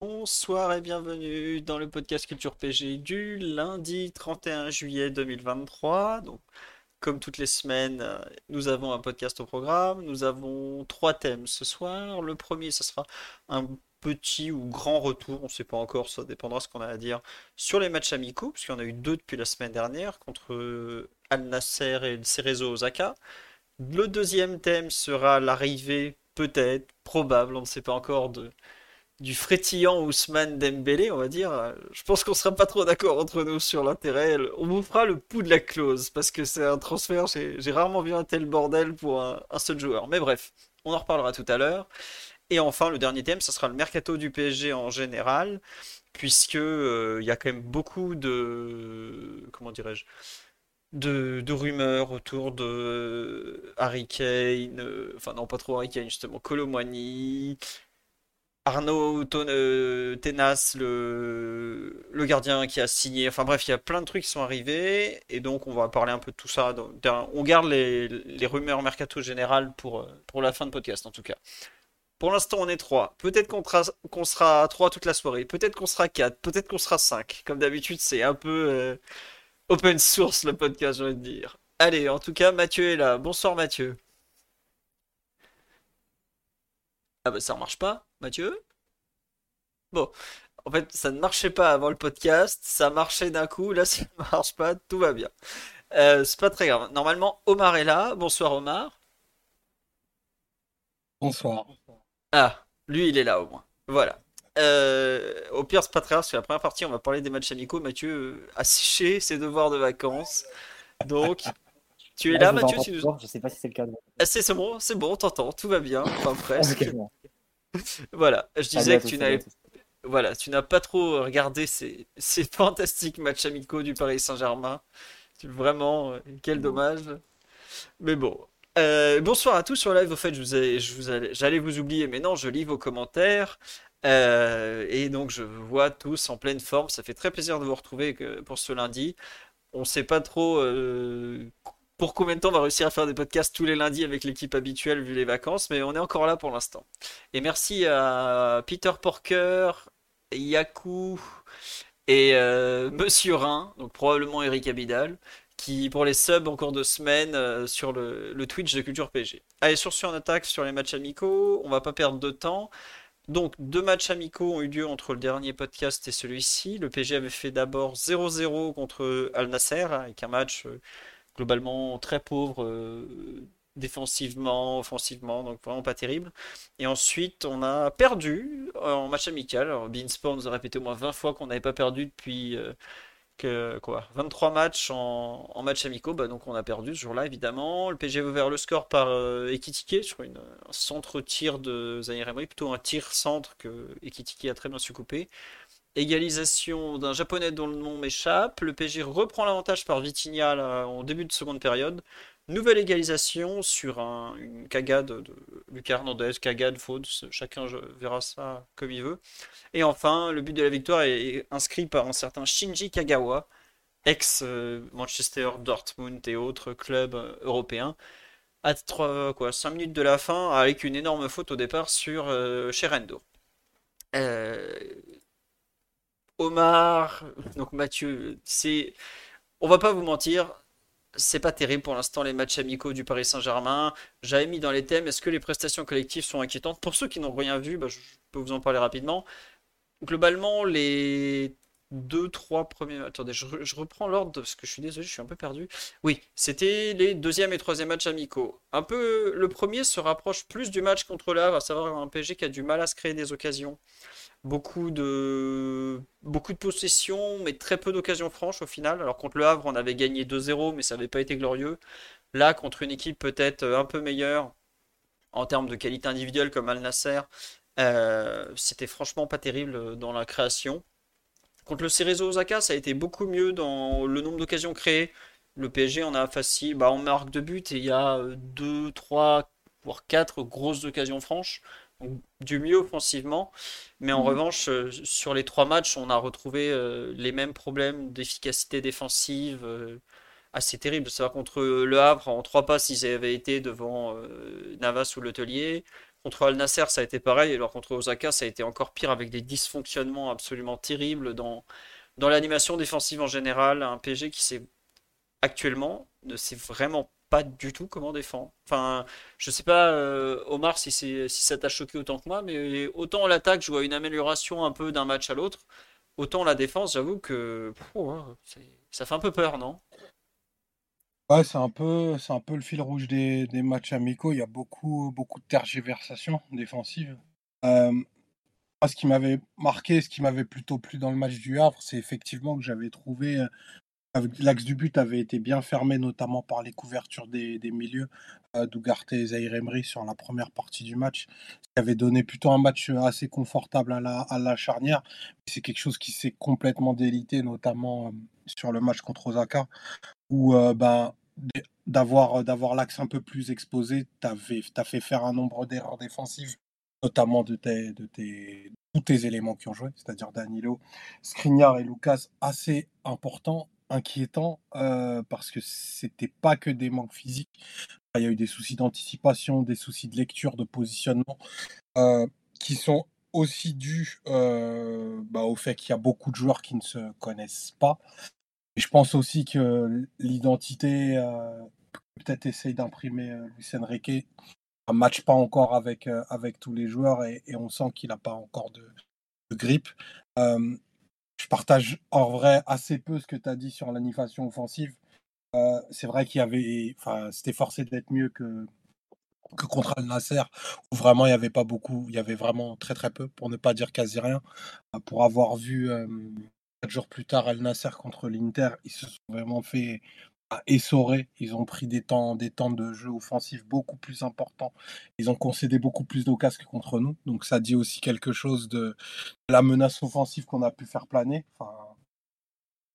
Bonsoir et bienvenue dans le podcast Culture PG du lundi 31 juillet 2023. Donc, comme toutes les semaines, euh, nous avons un podcast au programme. Nous avons trois thèmes ce soir. Le premier, ce sera un petit ou grand retour, on ne sait pas encore, ça dépendra ce qu'on a à dire, sur les matchs amicaux, parce qu'il y en a eu deux depuis la semaine dernière, contre euh, Al Nasser et Cerezo Osaka. Le deuxième thème sera l'arrivée, peut-être, probable, on ne sait pas encore, de, du frétillant Ousmane Dembélé, on va dire. Je pense qu'on sera pas trop d'accord entre nous sur l'intérêt. On vous fera le pouls de la clause, parce que c'est un transfert, j'ai rarement vu un tel bordel pour un, seul joueur. Mais bref, on en reparlera tout à l'heure. Et enfin, le dernier thème, ça sera le mercato du PSG en général, puisque euh, il y a quand même beaucoup de comment dirais-je de, rumeurs autour de Harry Kane, euh, enfin non pas trop Harry Kane justement, Colomwani, Arnaud Ton- euh, Tenas, le, gardien qui a signé. Enfin bref, il y a plein de trucs qui sont arrivés et donc on va parler un peu de tout ça. On garde les, rumeurs mercato général pour, euh, pour la fin de podcast en tout cas. Pour l'instant, on est 3. Peut-être qu'on sera 3 toute la soirée. Peut-être qu'on sera 4. Peut-être qu'on sera 5. Comme d'habitude, c'est un peu euh, open source le podcast, j'ai envie de dire. Allez, en tout cas, Mathieu est là. Bonsoir Mathieu. Ah bah ça ne marche pas, Mathieu? Bon, en fait, ça ne marchait pas avant le podcast. Ça marchait d'un coup. Là, ça ne marche pas. Tout va bien. Euh, c'est pas très grave. Normalement, Omar est là. Bonsoir Omar. Bonsoir. Ah, lui, il est là au moins. Voilà. Euh, au pire, c'est pas très grave, parce que la première partie, on va parler des matchs amicaux. Mathieu euh, a séché ses devoirs de vacances. Donc, tu es Là, là, Mathieu? Tu nous... je sais pas si c'est le cas de Ah, c'est bon, c'est bon, on t'entend, tout va bien. Enfin, presque. Voilà, je disais que tu n'avais voilà, tu n'as pas trop regardé ces, ces fantastiques matchs amicaux du Paris Saint-Germain. Vraiment, euh, quel dommage. Mais bon. Euh, bonsoir à tous sur live. Au fait, je vous ai- je vous j'allais vous oublier, mais non, je lis vos commentaires. Euh, et donc, je vous vois tous en pleine forme. Ça fait très plaisir de vous retrouver pour ce lundi. On ne sait pas trop euh, pour combien de temps on va réussir à faire des podcasts tous les lundis avec l'équipe habituelle vu les vacances, mais on est encore là pour l'instant. Et merci à Peter Porker, Yaku et euh, Monsieur Rhin, donc probablement Eric Abidal, qui pour les subs encore deux semaines euh, sur le, Twitch de Culture PG. Allez, sur ce, on attaque sur les matchs amicaux. On va pas perdre de temps. Donc, deux matchs amicaux ont eu lieu entre le dernier podcast et celui-ci. Le PG avait fait d'abord 0-0 contre Al Nasser, avec un match euh, globalement très pauvre, euh, défensivement, offensivement, donc vraiment pas terrible. Et ensuite, on a perdu euh, en match amical. Alors, Beansport nous a répété au moins 20 fois qu'on n'avait pas perdu depuis euh, que, quoi, 23 matchs en, match amicaux. Bah, donc, on a perdu ce jour-là, évidemment. Le PSG a ouvert le score par euh, Ekitike sur une, un centre-tir de Zahir Emery, plutôt un tir-centre que Ekitike a très bien su couper. Égalisation d'un japonais dont le nom m'échappe. Le PSG reprend l'avantage par Vitinha en début de seconde période. Nouvelle égalisation sur un- une cagade de Lucas Hernandez, cagade, faute, chacun verra ça comme il veut. Et enfin, le but de la victoire est inscrit par un certain Shinji Kagawa, ex-Manchester, Dortmund et autres clubs euh, européens, à 3, quoi, 5 minutes de la fin, avec une énorme faute au départ sur euh, Sherendo. Euh, Omar, donc Mathieu, c'est, on va pas vous mentir, c'est pas terrible pour l'instant les matchs amicaux du Paris Saint-Germain. J'avais mis dans les thèmes, est-ce que les prestations collectives sont inquiétantes? Pour ceux qui n'ont rien vu, bah, je peux vous en parler rapidement. Globalement, les deux, trois premiers. Attendez, je, re- je reprends l'ordre parce que je suis désolé, je suis un peu perdu. Oui, c'était les deuxième et troisième matchs amicaux. Un peu, le premier se rapproche plus du match contre le Havre, à savoir un PSG qui a du mal à se créer des occasions. Beaucoup de, possessions, mais très peu d'occasions franches au final. Alors contre le Havre, on avait gagné 2-0, mais ça n'avait pas été glorieux. Là, contre une équipe peut-être un peu meilleure en termes de qualité individuelle comme Al Nasser, Euh, c'était franchement pas terrible dans la création. Contre le Cerezo Osaka, ça a été beaucoup mieux dans le nombre d'occasions créées. Le PSG en a facile, bah, on marque de buts et il y a 2, 3, voire 4 grosses occasions franches. Du mieux offensivement. Mais en mhm. revanche, euh, sur les trois matchs, on a retrouvé euh, les mêmes problèmes d'efficacité défensive euh, assez terribles. C'est-à-dire contre Le Havre, en trois passes, ils avaient été devant Navas ou l'Hôtelier. Contre Al Nasser, ça a été pareil. Alors contre Osaka, ça a été encore pire avec des dysfonctionnements absolument terribles dans, dans l'animation défensive en général. Un PSG qui s'est actuellement ne sait vraiment pas du tout comment défendre. Enfin, je sais pas, euh, Omar, si, si ça t'a choqué autant que moi, mais autant l'attaque, je vois une amélioration un peu d'un match à l'autre, autant la défense, j'avoue que hein, ça fait un peu peur, non? Ouais, c'est un peu, c'est un peu le fil rouge des, matchs amicaux. Il y a beaucoup, beaucoup de tergiversations défensives. Euh, ce qui m'avait marqué, ce qui m'avait plutôt plu dans le match du Havre, c'est effectivement que j'avais trouvé L'axe du but avait été bien fermé, notamment par les couvertures des, milieux euh, et Zahir Emery sur la première partie du match, ce qui avait donné plutôt un match assez confortable à la, charnière. C'est quelque chose qui s'est complètement délité, notamment euh, sur le match contre Osaka, où euh, ben, d'avoir, d'avoir l'axe un peu plus exposé, tu as fait faire un nombre d'erreurs défensives, notamment de, tes, de tes, tous tes éléments qui ont joué, c'est-à-dire Danilo, Skriniar et Lucas, assez importants inquiétant parce que c'était pas que des manques physiques. Il y a eu des soucis d'anticipation, des soucis de lecture, de positionnement qui sont aussi dus bah, au fait qu'il y a beaucoup de joueurs qui ne se connaissent pas. Et je pense aussi que l'identité peut-être essaye d'imprimer Luis Enrique ne match pas encore avec, avec tous les joueurs et, on sent qu'il n'a pas encore de, de grippe je partage en vrai assez peu ce que tu as dit sur l'animation offensive. Euh, c'est vrai qu'il y avait, enfin, c'était forcé d'être mieux que, contre Al Nasser, où vraiment il n'y avait pas beaucoup, il y avait vraiment très très peu, pour ne pas dire quasi rien. Euh, pour avoir vu euh, quatre jours plus tard Al Nasser contre l'Inter, ils se sont vraiment fait essoré. Ils ont pris des temps, des temps de jeu offensif beaucoup plus importants. Ils ont concédé beaucoup plus d'occasions que contre nous. Donc ça dit aussi quelque chose de la menace offensive qu'on a pu faire planer. Enfin,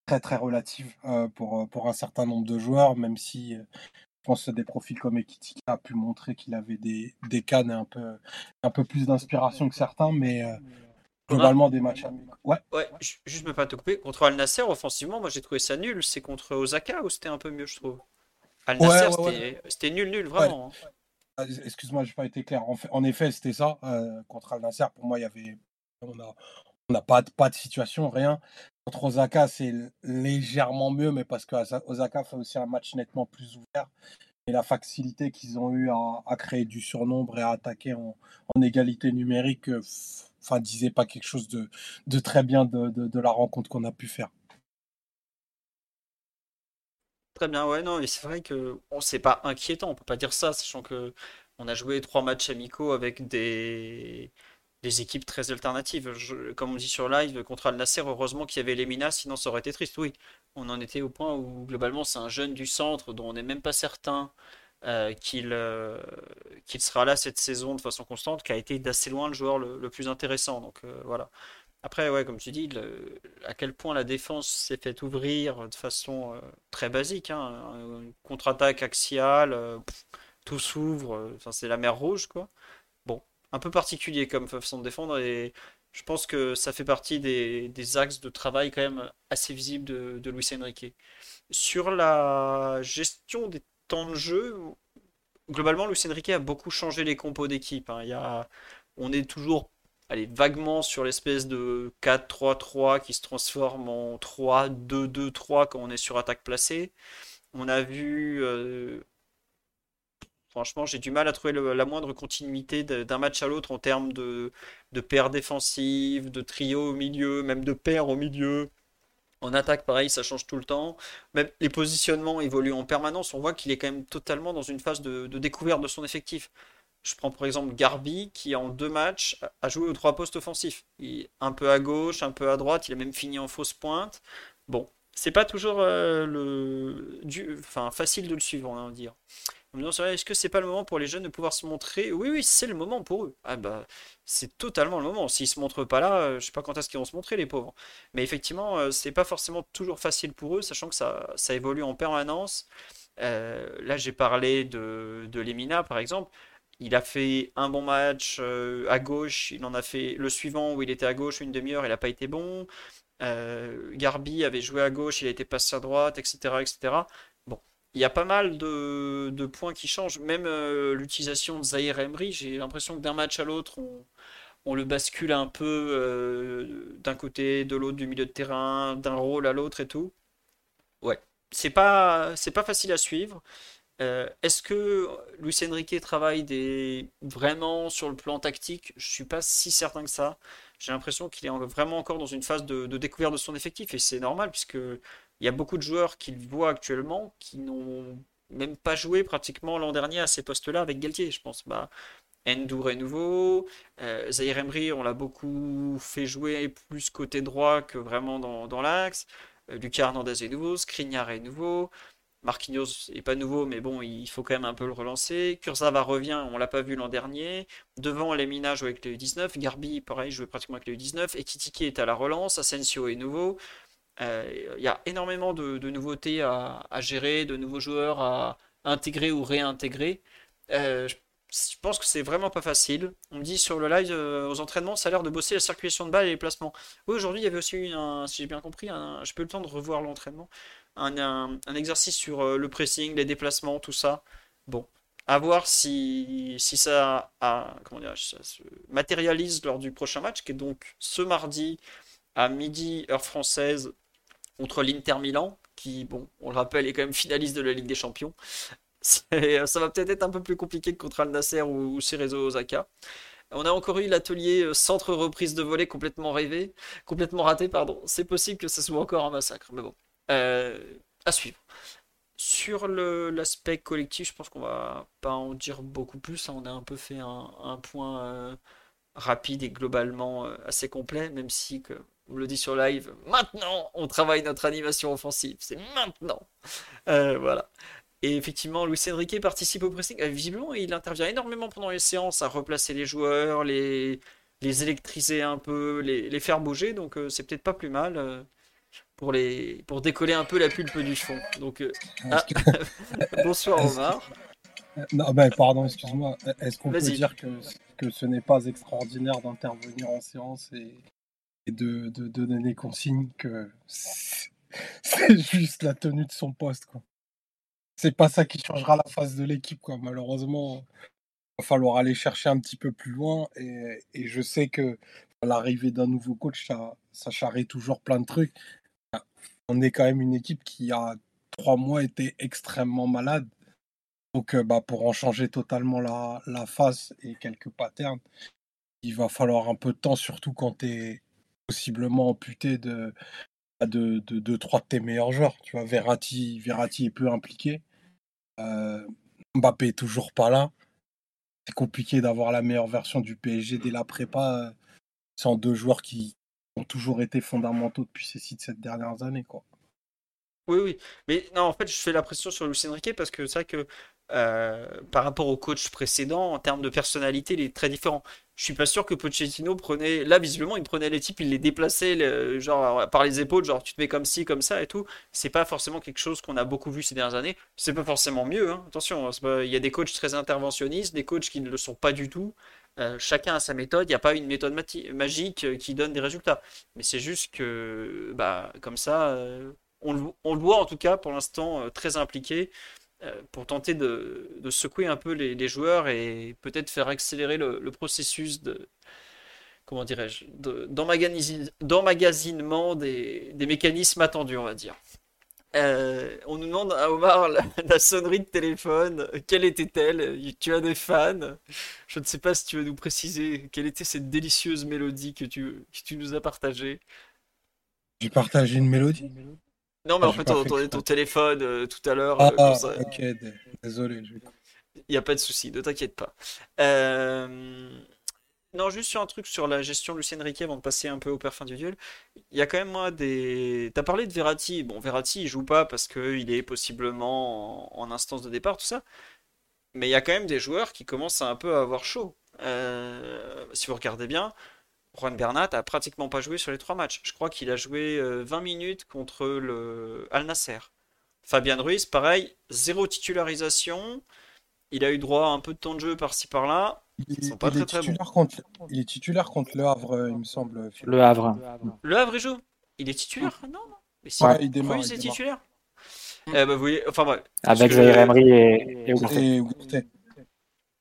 très très relative euh, pour, euh, pour un certain nombre de joueurs, même si euh, je pense que des profils comme Ekitike a pu montrer qu'il avait des, des cannes et un peu, un peu plus d'inspiration que certains, mais globalement des matchs Ouais. Ouais, juste me pas te couper. Contre Al Nasser, offensivement, moi j'ai trouvé ça nul. C'est contre Osaka ou c'était un peu mieux, je trouve? Al Nasser, c'était nul, nul, vraiment. Hein. Ah, excuse-moi, j'ai pas été clair. En, effet, c'était ça. Euh, contre Al Nasser, pour moi, il y avait. On n'a on a pas, pas de situation, rien. Contre Osaka, c'est légèrement mieux, mais parce que Osaka fait aussi un match nettement plus ouvert. Et la facilité qu'ils ont eu à, créer du surnombre et à attaquer en, en égalité numérique, euh, enfin, disait pas quelque chose de, très bien de, la rencontre qu'on a pu faire. Très bien, ouais, non, et c'est vrai que on c'est pas inquiétant, on peut pas dire ça, sachant que on a joué trois matchs amicaux avec des, équipes très alternatives. comme on dit sur live, contre Al Nasser, heureusement qu'il y avait les Minas, sinon ça aurait été triste. Oui, on en était au point où globalement c'est un jeune du centre dont on n'est même pas certain euh, euh, qu'il sera là cette saison de façon constante, qui a été d'assez loin le joueur le, plus intéressant. Donc euh, voilà. Après, ouais, comme tu dis, à quel point la défense s'est fait ouvrir de façon très basique. Hein, une contre-attaque axiale, tout s'ouvre, c'est la mer rouge, quoi. Bon, un peu particulier comme façon de défendre et je pense que ça fait partie des, des axes de travail quand même assez visibles de, de Luis Enrique. Sur la gestion des temps de jeu, globalement, Luis Enrique a beaucoup changé les compos d'équipe. Hein. On est toujours allez, vaguement sur l'espèce de 4-3-3 qui se transforme en 3-2-2-3 quand on est sur attaque placée. On a vu. Euh, franchement, j'ai du mal à trouver la moindre continuité d'un match à l'autre en termes de, de paire défensive, de trio au milieu, même de paire au milieu. En attaque, pareil, ça change tout le temps. Même les positionnements évoluent en permanence. On voit qu'il est quand même totalement dans une phase de, découverte de son effectif. Je prends par exemple Garbi qui en deux matchs a joué aux trois postes offensifs. Un peu à gauche, un peu à droite. Il a même fini en fausse pointe. Bon, c'est pas toujours euh, facile de le suivre, on va dire. Est-ce que c'est pas le moment pour les jeunes de pouvoir se montrer? Oui, oui, c'est le moment pour eux. Ah bah, c'est totalement le moment. S'ils se montrent pas là, euh, je sais pas quand est-ce qu'ils vont se montrer, les pauvres. Mais effectivement, euh, c'est pas forcément toujours facile pour eux, sachant que ça, ça évolue en permanence. Euh, là, j'ai parlé de, de Lemina, par exemple. Il a fait un bon match à gauche, il en a fait le suivant où il était à gauche une demi-heure, il n'a pas été bon. Garbi avait joué à gauche, il a été passé à droite, etc., etc il y a pas mal de, points qui changent. Même euh, l'utilisation de Zahir Emery, j'ai l'impression que d'un match à l'autre, on, le bascule un peu euh, d'un côté, de l'autre, du milieu de terrain, d'un rôle à l'autre et tout. Ouais, c'est pas, c'est pas facile à suivre. Euh, est-ce que Luis Enrique travaille vraiment sur le plan tactique? Je suis pas si certain que ça. J'ai l'impression qu'il est vraiment encore dans une phase de découverte de son effectif et c'est normal puisque il y a beaucoup de joueurs qu'il voit actuellement qui n'ont même pas joué pratiquement l'an dernier à ces postes-là avec Galtier. Je pense bah, Endour est nouveau, euh, Zahir on l'a beaucoup fait jouer plus côté droit que vraiment dans, l'axe. Euh, Lucas Hernandez est nouveau, Skriniar est nouveau. Marquinhos est pas nouveau, mais bon, il faut quand même un peu le relancer. Kurzawa revient, on l'a pas vu l'an dernier. Devant, Lemina joue avec le U19. Garbi, pareil, joue pratiquement avec le U19. Et Kitiki est à la relance. Asensio est nouveau. Euh, il y a énormément de, nouveautés à, gérer, de nouveaux joueurs à intégrer ou réintégrer. Euh, je, pense que c'est vraiment pas facile. On me dit sur le live, euh, aux entraînements, ça a l'air de bosser la circulation de balles et les placements. Oui, aujourd'hui, il y avait aussi, un, si j'ai bien compris, un, je peux le temps de revoir l'entraînement, un, exercice sur le pressing, les déplacements, tout ça. Bon, à voir si, ça, ça se matérialise lors du prochain match, qui est donc ce mardi à midi, heure française, contre l'Inter Milan, qui, bon, on le rappelle, est quand même finaliste de la Ligue des Champions. Ça va peut-être être un peu plus compliqué que contre Al Nasser ou, Cerezo Osaka. On a encore eu l'atelier euh, centre reprise de volée complètement rêvé, complètement raté, pardon. C'est possible que ce soit encore un massacre, mais bon, euh, à suivre. Sur l'aspect collectif, je pense qu'on va pas en dire beaucoup plus. Hein. On a un peu fait un, point euh, rapide et globalement assez complet, même si que on le dit sur live, maintenant on travaille notre animation offensive, c'est maintenant. Euh, voilà. Et effectivement, Luis Enrique participe au pressing. Euh, visiblement, il intervient énormément pendant les séances à replacer les joueurs, les, les électriser un peu, les, faire bouger. Donc, euh, c'est peut-être pas plus mal pour, les, pour décoller un peu la pulpe du fond. Donc, ah, bonsoir Omar. Non, ben, pardon, excuse-moi. Est-ce qu'on peut dire que, que ce n'est pas extraordinaire d'intervenir en séance et, et de, donner consigne que c'est juste la tenue de son poste. Quoi. C'est pas ça qui changera la face de l'équipe. Quoi. Malheureusement, il va falloir aller chercher un petit peu plus loin. Et, je sais que l'arrivée d'un nouveau coach, ça, ça charrie toujours plein de trucs. On est quand même une équipe qui a trois mois été extrêmement malade. Donc, bah, pour en changer totalement la, la face et quelques patterns, il va falloir un peu de temps, surtout quand tu es possiblement amputé de, bah, de, de, trois de tes meilleurs joueurs. Tu vois, Verratti, Verratti est peu impliqué. Euh, Mbappé est toujours pas là. C'est compliqué d'avoir la meilleure version du PSG dès la prépa euh, sans deux joueurs qui ont toujours été fondamentaux depuis ces six, sept dernières années. Quoi. Oui, oui. Mais non, en fait, je fais la pression sur Lucien Riquet parce que c'est vrai que euh, par rapport au coach précédent, en termes de personnalité, il est très différent. Je suis pas sûr que Pochettino prenait. Là, visiblement, il prenait les types, il les déplaçait genre, par les épaules, genre tu te mets comme ci, comme ça et tout. C'est pas forcément quelque chose qu'on a beaucoup vu ces dernières années. C'est pas forcément mieux, hein. attention. Il y a des coachs très interventionnistes, des coachs qui ne le sont pas du tout. Euh, chacun a sa méthode, il n'y a pas une méthode magique euh, qui donne des résultats. Mais c'est juste que, bah, comme ça, on, le, voit en tout cas pour l'instant très impliqué. Euh, pour tenter de, secouer un peu les, joueurs et peut-être faire accélérer le, processus de comment dirais-je d'emmagasinement des, mécanismes attendus, on va dire. Euh, on nous demande à Omar la, sonnerie de téléphone, quelle était-elle? Tu as des fans? Je ne sais pas si tu veux nous préciser quelle était cette délicieuse mélodie que tu, que tu nous as partagée. J'ai partagé une mélodie non, mais ah, en fait, on entendait ton téléphone euh, tout à l'heure. Ah, euh, ok, désolé. Il n'y a pas de souci, ne t'inquiète pas. Euh, non, juste sur un truc sur la gestion de Lucien Riquet avant de passer un peu au parfum du duel. Il y a quand même moi des. T'as parlé de Verratti. Bon, Verratti il joue pas parce qu'il est possiblement en... instance de départ, tout ça. mais il y a quand même des joueurs qui commencent à un peu à avoir chaud. Euh, si vous regardez bien, Juan Bernat a pratiquement pas joué sur les trois matchs. Je crois qu'il a joué 20 minutes contre le Al Nasser. Fabien Ruiz, pareil, zéro titularisation. Il a eu droit à un peu de temps de jeu par-ci par-là. Il, sont pas très, est titulaire contre, il est le Havre, il me semble. Le Havre. Le Havre, il joue Il est titulaire? Non, non. Mais si ouais, il démarre. Ruiz est titulaire eh ben, vous voyez, enfin bref. Avec Zaire Emery et, et,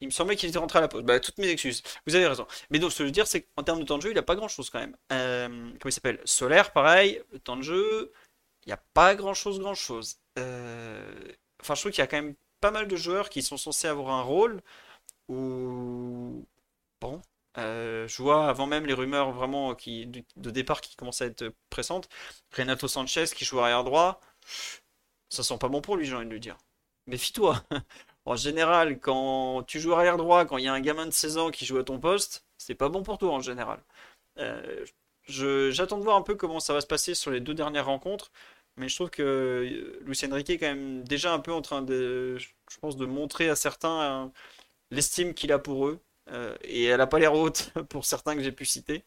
Il me semblait qu'il était rentré à la pause. Bah, toutes mes excuses. Vous avez raison. Mais donc, ce que je veux dire, c'est qu'en termes de temps de jeu, il a pas grand chose quand même. Euh, comment il s'appelle? Solaire, pareil. Le temps de jeu, il n'y a pas grand chose, grand chose. Euh, enfin, je trouve qu'il y a quand même pas mal de joueurs qui sont censés avoir un rôle où. Bon. Euh, je vois avant même les rumeurs vraiment de, départ qui commençaient à être pressantes. Renato Sanchez qui joue arrière droit. Ça sent pas bon pour lui, j'ai envie de lui dire. Méfie-toi. En général, quand tu joues arrière droit, quand il y a un gamin de 16 ans qui joue à ton poste, c'est pas bon pour toi en général. Euh, J'attends de voir un peu comment ça va se passer sur les deux dernières rencontres. Mais je trouve que euh, Luis Enrique est quand même déjà un peu en train de, je pense, de montrer à certains euh, l'estime qu'il a pour eux. Et elle n'a pas l'air haute pour certains que j'ai pu citer.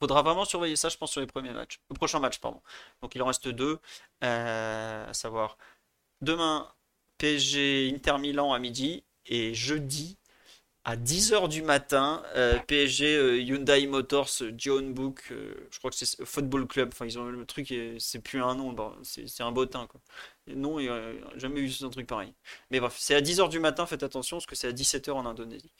Faudra vraiment surveiller ça, je pense, sur les premiers matchs. Le prochain match, pardon. Donc il en reste deux. à savoir demain, PSG Inter Milan à midi. Et jeudi, à 10h du matin, euh, PSG euh, Hyundai Motors John Book, euh, je crois que c'est Football Club, enfin ils ont le truc, c'est plus un nom, c'est un bottin quoi. non, jamais vu un truc pareil. Mais bref, c'est à 10h du matin, faites attention parce que c'est à 17h en Indonésie.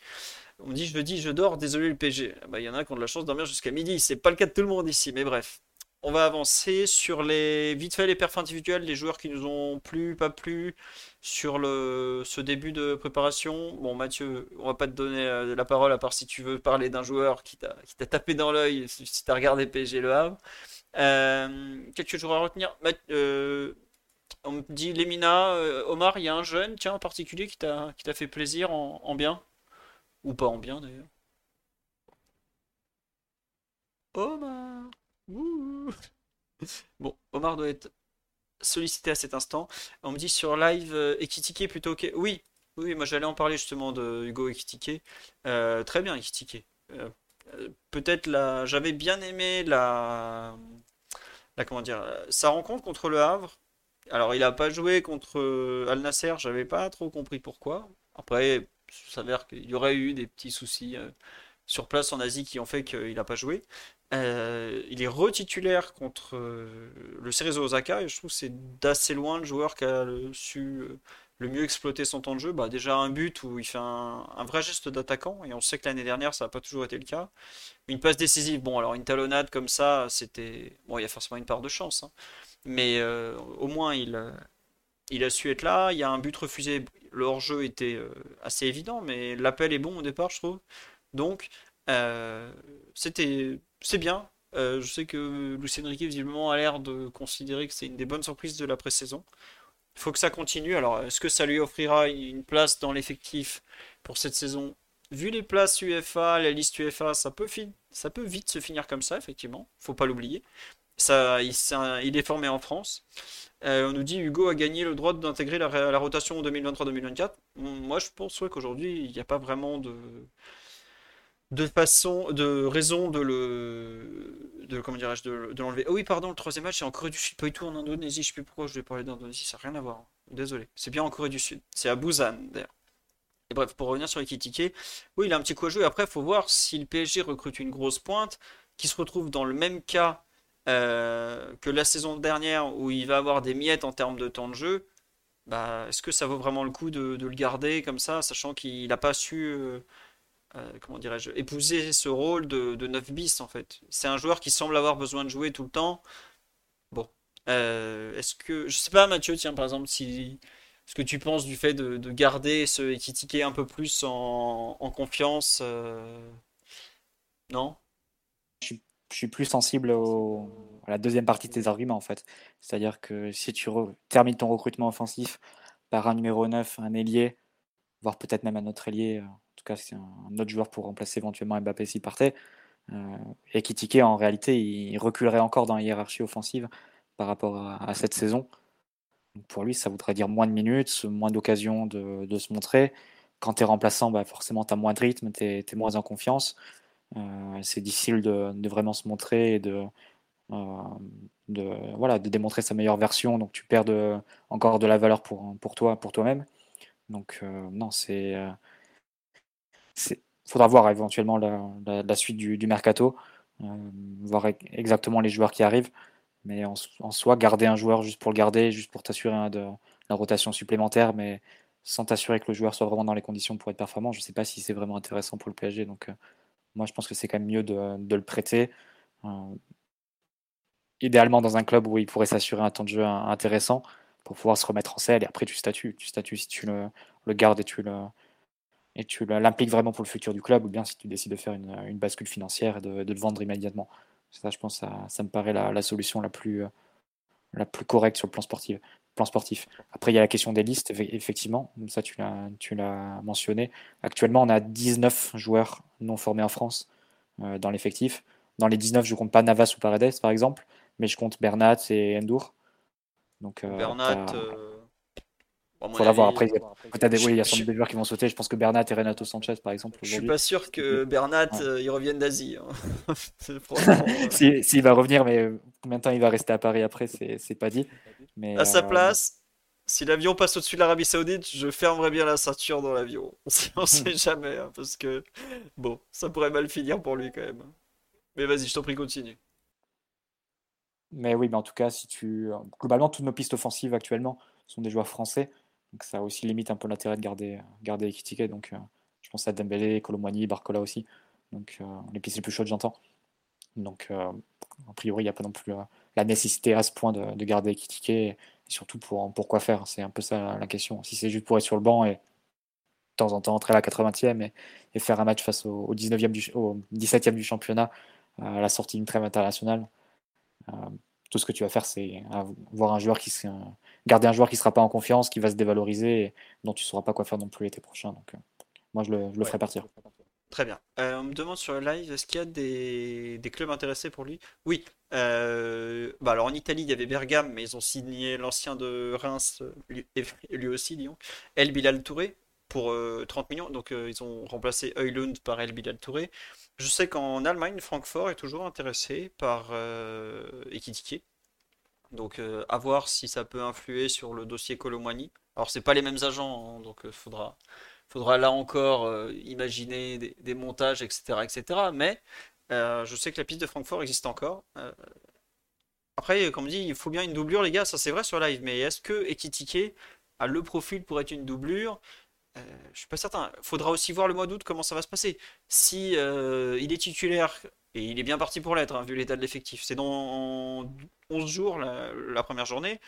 On me dit je dis je dors, désolé le PSG. Ah bah, il y en a qui ont de la chance de dormir jusqu'à midi, c'est pas le cas de tout le monde ici, mais bref. On va avancer sur les vite fait les perfs individuels, les joueurs qui nous ont plu, pas plu sur ce début de préparation. Bon Mathieu, on va pas te donner euh, la parole à part si tu veux parler d'un joueur qui t'a tapé dans l'œil si t'as regardé PSG Le Havre. Euh, quelques joueurs à retenir. Euh, on me dit Lemina, Omar, il y a un jeune tiens en particulier qui t'a qui t'a fait plaisir en, bien? Ou pas en bien d'ailleurs. Omar. Bon, Omar doit être sollicité à cet instant. On me dit sur live euh, plutôt ok. Oui, oui, moi j'allais en parler justement de Hugo Ekitike. Euh, très bien Ekitike. Euh, peut-être la, j'avais bien aimé la, la comment dire, sa rencontre contre le Havre. Alors il a pas joué contre Al Nasser, j'avais pas trop compris pourquoi. Après, il s'avère qu'il y aurait eu des petits soucis sur place en Asie qui ont fait qu'il n'a pas joué. Euh, il est retitulaire contre euh, le Cerezo Osaka et je trouve que c'est d'assez loin le joueur qui a su euh, le mieux exploiter son temps de jeu. Bah, déjà un but où il fait un, vrai geste d'attaquant et on sait que l'année dernière ça n'a pas toujours été le cas. Une passe décisive, bon alors une talonnade comme ça, c'était bon il y a forcément une part de chance, hein. mais au moins il il a su être là. Il y a un but refusé, le hors-jeu était assez évident, mais l'appel est bon au départ je trouve. Donc c'était c'est bien. Euh, je sais que Lucien Riquet visiblement a l'air de considérer que c'est une des bonnes surprises de la pré-saison. Il faut que ça continue. Alors, est-ce que ça lui offrira une place dans l'effectif pour cette saison? Vu les places UFA, la liste UFA, ça peut, vite se finir comme ça, effectivement. Faut pas l'oublier. Il, est formé en France. Euh, on nous dit Hugo a gagné le droit d'intégrer la, la, rotation 2023-2024. Moi, je pense qu'aujourd'hui, il n'y a pas vraiment de, de façon, de raison de le, de comment dirais-je, de, l'enlever. Oh oui, pardon, le troisième match c'est en Corée du Sud, pas du tout en Indonésie. Je sais plus pourquoi je vais parler d'Indonésie, ça n'a rien à voir. Désolé, c'est bien en Corée du Sud. C'est à Busan d'ailleurs. Et bref, pour revenir sur Ekitike, oui, il a un petit coup à jouer. Après, il faut voir si le PSG recrute une grosse pointe qui se retrouve dans le même cas euh, que la saison dernière où il va avoir des miettes en termes de temps de jeu. Bah, est-ce que ça vaut vraiment le coup de, le garder comme ça, sachant qu'il n'a pas su euh, euh, comment dirais-je, épouser ce rôle de, de 9 bis en fait. C'est un joueur qui semble avoir besoin de jouer tout le temps. Bon, euh, est-ce que, je sais pas Mathieu, tiens par exemple, si ce que tu penses du fait de, garder ce Ekitike un peu plus en, confiance, euh, non? Je suis, plus sensible à la deuxième partie de tes arguments en fait. C'est-à-dire que si tu termines ton recrutement offensif par un numéro 9, un ailier, voire peut-être même un autre ailier tout cas c'est un autre joueur pour remplacer éventuellement Mbappé s'il partait. Euh, et Kitike, en réalité, il reculerait encore dans la hiérarchie offensive par rapport à, cette saison. pour lui, ça voudrait dire moins de minutes, moins d'occasions de, se montrer. Quand tu es remplaçant, bah forcément, tu as moins de rythme, tu es, moins en confiance. c'est difficile de, vraiment se montrer et de, de, voilà, de démontrer sa meilleure version. Donc tu perds encore de la valeur pour, pour toi, pour toi-même. Donc non, c'est faudra voir éventuellement la, suite du, mercato, euh, voir e-, exactement les joueurs qui arrivent. Mais en, soi, garder un joueur juste pour le garder, juste pour t'assurer de la rotation supplémentaire, mais sans t'assurer que le joueur soit vraiment dans les conditions pour être performant, je ne sais pas si c'est vraiment intéressant pour le PSG. Donc, euh, moi, je pense que c'est quand même mieux de, le prêter. Euh, idéalement dans un club où il pourrait s'assurer un temps de jeu intéressant pour pouvoir se remettre en selle. Et après, tu statues. Tu statues si tu le, le gardes et tu le, et tu l'impliques vraiment pour le futur du club, ou bien si tu décides de faire une, bascule financière et de, le vendre immédiatement. Ça, je pense, ça, ça me paraît la, solution la plus, la plus correcte sur le plan sportif. Plan sportif. Après, il y a la question des listes, effectivement, ça tu l'as mentionné. Actuellement, on a 19 joueurs non formés en France euh, dans l'effectif. Dans les 19, je ne compte pas Navas ou Paredes, par exemple, mais je compte Bernat et Endur. Donc, euh, Bernat, faut l'avoir après. Peut-être des, oui, il y a sans des joueurs qui vont sauter. Je pense que Bernat et Renato Sanchez, par exemple. Je suis pas sûr que Bernat euh, il revienne d'Asie. Hein. S'il va revenir, mais euh, combien de temps il va rester à Paris après, c'est pas dit. Mais, à sa euh, place, si l'avion passe au-dessus de l'Arabie Saoudite, je fermerai bien la ceinture dans l'avion. On sait jamais, hein, parce que bon, ça pourrait mal finir pour lui quand même. Mais vas-y, je t'en prie, continue. Mais oui, mais en tout cas, si tu globalement toutes nos pistes offensives actuellement sont des joueurs français. Donc ça aussi limite un peu l'intérêt de garder, garder Ekitike. Donc euh, je pense à Dembélé, Colomwani, Barcola aussi. Donc euh, les pistes les plus chaudes, j'entends. Donc euh, a priori, il n'y a pas non plus la nécessité à ce point de, garder Ekitike. Et, surtout pour, quoi faire. C'est un peu ça la question. Si c'est juste pour être sur le banc et de temps en temps entrer à la 80e et, faire un match face au, 19e du, au 17e du championnat à la sortie d'une trêve internationale tout ce que tu vas faire, c'est avoir un joueur qui garder un joueur qui ne sera pas en confiance, qui va se dévaloriser, et dont tu ne sauras pas quoi faire non plus l'été prochain. Donc, euh, moi, je le, ferai partir. Très bien. Euh, on me demande sur le live, est-ce qu'il y a des, clubs intéressés pour lui? Oui. Euh, bah alors en Italie, il y avait Bergame, mais ils ont signé l'ancien de Reims, lui, lui aussi, Lyon, El Bilal Touré, pour 30 millions. Donc ils ont remplacé Eulund par El Bilal Touré. Je sais qu'en Allemagne, Francfort est toujours intéressé par Ekitike. Donc euh, à voir si ça peut influer sur le dossier Colomwani. Alors c'est pas les mêmes agents, hein, donc euh, faudra, faudra là encore euh, imaginer des, montages, etc. etc. Mais je sais que la piste de Francfort existe encore. après, comme dit, il faut bien une doublure, les gars, ça c'est vrai sur live. Mais est-ce que Ekitike a le profil pour être une doublure? Je euh, je suis pas certain. Faudra aussi voir le mois d'août comment ça va se passer. Si euh, il est titulaire et il est bien parti pour l'être, hein, vu l'état de l'effectif. C'est dans 11 jours la, première journée.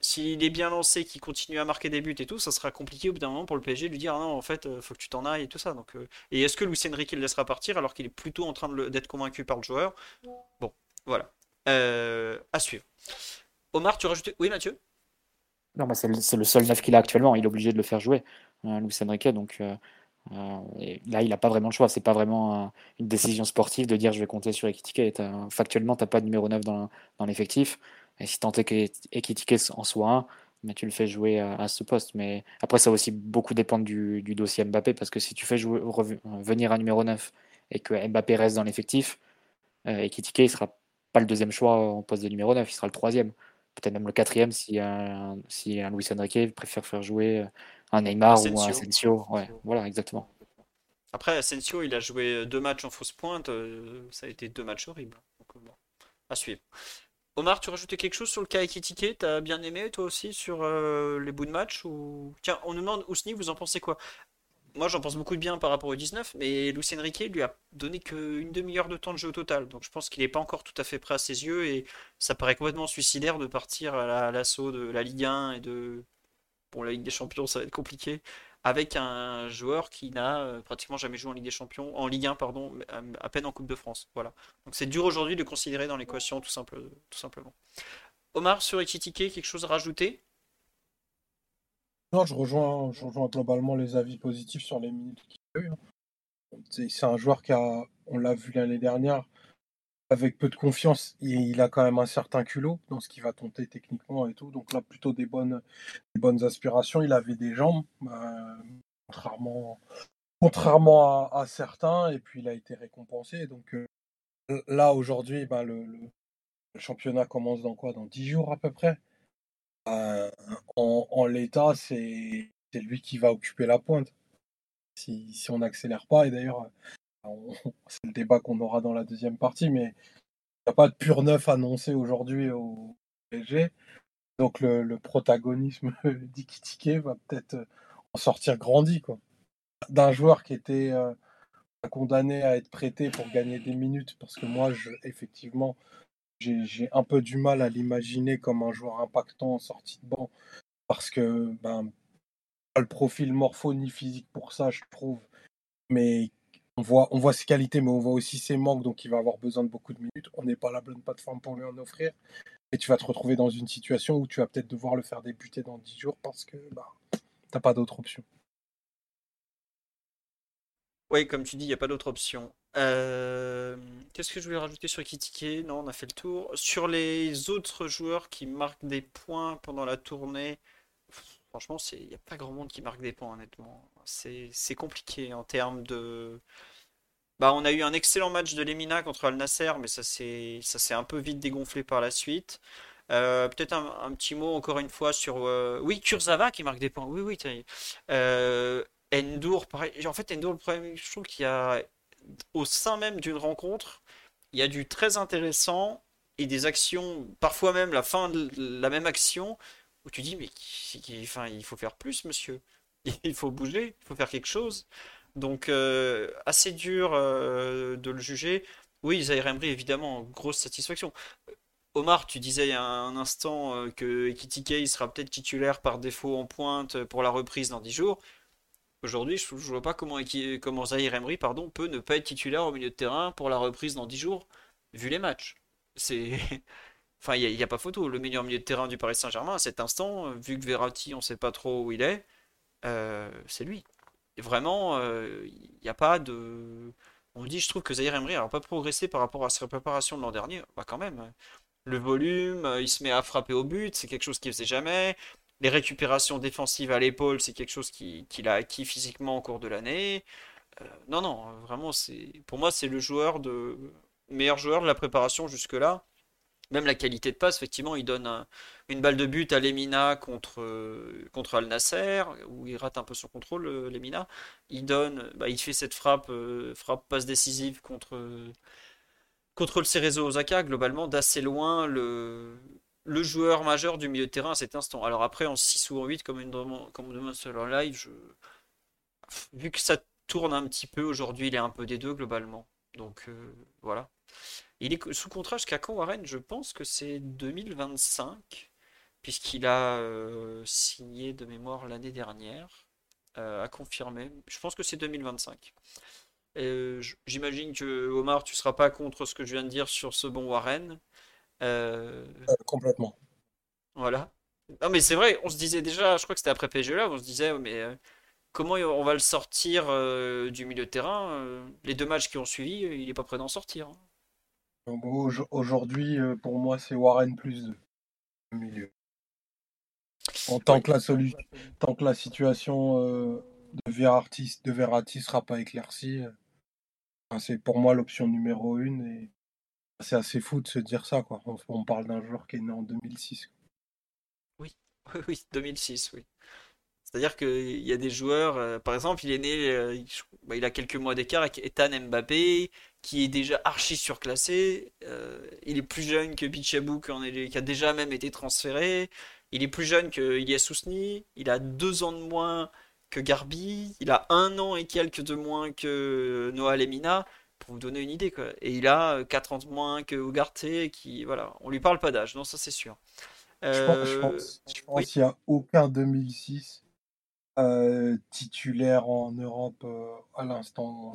S'il est bien lancé, qu'il continue à marquer des buts et tout, ça sera compliqué au bout d'un moment pour le PSG de lui dire ah non en fait euh, faut que tu t'en ailles et tout ça. Donc et est-ce que Luis Enrique le laissera partir alors qu'il est plutôt en train d'être convaincu par le joueur? Bon, voilà. à suivre. Omar, tu rajoutes Oui, Mathieu? Non, c'est le, seul neuf qu'il a actuellement. Il est obligé de le faire jouer. Hein, Luis Enrique. Donc euh, euh, là, il n'a pas vraiment le choix. C'est pas vraiment une décision sportive de dire je vais compter sur Ekitike. Factuellement, tu n'as pas de numéro 9 dans, l'effectif. Et si tant est qu'Ekitike en soit un, mais tu le fais jouer à, ce poste. Mais après, ça va aussi beaucoup dépendre du, dossier Mbappé, parce que si tu fais venir un numéro 9 et que Mbappé reste dans l'effectif, euh, Ekitike, il sera pas le deuxième choix en poste de numéro 9, il sera le troisième. Peut-être même le quatrième si un, si un Luis Enrique préfère faire jouer un Neymar ou un Asensio. Ouais, voilà, exactement. Après, Asensio, il a joué deux matchs en fausse pointe. Euh, ça a été deux matchs horribles. Donc, euh, bon, à suivre. Omar, tu rajoutais quelque chose sur le cas Ekitike? T'as bien aimé toi aussi sur euh, les bouts de match ou... Tiens, on nous demande, Ousni, vous en pensez quoi? Moi j'en pense beaucoup de bien par rapport au 19, mais Lucien Riquet lui a donné qu'une demi-heure de temps de jeu au total. Donc je pense qu'il n'est pas encore tout à fait prêt à ses yeux et ça paraît complètement suicidaire de partir à l'assaut de la Ligue 1 et de Bon, la Ligue des Champions, ça va être compliqué. Avec un joueur qui n'a euh, pratiquement jamais joué en Ligue des Champions, en Ligue 1, pardon, à peine en Coupe de France. Voilà. Donc c'est dur aujourd'hui de considérer dans l'équation, tout, simplement. Omar, sur Ekitike, quelque chose à rajouter? Non, je rejoins, je rejoins globalement les avis positifs sur les minutes qu'il a eu. Hein. C'est un joueur qui a, on l'a vu l'année dernière, avec peu de confiance, il, a quand même un certain culot dans ce qu'il va tenter techniquement et tout. Donc là, plutôt des bonnes, bonnes aspirations. Il avait des jambes, euh, contrairement, contrairement à, certains, et puis il a été récompensé. Donc euh, là, aujourd'hui, ben, le, championnat commence dans quoi? Dans 10 jours à peu près. Euh, en, l'état, c'est lui qui va occuper la pointe. Si, si on n'accélère pas, et d'ailleurs, c'est le débat qu'on aura dans la deuxième partie, mais il n'y a pas de pur neuf annoncé aujourd'hui au PSG. Donc le, protagonisme d'Ikitike va peut-être en sortir grandi. D'un joueur qui était euh, condamné à être prêté pour gagner des minutes, parce que moi, effectivement, j'ai un peu du mal à l'imaginer comme un joueur impactant en sortie de banc, parce que ben, pas le profil morpho ni physique pour ça, je trouve. Mais on voit, ses qualités, mais on voit aussi ses manques, donc il va avoir besoin de beaucoup de minutes. On n'est pas la bonne plateforme pour lui en offrir. Et tu vas te retrouver dans une situation où tu vas peut-être devoir le faire débuter dans 10 jours parce que bah, tu n'as pas d'autre option. Oui, comme tu dis, il n'y a pas d'autre option. Euh, qu'est-ce que je voulais rajouter sur Kitike? Non, on a fait le tour. Sur les autres joueurs qui marquent des points pendant la tournée, franchement, il n'y a pas grand monde qui marque des points, honnêtement. C'est compliqué en termes de. Bah, on a eu un excellent match de Lemina contre Al Nasser, mais ça s'est un peu vite dégonflé par la suite. Euh, peut-être un, petit mot encore une fois sur. Euh, oui, Kurzawa qui marque des points. Oui, oui. Euh, Endur, pareil. En fait, Endur, le problème, je trouve qu'il y a. Au sein même d'une rencontre, il y a du très intéressant et des actions, parfois même la fin de la même action, où tu dis, mais enfin, il faut faire plus, monsieur. il faut bouger, il faut faire quelque chose. Donc, euh, assez dur euh, de le juger. Oui, Zaire Emery, évidemment, grosse satisfaction. Omar, tu disais il a un instant euh, que Ekitike sera peut-être titulaire par défaut en pointe pour la reprise dans 10 jours. Aujourd'hui, je ne vois pas comment, comment Zahir Emery pardon, peut ne pas être titulaire au milieu de terrain pour la reprise dans 10 jours, vu les matchs. C'est. Enfin, il n'y a, pas photo. Le meilleur milieu de terrain du Paris Saint-Germain à cet instant, vu que Verratti, on ne sait pas trop où il est, euh, c'est lui. vraiment, il euh, n'y a pas de. On dit, je trouve que Zahir Emery n'a pas progressé par rapport à sa préparation de l'an dernier. Bah, quand même. Le volume, euh, il se met à frapper au but, c'est quelque chose qu'il faisait jamais. Les récupérations défensives à l'épaule, c'est quelque chose qu'il a acquis physiquement au cours de l'année. non, non, vraiment, c'est pour moi, c'est le joueur de meilleur joueur de la préparation jusque-là. Même la qualité de passe, effectivement, il donne une balle de but à Lemina contre, euh, contre Al Nasser, où il rate un peu son contrôle, euh, Lemina. Il donne, bah, il fait cette frappe, euh, frappe passe décisive contre, contre le Cerezo Osaka, globalement, d'assez loin le, le joueur majeur du milieu de terrain à cet instant. Alors après, en 6 ou en 8, comme, une, comme on demande sur live, vu que ça tourne un petit peu aujourd'hui, il est un peu des deux globalement. Donc voilà. Il est sous contrat jusqu'à quand Warren? Je pense que c'est 2025, puisqu'il a euh, signé de mémoire l'année dernière, euh, à confirmer. Je pense que c'est 2025. Euh, j'imagine que Omar, tu seras pas contre ce que je viens de dire sur ce bon Warren. complètement. Voilà. Non mais c'est vrai, on se disait déjà, je crois que c'était après PSG là, on se disait mais comment on va le sortir du milieu de terrain Les deux matchs qui ont suivi, il n'est pas prêt d'en sortir. Hein. Aujourd'hui, pour moi, c'est Warren plus 2 milieu. En tant que la solution, tant que la situation euh, de Verratti de Verratti sera pas éclaircie, euh, c'est pour moi l'option numéro une et c'est assez fou de se dire ça quoi. On, parle d'un joueur qui est né en 2006. Oui, oui, 2006, oui. C'est-à-dire qu'il y a des joueurs, par exemple, il est né, il, bah, il a quelques mois d'écart avec Ethan Mbappé, qui est déjà archi surclassé. Euh, il est plus jeune que Bichabou, qui a déjà même été transféré. Il est plus jeune que Ilias Sousni. Il a deux ans de moins que Garbi. Il a un an et quelques de moins que Noah Lemina. Pour vous donner une idée, quoi. Et il a quatre ans de moins que Ugarte, qui, voilà, on lui parle pas d'âge, non, ça c'est sûr. je pense, euh, qu'il n'y a aucun 2006 euh, titulaire en Europe à l'instant.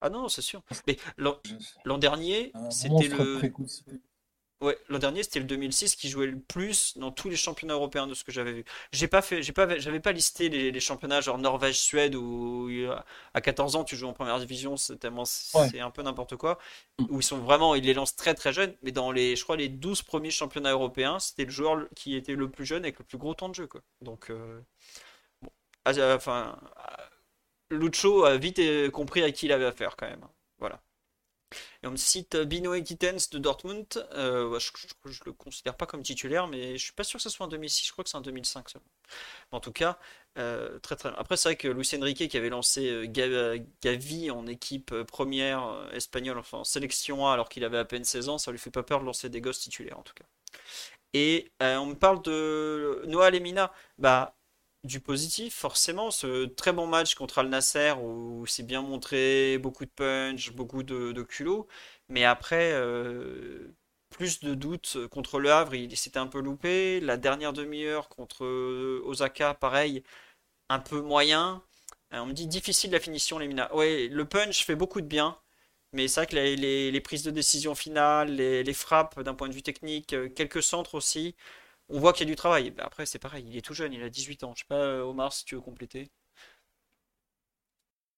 Ah non, c'est sûr. Mais l'an dernier, c'était le. Ouais, l'an dernier, c'était le 2006 qui jouait le plus dans tous les championnats européens de ce que j'avais vu. J'ai pas fait, j'ai pas, j'avais pas listé les, les championnats genre Norvège, Suède où euh, à 14 ans tu joues en première division, c'est tellement Ouais. c'est un peu n'importe quoi. Mm. Où ils sont vraiment, ils les lancent très très jeunes, mais dans les, je crois les 12 premiers championnats européens, c'était le joueur qui était le plus jeune avec le plus gros temps de jeu quoi. Donc euh, bon, Ah, euh, enfin, Lucho a vite compris à qui il avait affaire quand même. Et on me cite euh, Binoé Gittens de Dortmund. Euh, je, je, je le considère pas comme titulaire, mais je suis pas sûr que ce soit en 2006. Je crois que c'est en 2005 seulement. En tout cas, euh, très très. Après, c'est vrai que Luis Enrique qui avait lancé Ga- Gavi en équipe première espagnole, enfin en sélection A, alors qu'il avait à peine 16 ans, ça lui fait pas peur de lancer des gosses titulaires en tout cas. Et on me parle de Noah Lemina. Bah, du positif, forcément, ce très bon match contre Al Nasser où c'est bien montré, beaucoup de punch, beaucoup de, culot, mais après, euh, plus de doutes contre Le Havre, il s'était un peu loupé. La dernière demi-heure contre euh, Osaka, pareil, un peu moyen. Euh, on me dit difficile la finition, les Mina. Ouais, le punch fait beaucoup de bien, mais c'est vrai que les, prises de décision finales, les, frappes d'un point de vue technique, quelques centres aussi. On voit qu'il y a du travail. Bah, Après, c'est pareil, il est tout jeune, il a 18 ans. Je sais pas, euh, Omar, si tu veux compléter.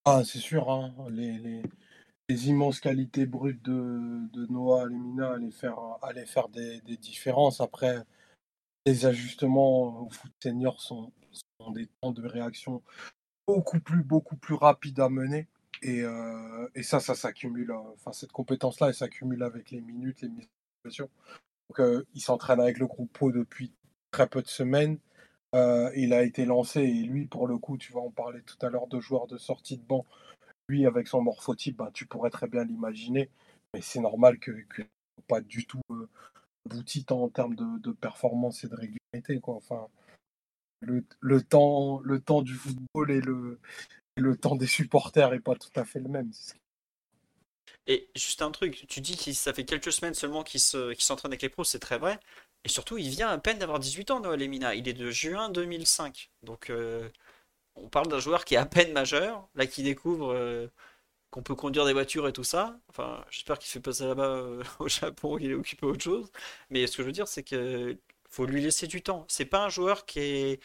Ah, c'est sûr, hein, les, immenses qualités brutes de, Noah Lemina allaient faire, allaient faire des, différences. Après, les ajustements au foot senior sont, des temps de réaction beaucoup plus, beaucoup plus rapides à mener. Et, euh, ça, ça s'accumule. euh, Enfin, cette compétence-là, elle s'accumule avec les minutes, les mises. Donc, euh, il s'entraîne avec le groupe pro depuis très peu de semaines. Euh, il a été lancé et lui, pour le coup, tu vas en parler tout à l'heure de joueurs de sortie de banc. Lui, avec son morphotype, ben, tu pourrais très bien l'imaginer. Mais c'est normal que, que pas du tout euh, abouti tant en termes de, performance et de régularité. Enfin, le, temps, le temps du football et le, temps des supporters n'est pas tout à fait le même. Et juste un truc, tu dis que ça fait quelques semaines seulement qu'il se, qu'il s'entraîne avec les pros, c'est très vrai. Et surtout, il vient à peine d'avoir 18 ans, Noah Lemina. Il est de juin 2005. Donc, euh, on parle d'un joueur qui est à peine majeur, là, qui découvre euh, qu'on peut conduire des voitures et tout ça. Enfin, j'espère qu'il fait pas ça là-bas euh, au Japon, qu'il est occupé à autre chose. Mais ce que je veux dire, c'est que faut lui laisser du temps. C'est pas un joueur qui est.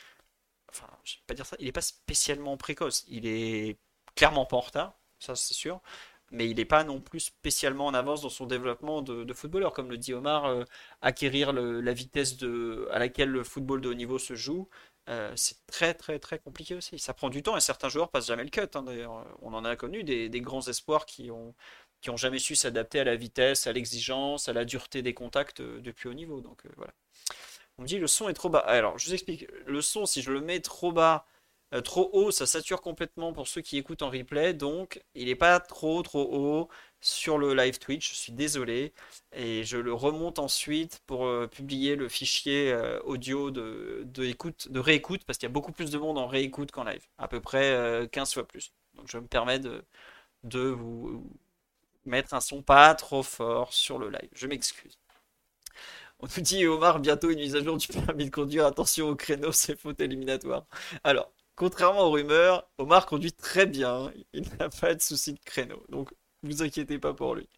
Enfin, je vais pas dire ça, il est pas spécialement précoce. Il est clairement pas en retard, ça c'est sûr. Mais il n'est pas non plus spécialement en avance dans son développement de, footballeur. Comme le dit Omar, euh, acquérir la vitesse à laquelle le football de haut niveau se joue, euh, c'est très très très compliqué aussi. Ça prend du temps et certains joueurs passent jamais le cut. hein, d'ailleurs, on en a connu des, grands espoirs qui ont, jamais su s'adapter à la vitesse, à l'exigence, à la dureté des contacts euh, depuis haut niveau. Donc voilà. On me dit le son est trop bas. Alors, je vous explique. Le son, si je le mets trop bas, euh, trop haut, ça sature complètement pour ceux qui écoutent en replay. Donc, il n'est pas trop trop haut sur le live Twitch. Je suis désolé. Et je le remonte ensuite pour euh, publier le fichier euh, audio de, de écoute, de réécoute, parce qu'il y a beaucoup plus de monde en réécoute qu'en live. À peu près euh, 15 fois plus. Donc, je me permets de, de vous mettre un son pas trop fort sur le live. Je m'excuse. On nous dit Omar, bientôt une mise à jour du permis de conduire. Attention au créneau, c'est faute éliminatoire. Alors, contrairement aux rumeurs, Omar conduit très bien. Il n'a pas de souci de créneau. Donc, vous inquiétez pas pour lui.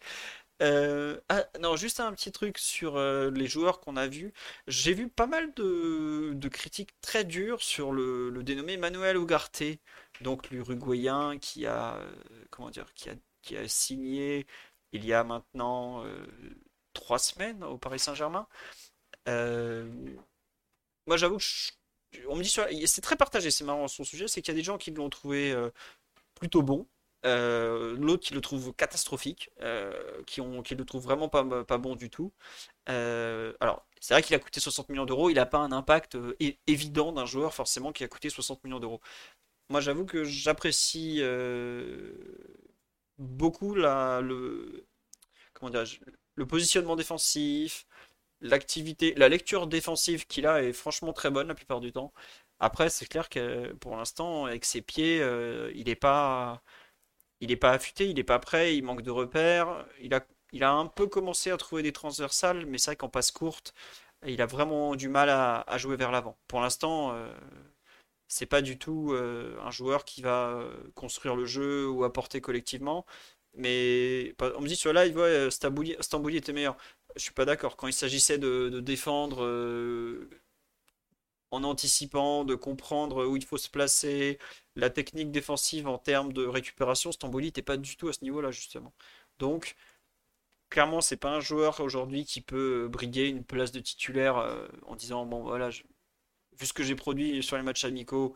Euh, ah, non, juste un petit truc sur euh, les joueurs qu'on a vus. J'ai vu pas mal de, critiques très dures sur le, dénommé Manuel Ugarte, donc l'Uruguayen qui a, euh, comment dire, qui a, qui a signé il y a maintenant trois semaines au Paris Saint-Germain. Moi, j'avoue que je- on me dit c'est très partagé, c'est marrant son sujet, c'est qu'il y a des gens qui l'ont trouvé euh, plutôt bon, euh, l'autre qui le trouve catastrophique, euh, qui ont, qui le trouve vraiment pas, pas bon du tout. Alors, c'est vrai qu'il a coûté 60 millions d'euros, il n'a pas un impact évident d'un joueur forcément qui a coûté 60 millions d'euros. Moi, j'avoue que j'apprécie beaucoup le, comment le positionnement défensif, l'activité, la lecture défensive qu'il a est franchement très bonne la plupart du temps. Après, c'est clair que pour l'instant, avec ses pieds, euh, il n'est pas, il est pas affûté, il n'est pas prêt, il manque de repères. Il a, il a un peu commencé à trouver des transversales, mais c'est vrai qu'en passe courte, il a vraiment du mal à, jouer vers l'avant. Pour l'instant, euh, c'est pas du tout euh, un joueur qui va euh, construire le jeu ou apporter collectivement. Mais on me dit sur live, ouais, Stambouli, était meilleur. Je suis pas d'accord. Quand il s'agissait de, défendre euh, en anticipant, de comprendre où il faut se placer, la technique défensive en termes de récupération, Stambouli n'était pas du tout à ce niveau-là, justement. Donc, clairement, c'est pas un joueur aujourd'hui qui peut briguer une place de titulaire euh, en disant bon voilà, vu ce que j'ai produit sur les matchs amicaux,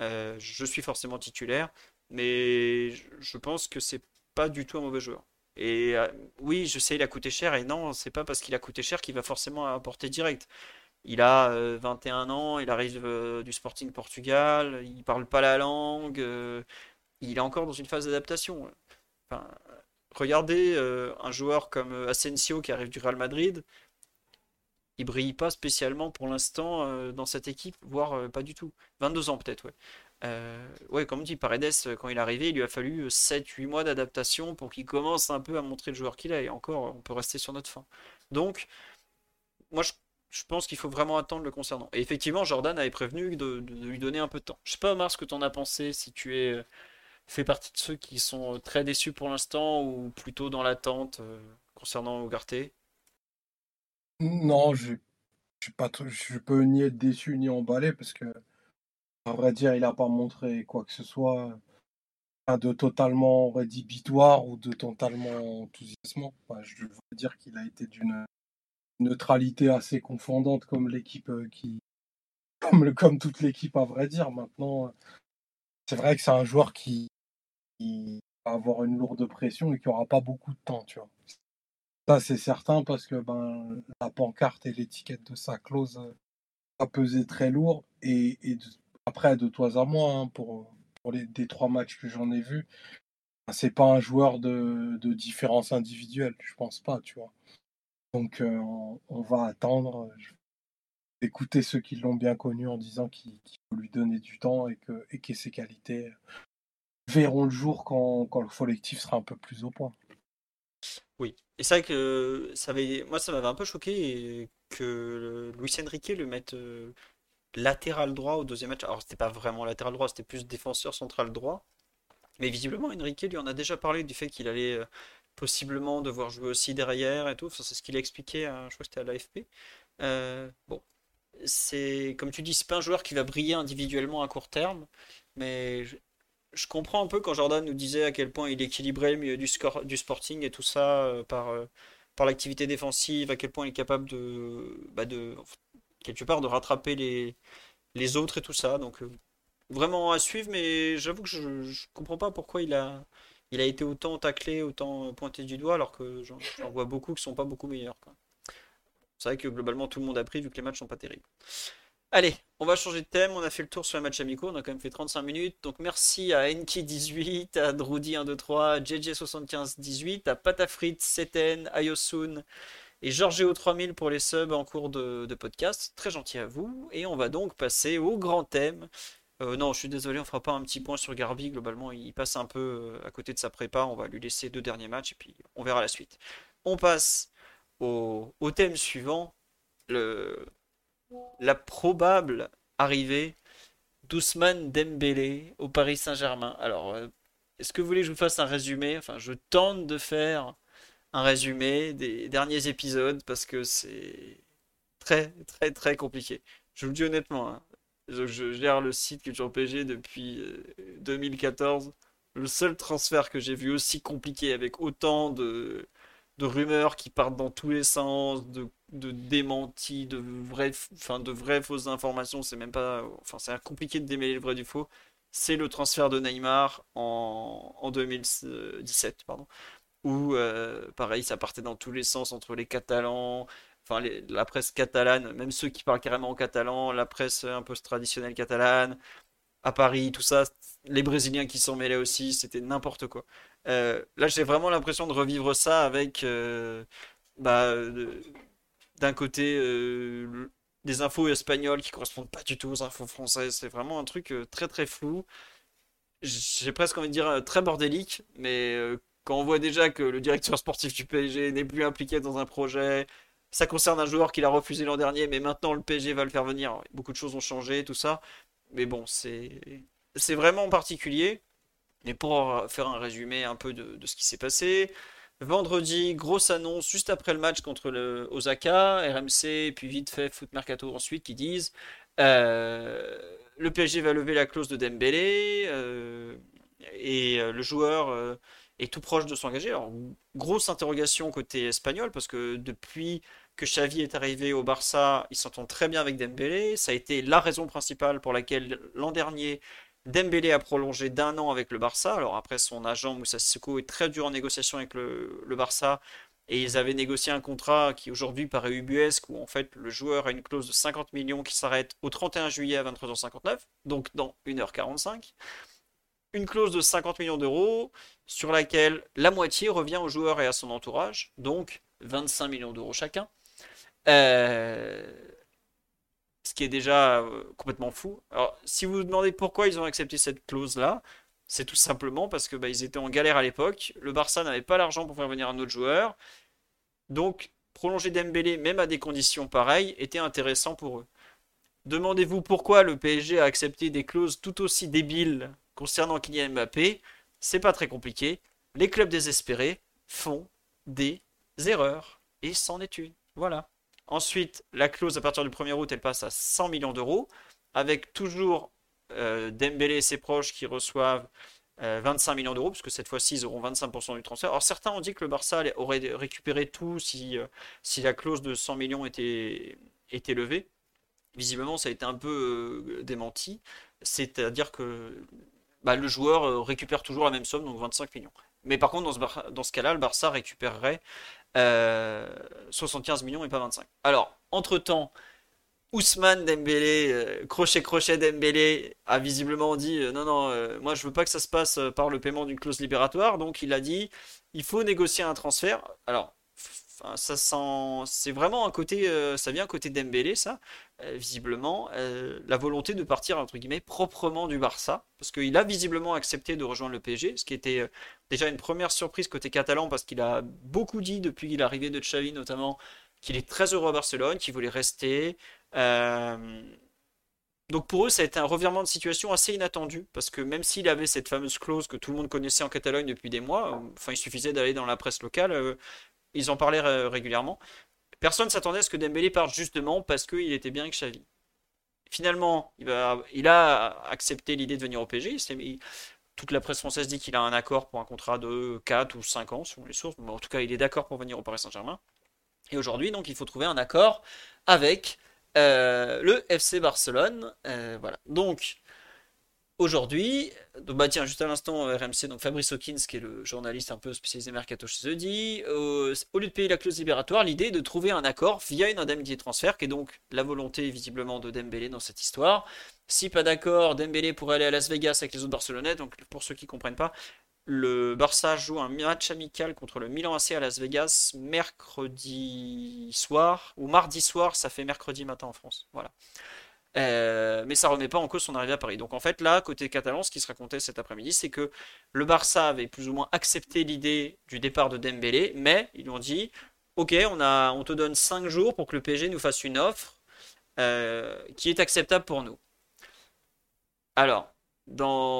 euh, je suis forcément titulaire. Mais je pense que c'est pas du tout un mauvais joueur. Et euh, oui, je sais, il a coûté cher. Et non, c'est pas parce qu'il a coûté cher qu'il va forcément apporter direct. Il a 21 ans, il arrive du Sporting Portugal, il parle pas la langue, il est encore dans une phase d'adaptation. Regardez euh, un joueur comme euh, Asensio qui arrive du Real Madrid. Il brille pas spécialement pour l'instant euh, dans cette équipe, voire pas du tout. 22 ans peut-être, ouais. Ouais, comme dit Paredes, quand il est arrivé, il lui a fallu 7-8 mois d'adaptation pour qu'il commence un peu à montrer le joueur qu'il est. Et encore, on peut rester sur notre fin. Donc, moi, je, pense qu'il faut vraiment attendre le concernant. Et effectivement, Jordan avait prévenu de, lui donner un peu de temps. Je sais pas, Omar, ce que tu en as pensé, si tu es fait partie de ceux qui sont euh, très déçus pour l'instant ou plutôt dans l'attente euh, concernant Ougarté Non, je je pas je peux ni être déçu ni emballé parce que à vrai dire, il n'a pas montré quoi que ce soit de totalement rédhibitoire ou de totalement enthousiasmant. je veux dire qu'il a été d'une neutralité assez confondante comme l'équipe euh, qui comme, comme toute l'équipe à vrai dire. Maintenant, c'est vrai que c'est un joueur qui, va avoir une lourde pression et qui aura pas beaucoup de temps, tu vois. Ça, c'est certain parce que ben, la pancarte et l'étiquette de sa clause euh, va peser très lourd. Et, après, de toi à moi, hein, pour, pour les trois matchs que j'en ai vus, ben, c'est pas un joueur de, de, différence individuelle, je pense pas, tu vois. Donc, euh, on, va attendre. écouter ceux qui l'ont bien connu en disant qu'il faut lui donner du temps et que, et que ses qualités verront le jour quand, quand, le collectif sera un peu plus au point. Oui, et c'est vrai que ça moi ça m'avait un peu choqué que Luis Enrique le mette euh, latéral droit au deuxième match. Alors c'était pas vraiment latéral droit, c'était plus défenseur central droit. Mais visiblement Enrique lui en a déjà parlé du fait qu'il allait euh, possiblement devoir jouer aussi derrière et tout. c'est ce qu'il a expliqué, je crois que c'était à l'AFP. Euh, bon, c'est comme tu dis, c'est pas un joueur qui va briller individuellement à court terme, mais je comprends un peu quand Jordan nous disait à quel point il équilibrait le milieu du, score, du sporting et tout ça euh, par, par l'activité défensive, à quel point il est capable de, bah de quelque part de rattraper les, les autres et tout ça. Donc euh, vraiment à suivre, mais j'avoue que je, ne comprends pas pourquoi il a, il a été autant taclé, autant pointé du doigt, alors que j'en vois beaucoup qui sont pas beaucoup meilleurs. C'est vrai que globalement tout le monde a pris vu que les matchs sont pas terribles. Allez, on va changer de thème. On a fait le tour sur les matchs amicaux. On a quand même fait 35 minutes. Donc merci à Enki18, à Drudi123, à JJ7518, à Patafrit, Seten, Ayosun et Georgeo3000 pour les subs en cours de, podcast. Très gentil à vous. Et on va donc passer au grand thème. Euh, non, je suis désolé, on fera pas un petit point sur Garbi. Globalement, il passe un peu euh, à côté de sa prépa. On va lui laisser deux derniers matchs et puis on verra la suite. On passe au, thème suivant. La probable arrivée d'Ousmane Dembélé au Paris Saint-Germain. Alors, euh, est-ce que vous voulez que je vous fasse un résumé? Enfin, je tente de faire un résumé des derniers épisodes parce que c'est très, très, très compliqué. Je vous le dis honnêtement. Hein. Je, gère le site Culture PG depuis 2014. Euh, le seul transfert que j'ai vu aussi compliqué avec autant de, de rumeurs qui partent dans tous les sens, de, de démentis, de vraies, enfin, de vraies fausses informations. C'est même pas, enfin, c'est compliqué de démêler le vrai du faux. C'est le transfert de Neymar en, en 2017, pardon, où euh, pareil, ça partait dans tous les sens entre les Catalans, enfin la presse catalane, même ceux qui parlent carrément en catalan, la presse un peu traditionnelle catalane, à Paris, tout ça, les Brésiliens qui s'en mêlaient aussi, c'était n'importe quoi. Euh, là, j'ai vraiment l'impression de revivre ça avec euh, bah, d'un côté euh, des infos espagnoles qui correspondent pas du tout aux infos françaises. C'est vraiment un truc très très flou. J'ai presque envie de dire très bordélique, mais quand on voit déjà que le directeur sportif du PSG n'est plus impliqué dans un projet, ça concerne un joueur qu'il a refusé l'an dernier, mais maintenant le PSG va le faire venir. Beaucoup de choses ont changé, tout ça. Mais bon, c'est c'est vraiment particulier. Mais pour faire un résumé un peu de, ce qui s'est passé, vendredi, grosse annonce juste après le match contre le Osaka, RMC, et puis vite fait Foot Mercato ensuite qui disent euh, le PSG va lever la clause de Dembélé euh, et euh, le joueur est tout proche de s'engager. Alors, grosse interrogation côté espagnol parce que depuis que Xavi est arrivé au Barça, il s'entend très bien avec Dembélé. Ça a été la raison principale pour laquelle l'an dernier, Dembélé a prolongé d'un an avec le Barça. Alors après, son agent Moussa Sissoko est très dur en négociation avec le, Barça. Et ils avaient négocié un contrat qui aujourd'hui paraît ubuesque, où en fait le joueur a une clause de 50 millions qui s'arrête au 31 juillet à 23h59, donc dans 1h45. Une clause de 50 millions d'euros sur laquelle la moitié revient au joueur et à son entourage, donc 25 millions d'euros chacun. Euh, ce qui est déjà euh, complètement fou. Alors, si vous vous demandez pourquoi ils ont accepté cette clause-là, c'est tout simplement parce que bah, ils étaient en galère à l'époque. Le Barça n'avait pas l'argent pour faire venir un autre joueur. Donc, prolonger Dembélé, même à des conditions pareilles, était intéressant pour eux. Demandez-vous pourquoi le PSG a accepté des clauses tout aussi débiles concernant Kylian Mbappé. C'est pas très compliqué. Les clubs désespérés font des erreurs. Et c'en est une. Voilà. Ensuite, la clause à partir du 1er août, elle passe à 100 millions d'euros, avec toujours euh, Dembélé et ses proches qui reçoivent 25 euh, millions d'euros, puisque cette fois-ci, ils auront 25% du transfert. Alors certains ont dit que le Barça aurait récupéré tout si, euh, si la clause de 100 millions était, était levée. Visiblement, ça a été un peu démenti. C'est-à-dire que bah, le joueur récupère toujours la même somme, donc 25 millions. Mais par contre, dans ce, dans ce cas-là, le Barça récupérerait 75 euh, millions et pas 25. Alors, entre-temps, Ousmane Dembélé, euh, crochet crochet Dembélé, a visiblement dit euh, non non, moi je veux pas que ça se passe par le paiement d'une clause libératoire, donc il a dit il faut négocier un transfert. Alors ça c'est vraiment un côté, euh, ça vient un côté Dembélé, ça, euh, visiblement, euh, la volonté de partir entre guillemets proprement du Barça, parce qu'il a visiblement accepté de rejoindre le PSG, ce qui était déjà une première surprise côté catalan, parce qu'il a beaucoup dit depuis l'arrivée de Xavi notamment qu'il est très heureux à Barcelone, qu'il voulait rester. Donc pour eux, ça a été un revirement de situation assez inattendu, parce que même s'il avait cette fameuse clause que tout le monde connaissait en Catalogne depuis des mois, enfin il suffisait d'aller dans la presse locale, ils en parlaient régulièrement. Personne s'attendait à ce que Dembélé parte justement parce qu'il était bien avec Xavi. Finalement, il, a accepté l'idée de venir au PSG. toute la presse française dit qu'il a un accord pour un contrat de 4 ou 5 ans, selon les sources. En tout cas, il est d'accord pour venir au Paris Saint-Germain. Et aujourd'hui, donc, il faut trouver un accord avec euh, le FC Barcelone. Euh, voilà. Donc, Aujourd'hui, bah tiens, juste à l'instant, euh, RMC, donc Fabrice Hawkins, qui est le journaliste un peu spécialisé mercato chez eux, dit euh, au lieu de payer la clause libératoire, l'idée est de trouver un accord via une indemnité de transfert, qui est donc la volonté visiblement de Dembélé dans cette histoire. Si pas d'accord, Dembélé pourrait aller à Las Vegas avec les autres Barcelonais. Donc pour ceux qui ne comprennent pas, le Barça joue un match amical contre le Milan AC à Las Vegas mercredi soir, ou mardi soir, ça fait mercredi matin en France. Voilà. Euh, mais ça remet pas en cause son arrivée à Paris. Donc en fait, là, côté catalan, ce qui se racontait cet après-midi, c'est que le Barça avait plus ou moins accepté l'idée du départ de Dembélé, mais ils lui ont dit Ok, on, te donne 5 jours pour que le PSG nous fasse une offre euh, qui est acceptable pour nous. Alors,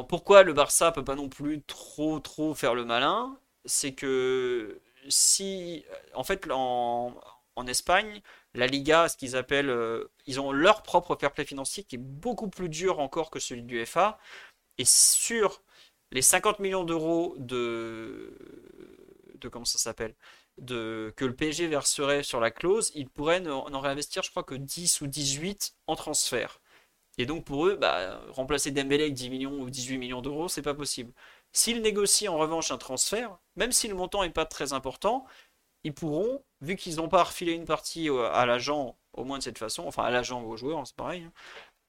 pourquoi le Barça peut pas non plus trop trop faire le malin? C'est que si, en fait, en, en Espagne, la Liga, ce qu'ils appellent, euh, ils ont leur propre fair play financier qui est beaucoup plus dur encore que celui du FA. Et sur les 50 millions d'euros de, de comment ça s'appelle, de que le PSG verserait sur la clause, ils pourraient n'en réinvestir, je crois que 10 ou 18 en transfert. Et donc pour eux, bah, remplacer Dembélé avec 10 millions ou 18 millions d'euros, c'est pas possible. S'ils négocient en revanche un transfert, même si le montant n'est pas très important, ils pourront, vu qu'ils n'ont pas refilé une partie à l'agent, au moins de cette façon, enfin à l'agent ou aux joueurs, c'est pareil, hein,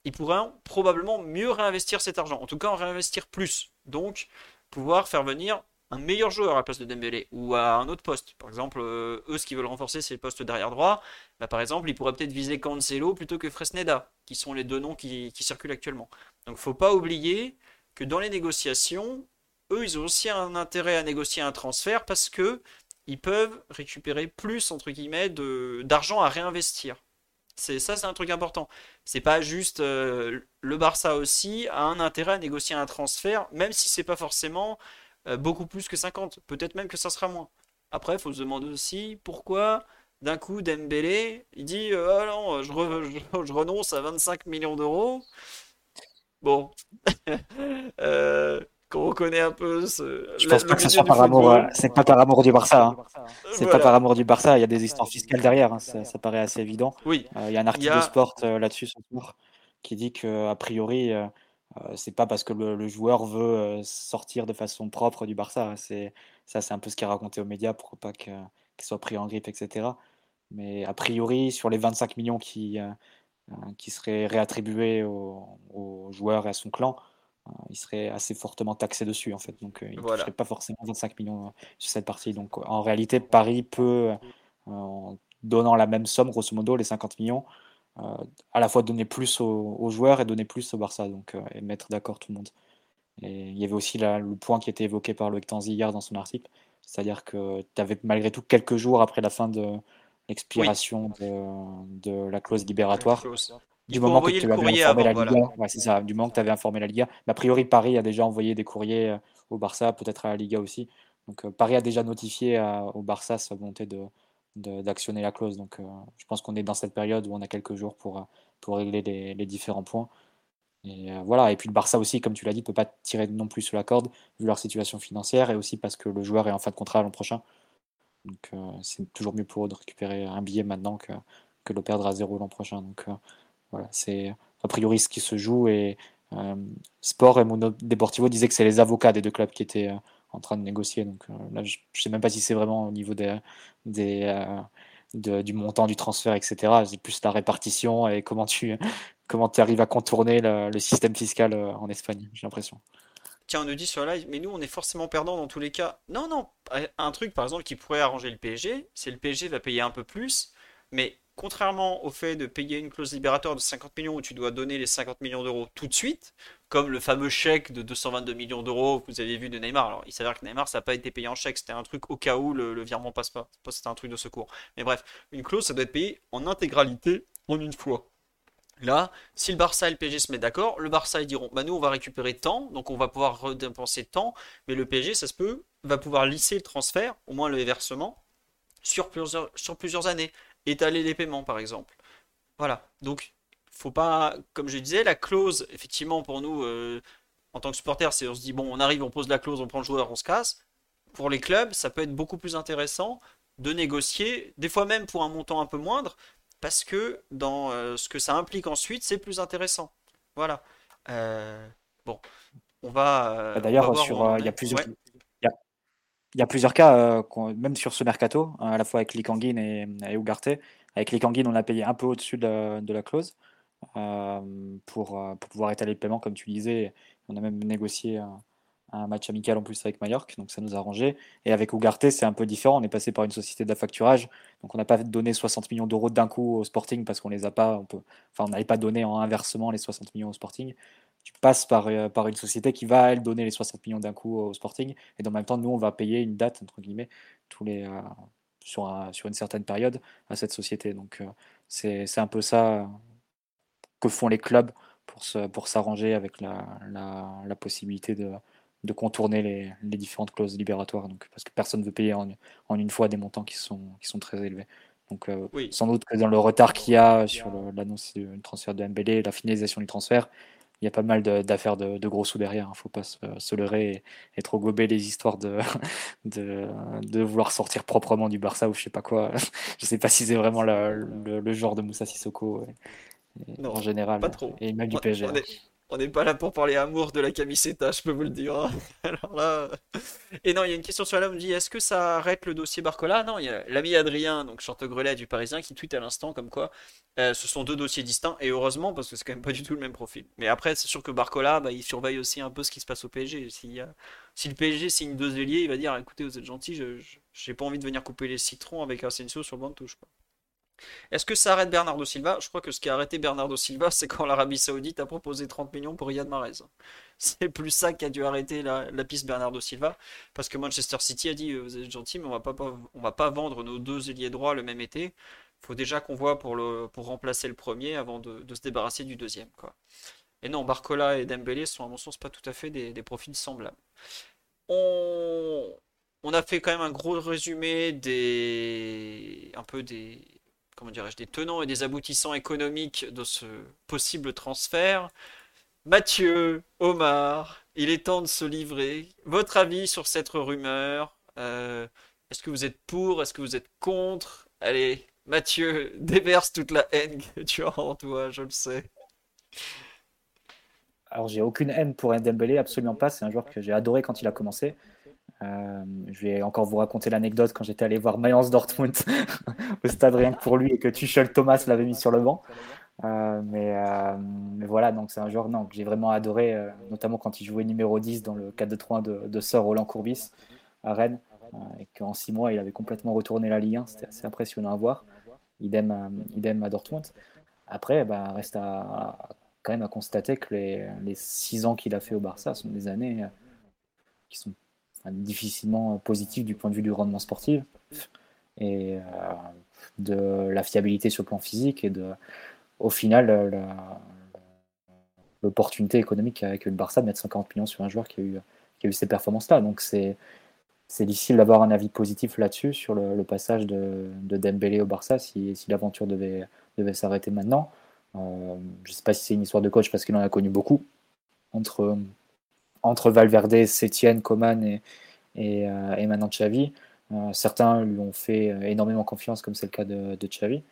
ils pourraient probablement mieux réinvestir cet argent. En tout cas, en réinvestir plus. Donc, pouvoir faire venir un meilleur joueur à la place de Dembélé ou à un autre poste. Par exemple, euh, eux, ce qu'ils veulent renforcer, c'est le poste derrière droit. Bah, par exemple, ils pourraient peut-être viser Cancelo plutôt que Fresneda, qui sont les deux noms qui, qui circulent actuellement. Donc, faut pas oublier que dans les négociations, eux, ils ont aussi un intérêt à négocier un transfert parce que ils peuvent récupérer plus, entre guillemets, d'argent à réinvestir. C'est ça, c'est un truc important. C'est pas juste euh, le Barça aussi a un intérêt à négocier un transfert, même si c'est pas forcément euh, beaucoup plus que 50. Peut-être même que ça sera moins. Après, il faut se demander aussi pourquoi d'un coup Dembélé, il dit ah non, je, je, renonce à 25 millions d'euros. Bon. euh, qu'on reconnaît un peu ce. Je pense pas que ce soit par amour. Euh, c'est pas par amour du Barça. Hein. C'est pas par amour du Barça. Il y a des histoires fiscales derrière. Hein. Ça, paraît assez évident. Oui. Euh, il y a un article de Sport euh, là-dessus ce soir qui dit que a priori, c'est pas parce que le, joueur veut sortir de façon propre du Barça. C'est ça, c'est un peu ce qui est raconté aux médias pour pas qu'il soit pris en grippe, etc. Mais a priori, sur les 25 millions qui qui seraient réattribués aux joueurs et à son clan, il serait assez fortement taxé dessus en fait. Donc euh, il ne toucherait pas forcément 25 millions euh, sur cette partie. Donc en réalité, Paris peut, euh, en donnant la même somme, grosso modo, les 50 millions, à la fois donner plus aux, joueurs et donner plus au Barça, donc et mettre d'accord tout le monde. Et il y avait aussi le point qui était évoqué par Loïc Tanzi hier dans son article, c'est-à-dire que tu avais malgré tout quelques jours après la fin de l'expiration de, la clause libératoire, du moment que tu avais informé la Liga, c'est ça, du moment que tu avais informé la Liga. Mais a priori, Paris a déjà envoyé des courriers euh, au Barça, peut-être à la Liga aussi. Donc euh, Paris a déjà notifié au Barça sa volonté de, d'actionner la clause. Donc euh, je pense qu'on est dans cette période où on a quelques jours pour, pour régler les, différents points. Et voilà, et puis le Barça aussi, comme tu l'as dit, ne peut pas tirer non plus sur la corde vu leur situation financière et aussi parce que le joueur est en fin de contrat l'an prochain. Donc c'est toujours mieux pour eux de récupérer un billet maintenant que, que de le perdre à zéro l'an prochain. Donc voilà, c'est a priori ce qui se joue et euh, Sport et Mono Deportivo disaient que c'est les avocats des deux clubs qui étaient euh, en train de négocier. Donc euh, je ne sais même pas si c'est vraiment au niveau des, du montant du transfert, etc. C'est plus la répartition et comment tu comment arrives à contourner le, système fiscal en Espagne, j'ai l'impression. Tiens, on nous dit sur live, mais nous on est forcément perdant dans tous les cas. Non, non, un truc par exemple qui pourrait arranger le PSG, c'est le PSG va payer un peu plus, mais contrairement au fait de payer une clause libératoire de 50 millions où tu dois donner les 50 millions d'euros tout de suite, comme le fameux chèque de 222 millions d'euros que vous avez vu de Neymar. Alors, il s'avère que Neymar, ça n'a pas été payé en chèque, c'était un truc au cas où le, virement passe pas. C'était un truc de secours. Mais bref, une clause, ça doit être payé en intégralité en une fois. Là, si le Barça et le PSG se mettent d'accord, le Barça ils diront bah nous on va récupérer tant, donc on va pouvoir redépenser tant, mais le PSG ça se peut va pouvoir lisser le transfert, au moins le versement, sur plusieurs, sur plusieurs années étaler les paiements, par exemple. Voilà. Donc, faut pas, comme je disais, la clause, effectivement, pour nous, euh, en tant que supporter, c'est on se dit, bon, on arrive, on pose la clause, on prend le joueur, on se casse. Pour les clubs, ça peut être beaucoup plus intéressant de négocier, des fois même pour un montant un peu moindre, parce que dans euh, ce que ça implique ensuite, c'est plus intéressant. Voilà. Euh, bon, on va. D'ailleurs, il y a plusieurs. Il y a plusieurs cas, euh, même sur ce mercato, hein, à la fois avec Likanguin et, et Ugarte. Avec Likanguin, on a payé un peu au-dessus de, la clause euh, pour, euh, pour, pouvoir étaler le paiement, comme tu disais. On a même négocié un, match amical en plus avec Mallorca, donc ça nous a arrangé. Et avec Ugarte, c'est un peu différent. On est passé par une société d'affacturage, donc on n'a pas donné 60 millions d'euros d'un coup au Sporting parce qu'on les a pas. On peut, enfin, on n'avait pas donné en inversement les 60 millions au Sporting tu passes par, euh, par une société qui va, elle, donner les 60 millions d'un coup au Sporting. Et dans le même temps, nous, on va payer une date, entre guillemets, tous les, euh, sur, sur une certaine période à cette société. Donc, euh, c'est un peu ça que font les clubs pour s'arranger pour avec la, la, la, possibilité de, de contourner les, les, différentes clauses libératoires. Donc, parce que personne ne veut payer en, en, une fois des montants qui sont, qui sont très élevés. Donc, sans doute que dans le retard qu'il y a sur l'annonce du transfert de MBD, la finalisation du transfert, il y a pas mal d'affaires de, gros sous derrière. Il hein. ne faut pas se, leurrer et, trop gober les histoires de, de, vouloir sortir proprement du Barça ou je sais pas quoi. je sais pas si c'est vraiment le, genre de Moussa Sissoko en général. Pas trop. Et même du PSG. Hein. On n'est pas là pour parler amour de la camiseta, je peux vous le dire. Hein. Là... Et non, il y a une question sur la on me dit est-ce que ça arrête le dossier Barcola? Non, il y a l'ami Adrien, donc Chantegrelet du Parisien, qui tweet à l'instant comme quoi euh, ce sont deux dossiers distincts, et heureusement, parce que c'est quand même pas du tout le même profil. Mais après, c'est sûr que Barcola, bah, il surveille aussi un peu ce qui se passe au PSG. Si, si le PSG signe deux ailiers, il va dire écoutez, vous êtes gentil, je j'ai pas envie de venir couper les citrons avec Asensio sur le banc de touche. Est-ce que ça arrête Bernardo Silva? Je crois que ce qui a arrêté Bernardo Silva, c'est quand l'Arabie Saoudite a proposé 30 millions pour Riyad Mahrez. C'est plus ça qui a dû arrêter la, piste Bernardo Silva, parce que Manchester City a dit euh, vous êtes gentil, mais on va pas, va pas vendre nos deux ailiers droits le même été. faut déjà qu'on voit pour, remplacer le premier avant de, se débarrasser du deuxième. Et non, Barcola et Dembélé sont à mon sens pas tout à fait des, profils semblables. On, on a fait quand même un gros résumé des un peu des comment dirais-je des tenants et des aboutissants économiques de ce possible transfert. Mathieu, Omar, il est temps de se livrer. Votre avis sur cette rumeur euh, Est-ce que vous êtes pour Est-ce que vous êtes contre? Allez, Mathieu, déverse toute la haine que tu as en toi, je le sais. Alors, j'ai aucune haine pour Dembélé, absolument pas. C'est un joueur que j'ai adoré quand il a commencé. Euh, je vais encore vous raconter l'anecdote quand j'étais allé voir Mayence Dortmund au stade rien que pour lui et que Tuchel Thomas l'avait mis sur le banc. Euh, mais, euh, mais, voilà, donc c'est un joueur non, que j'ai vraiment adoré, notamment quand il jouait numéro 10 dans le 4-2-3 de, de Sir Roland Courbis à Rennes, et qu'en 6 mois il avait complètement retourné la Ligue 1. C'était assez impressionnant à voir. Idem idem à Dortmund. Après, bah, reste quand même à constater que les 6 ans qu'il a fait au Barça sont des années qui sont difficilement positif du point de vue du rendement sportif et euh, de la fiabilité sur le plan physique et de, au final, l'opportunité économique avec le Barça de mettre 50 millions sur un joueur qui a eu, ces performances-là. Donc c'est difficile d'avoir un avis positif là-dessus sur le, passage de, de, Dembélé au Barça si, si l'aventure devait, devait s'arrêter maintenant. Euh, je ne sais pas si c'est une histoire de coach parce qu'il en a connu beaucoup entre entre Valverde, Sétienne, Coman et, et, euh, et maintenant Xavi. Euh, certains lui ont fait euh, énormément confiance, comme c'est le cas de, de Xavi.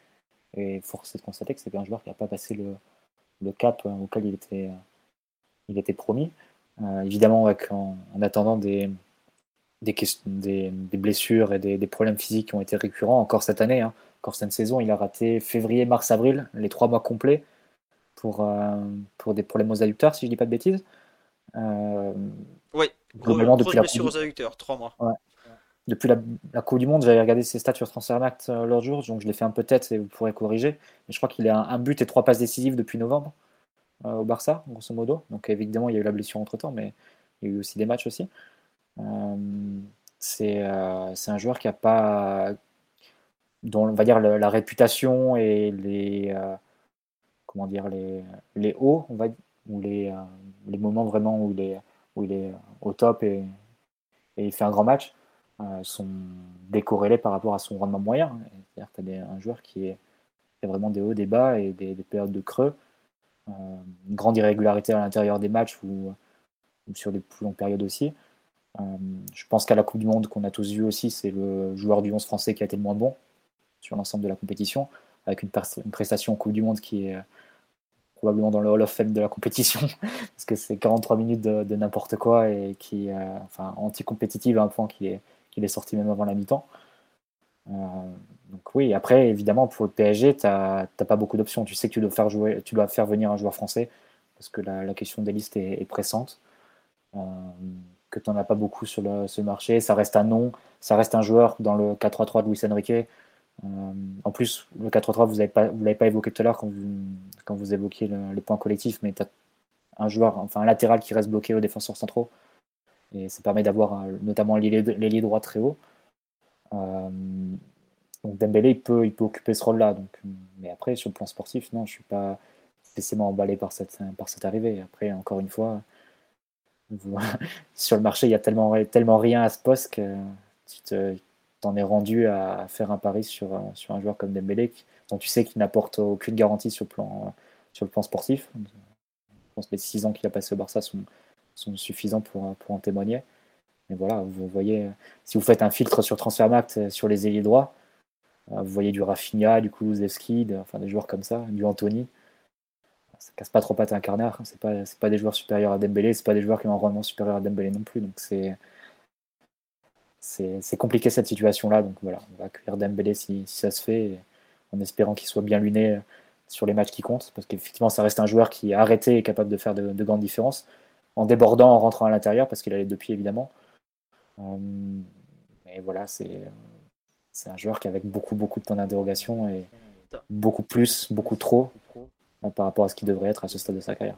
Et force est de constater que c'est un joueur qui n'a pas passé le, cap auquel il était, promis. évidemment, en, attendant des, des, blessures et des, des, problèmes physiques qui ont été récurrents encore cette année. Hein. Encore cette saison, il a raté février, mars, avril, les trois mois complets pour, pour des problèmes aux adducteurs, si je ne dis pas de bêtises. Euh, oui, globalement depuis la aux trois mois. Depuis la, Coupe du Monde, j'avais regardé ses stats sur Transfermarkt euh, l'autre jour, donc je l'ai fait un peu tête et vous pourrez corriger. Mais je crois qu'il a un, but et trois passes décisives depuis novembre euh, au Barça, grosso modo. Donc évidemment, il y a eu la blessure entre temps, mais il y a eu aussi des matchs aussi. Euh, c'est un joueur qui a pas, dont on va dire la, réputation et les comment dire les, les hauts, on va ou les, les moments vraiment où il est où est au top et, il fait un grand match, euh, sont décorrélés par rapport à son rendement moyen. C'est-à-dire que tu as un joueur qui, est, a vraiment des hauts, des bas et des, périodes de creux. Euh, une grande irrégularité à l'intérieur des matchs ou, sur des plus longues périodes aussi. Euh, je pense qu'à la Coupe du Monde qu'on a tous vu aussi, c'est le joueur du 11 français qui a été le moins bon sur l'ensemble de la compétition, avec une, une prestation Coupe du Monde qui est probablement dans le Hall of Fame de la compétition, parce que c'est 43 minutes de, n'importe quoi et qui, euh, enfin, anti-compétitive à un point qui est, qui est sorti même avant la mi-temps. Euh, donc oui, après, évidemment, pour le PSG, tu n'as pas beaucoup d'options. Tu sais que tu dois, faire jouer, tu dois faire venir un joueur français, parce que la, question des listes est, pressante. Euh, que tu n'en as pas beaucoup sur le, ce marché. Ça reste un nom, ça reste un joueur dans le 4-3-3 de Luis Enrique. Euh, en plus, le 4-3, vous l'avez pas évoqué tout à l'heure quand vous, quand évoquiez le, les points collectifs, mais tu as un joueur, enfin un latéral qui reste bloqué aux défenseurs centraux. Et ça permet d'avoir notamment l'ailier droit très haut. Euh, donc Dembélé, il peut, occuper ce rôle-là. Mais après, sur le plan sportif, non, je ne suis pas spécialement emballé par cette, par cette arrivée. Après, encore une fois, sur le marché, il y a tellement, tellement rien à ce poste que tu te, t'en es rendu à faire un pari sur, euh, un joueur comme Dembélé, dont tu sais qu'il n'apporte aucune garantie sur le plan, sportif. Je pense que les six ans qu'il a passé au Barça sont, suffisants pour, en témoigner. Mais voilà, vous voyez, si vous faites un filtre sur Transfermarkt euh, sur les ailiers droits, euh, vous voyez du Rafinha, du Kulusevski, enfin des joueurs comme ça, du Anthony. Ça casse pas trop pattes à un carnard. Hein. C'est pas, pas des joueurs supérieurs à Dembélé, c'est pas des joueurs qui ont un rendement supérieur à Dembélé non plus. Donc c'est c'est compliqué cette situation-là. Donc voilà, on va accueillir Dembélé si, ça se fait, en espérant qu'il soit bien luné sur les matchs qui comptent, parce qu'effectivement, ça reste un joueur qui est arrêté et capable de faire de, grandes différences, en débordant, en rentrant à l'intérieur, parce qu'il a les deux pieds évidemment. Euh, mais voilà, c'est un joueur qui avec beaucoup, beaucoup de temps d'interrogation et beaucoup plus, beaucoup trop par rapport à ce qu'il devrait être à ce stade de sa carrière.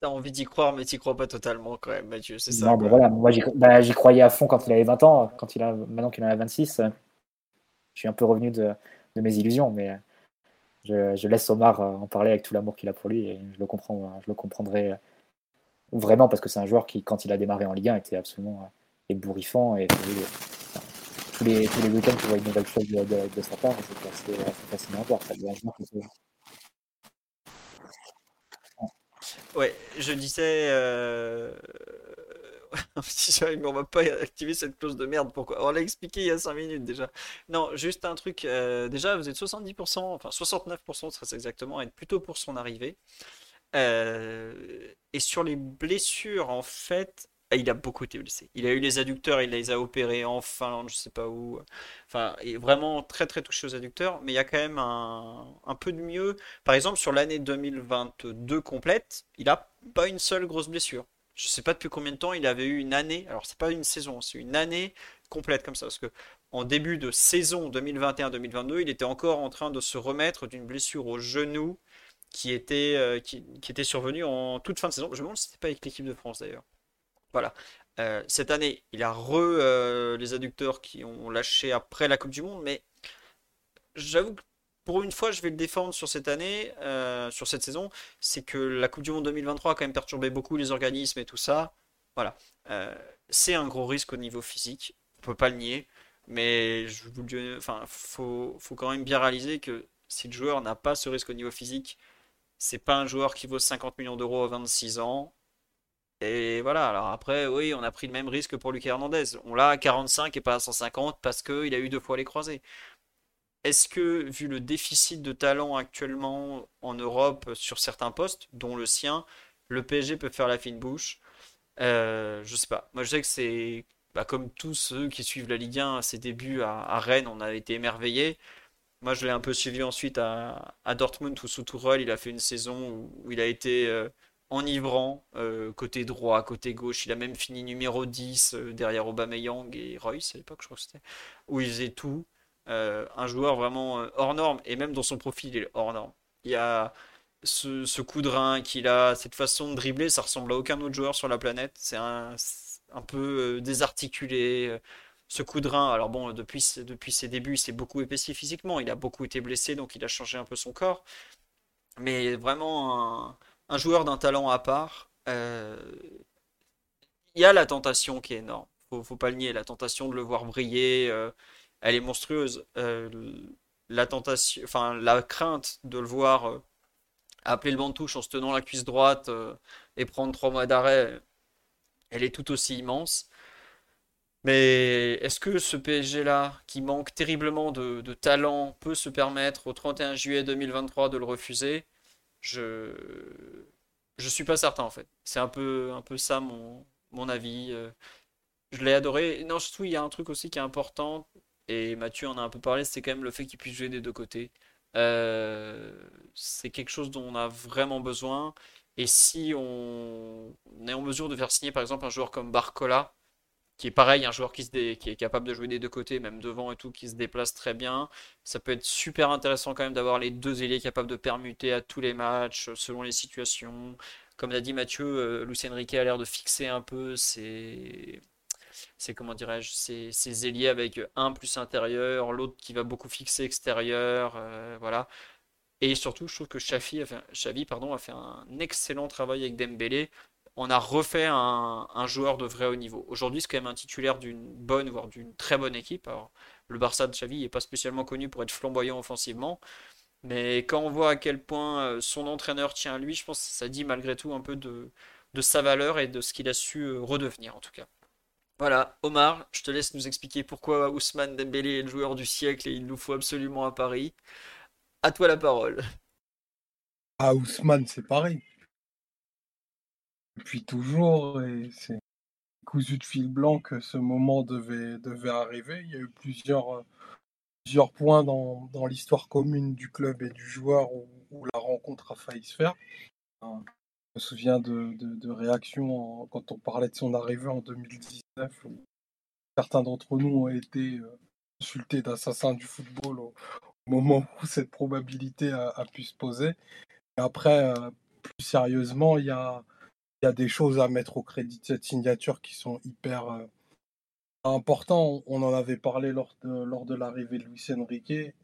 T'as envie d'y croire, mais t'y crois pas totalement quand même, Mathieu, c'est ça Non, voilà, moi bah, j'y croyais à fond quand il avait 20 ans, quand il a, maintenant qu'il en a 26. Je suis un peu revenu de, de mes illusions, mais je, laisse Omar en parler avec tout l'amour qu'il a pour lui et je le comprends, je le comprendrai vraiment parce que c'est un joueur qui, quand il a démarré en Ligue 1, était absolument ébouriffant et tous les, tous les week-ends, tu vois une nouvelle chose de, de, de sa part, c'est assez, fascinant à voir. Ça Ouais, je disais. Euh... mais on va pas activer cette clause de merde. Pourquoi? On l'a expliqué il y a 5 minutes déjà. Non, juste un truc. Euh, déjà, vous êtes 70%, enfin 69% très exactement, à être plutôt pour son arrivée. Euh, et sur les blessures, en fait, il a beaucoup été blessé. Il a eu les adducteurs, il les a opérés en Finlande, je sais pas où. Enfin, il est vraiment très très touché aux adducteurs, mais il y a quand même un, peu de mieux. Par exemple, sur l'année 2022 complète, il a pas une seule grosse blessure. Je sais pas depuis combien de temps il avait eu une année. Alors c'est pas une saison, c'est une année complète comme ça, parce que en début de saison 2021-2022, il était encore en train de se remettre d'une blessure au genou qui était, euh, était survenue en toute fin de saison. Je me demande si c'était pas avec l'équipe de France d'ailleurs. Voilà. Euh, cette année, il a re euh, les adducteurs qui ont lâché après la Coupe du Monde, mais j'avoue que pour une fois, je vais le défendre sur cette année, euh, sur cette saison. C'est que la Coupe du Monde 2023 a quand même perturbé beaucoup les organismes et tout ça. Voilà. c'est un gros risque au niveau physique, on peut pas le nier, mais je vous enfin, faut, faut quand même bien réaliser que si le joueur n'a pas ce risque au niveau physique, c'est pas un joueur qui vaut 50 millions d'euros à 26 ans et voilà, alors après, oui, on a pris le même risque pour Lucas Hernandez. On l'a à 45 et pas à 150 parce qu'il a eu deux fois les croisés. Est-ce que, vu le déficit de talent actuellement en Europe sur certains postes, dont le sien, le PSG peut faire la fine bouche? Euh, Je sais pas. Moi, je sais que c'est bah, comme tous ceux qui suivent la Ligue 1 à ses débuts à, Rennes, on a été émerveillés. Moi, je l'ai un peu suivi ensuite à, Dortmund où sous Tourelle, il a fait une saison où, il a été euh, enivrant, euh, côté droit, côté gauche. Il a même fini numéro 10 euh, derrière Aubameyang et Royce à l'époque, je crois que c'était, où il faisait tout. Euh, un joueur vraiment hors norme, et même dans son profil, il est hors norme. Il y a ce, coup de rein qu'il a, cette façon de dribbler, ça ressemble à aucun autre joueur sur la planète. C'est un, un peu désarticulé. Ce coup de rein, alors bon, depuis, depuis ses débuts, il s'est beaucoup épaissi physiquement. Il a beaucoup été blessé, donc il a changé un peu son corps. Mais vraiment un un joueur d'un talent à part, euh, il y a la tentation qui est énorme. Faut, faut pas le nier, la tentation de le voir briller, euh, elle est monstrueuse. Euh, la tentation, enfin la crainte de le voir appeler le banc de touche en se tenant la cuisse droite et prendre trois mois d'arrêt, elle est tout aussi immense. Mais est-ce que ce PSG-là, qui manque terriblement de, de, talent, peut se permettre au 31 juillet 2023 de le refuser? Je je suis pas certain en fait. C'est un peu un peu ça mon, mon avis. Euh. Je l'ai adoré. Non, surtout il y a un truc aussi qui est important et Mathieu en a un peu parlé, c'est quand même le fait qu'il puisse jouer des deux côtés. Euh, c'est quelque chose dont on a vraiment besoin. Et si on est en mesure de faire signer par exemple un joueur comme Barcola, qui est pareil, un joueur qui, se est capable de jouer des deux côtés, même devant et tout, qui se déplace très bien. Ça peut être super intéressant quand même d'avoir les deux ailiers capables de permuter à tous les matchs, selon les situations. Comme l'a dit Mathieu, euh, Lucien Riquet a l'air de fixer un peu ses, c'est comment dirais-je, ses, ailiers avec un plus intérieur, l'autre qui va beaucoup fixer extérieur, euh, voilà. Et surtout, je trouve que Xavi a fait, pardon, a fait un excellent travail avec Dembélé on a refait un, joueur de vrai haut niveau. Aujourd'hui, c'est quand même un titulaire d'une bonne, voire d'une très bonne équipe. Alors, le Barça de Xavi n'est pas spécialement connu pour être flamboyant offensivement. Mais quand on voit à quel point euh, son entraîneur tient à lui, je pense que ça dit malgré tout un peu de, sa valeur et de ce qu'il a su euh, redevenir en tout cas. Voilà, Omar, je te laisse nous expliquer pourquoi Ousmane Dembélé est le joueur du siècle et il nous faut absolument à Paris. À toi la parole. Ah, Ousmane, c'est pareil depuis toujours et c'est cousu de fil blanc que ce moment devait, arriver. Il y a eu plusieurs, euh, points dans, l'histoire commune du club et du joueur où, la rencontre a failli se faire. Je me souviens de, réactions quand on parlait de son arrivée en 2019 où certains d'entre nous ont été euh, insultés d'assassins du football au, moment où cette probabilité a, a pu se poser. Et après, euh, plus sérieusement, il y a il y a des choses à mettre au crédit de cette signature qui sont hyper euh, importantes. On en avait parlé lors de, lors de l'arrivée de Luis Enrique.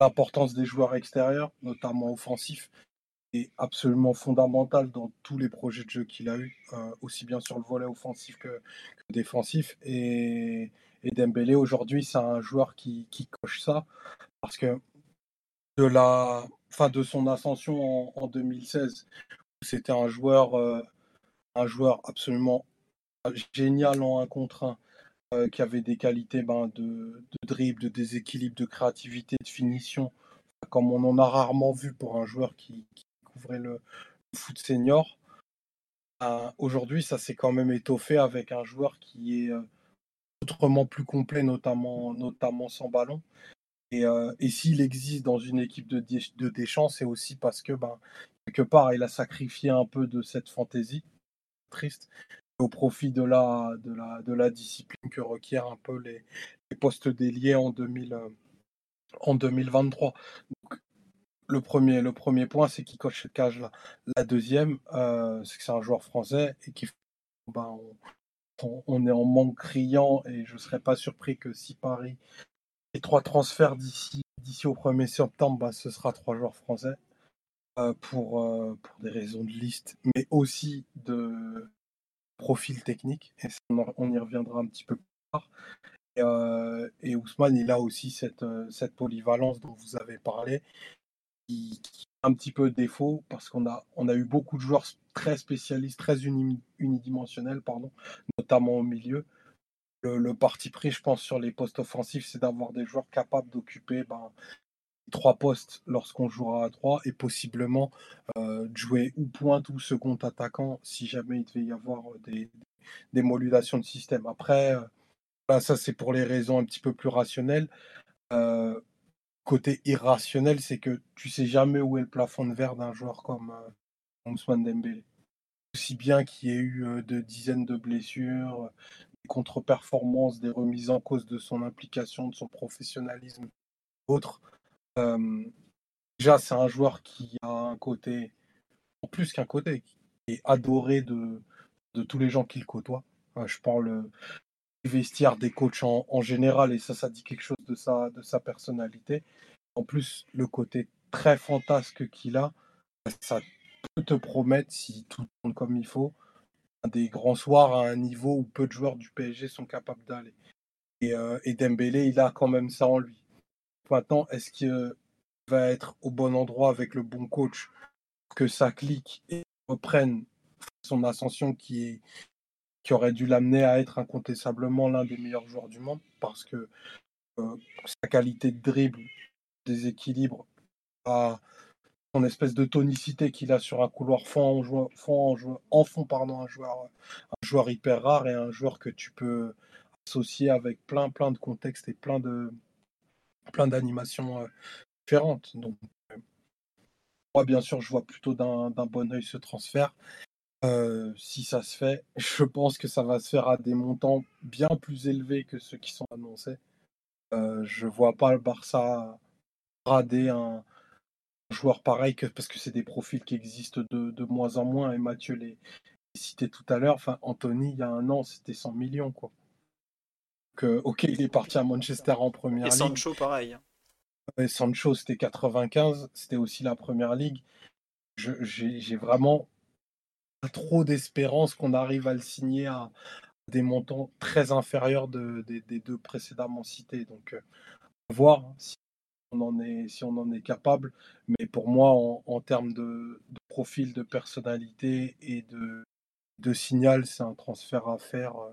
l'importance des joueurs extérieurs, notamment offensifs, est absolument fondamentale dans tous les projets de jeu qu'il a eu, aussi bien sur le volet offensif que, défensif. Et, et Dembélé, aujourd'hui, c'est un joueur qui, qui, coche ça, parce que de, la, fin, de son ascension en, 2016, c'était un joueur, un joueur absolument génial en un contre un, euh, qui avait des qualités ben, de, de, dribble, de déséquilibre, de créativité, de finition, comme on en a rarement vu pour un joueur qui, couvrait le, foot senior. Euh, aujourd'hui, ça s'est quand même étoffé avec un joueur qui est euh, autrement plus complet, notamment, notamment sans ballon. Et, et s'il existe dans une équipe de, de Deschamps, c'est aussi parce que, ben, quelque part, il a sacrifié un peu de cette fantaisie triste au profit de la, de la, de la discipline que requièrent un peu les, postes déliés en, 2000, euh, en 2023. le premier, le premier point, c'est qu'il coche cette cage-là. La deuxième, euh, c'est que c'est un joueur français et qui ben, est en manque criant et je ne serais pas surpris que si Paris fait trois transferts d'ici d'ici au 1er septembre, ben, ce sera trois joueurs français pour, pour des raisons de liste, mais aussi de, profil technique, et on, y reviendra un petit peu plus tard. Et, euh, Ousmane, il a aussi cette, euh, cette polyvalence dont vous avez parlé, qui, a un petit peu défaut, parce qu'on a, on a eu beaucoup de joueurs très spécialistes, très unidimensionnels, pardon, notamment au milieu. Le, parti pris, je pense, sur les postes offensifs, c'est d'avoir des joueurs capables d'occuper ben, trois postes lorsqu'on jouera à trois et possiblement euh, jouer ou pointe ou second attaquant si jamais il devait y avoir des, des modulations de système. Après, euh, ça c'est pour les raisons un petit peu plus rationnelles. Euh, côté irrationnel, c'est que tu sais jamais où est le plafond de verre d'un joueur comme Ousmane Dembélé. Aussi bien qu'il y ait eu de dizaines de blessures, des contre-performances, des remises en cause de son implication, de son professionnalisme, autres déjà, c'est un joueur qui a un côté, plus qu'un côté, qui est adoré de, tous les gens qu'il côtoie. je parle du vestiaire des coachs en, général, et ça, ça dit quelque chose de sa, personnalité. En plus, le côté très fantasque qu'il a, ça peut te promettre, si tout tourne comme il faut, des grands soirs à un niveau où peu de joueurs du PSG sont capables d'aller. Et, euh, il a quand même ça en lui. Maintenant, est-ce qu'il va être au bon endroit avec le bon coach, que ça clique et reprenne son ascension qui, aurait dû l'amener à être incontestablement l'un des meilleurs joueurs du monde parce que euh, sa qualité de dribble, déséquilibre, à son espèce de tonicité qu'il a sur un couloir fond en, fond, en, fond pardon, un joueur, un joueur hyper rare et un joueur que tu peux associer avec plein plein de contextes et plein de, plein d'animations euh, différentes. Donc, euh, moi, bien sûr, je vois plutôt d'un bon oeil ce transfert. Euh, si ça se fait, je pense que ça va se faire à des montants bien plus élevés que ceux qui sont annoncés. Euh, je vois pas le Barça rader un, joueur pareil parce que c'est des profils qui existent de, de, moins en moins. Et Mathieu les, les citait tout à l'heure. Enfin, Anthony, il y a un an, c'était 100 millions. Quoi ok, il est parti à Manchester en première ligue. Et Sancho, pareil. Et Sancho, c'était 95, c'était aussi la première ligue. J'ai vraiment pas trop d'espérance qu'on arrive à le signer à des montants très inférieurs des deux précédemment cités. Donc, euh, voir si on en est, si on en est capable. Mais pour moi, en, termes de, profil, de personnalité et de, de signal, c'est un transfert à faire. Euh,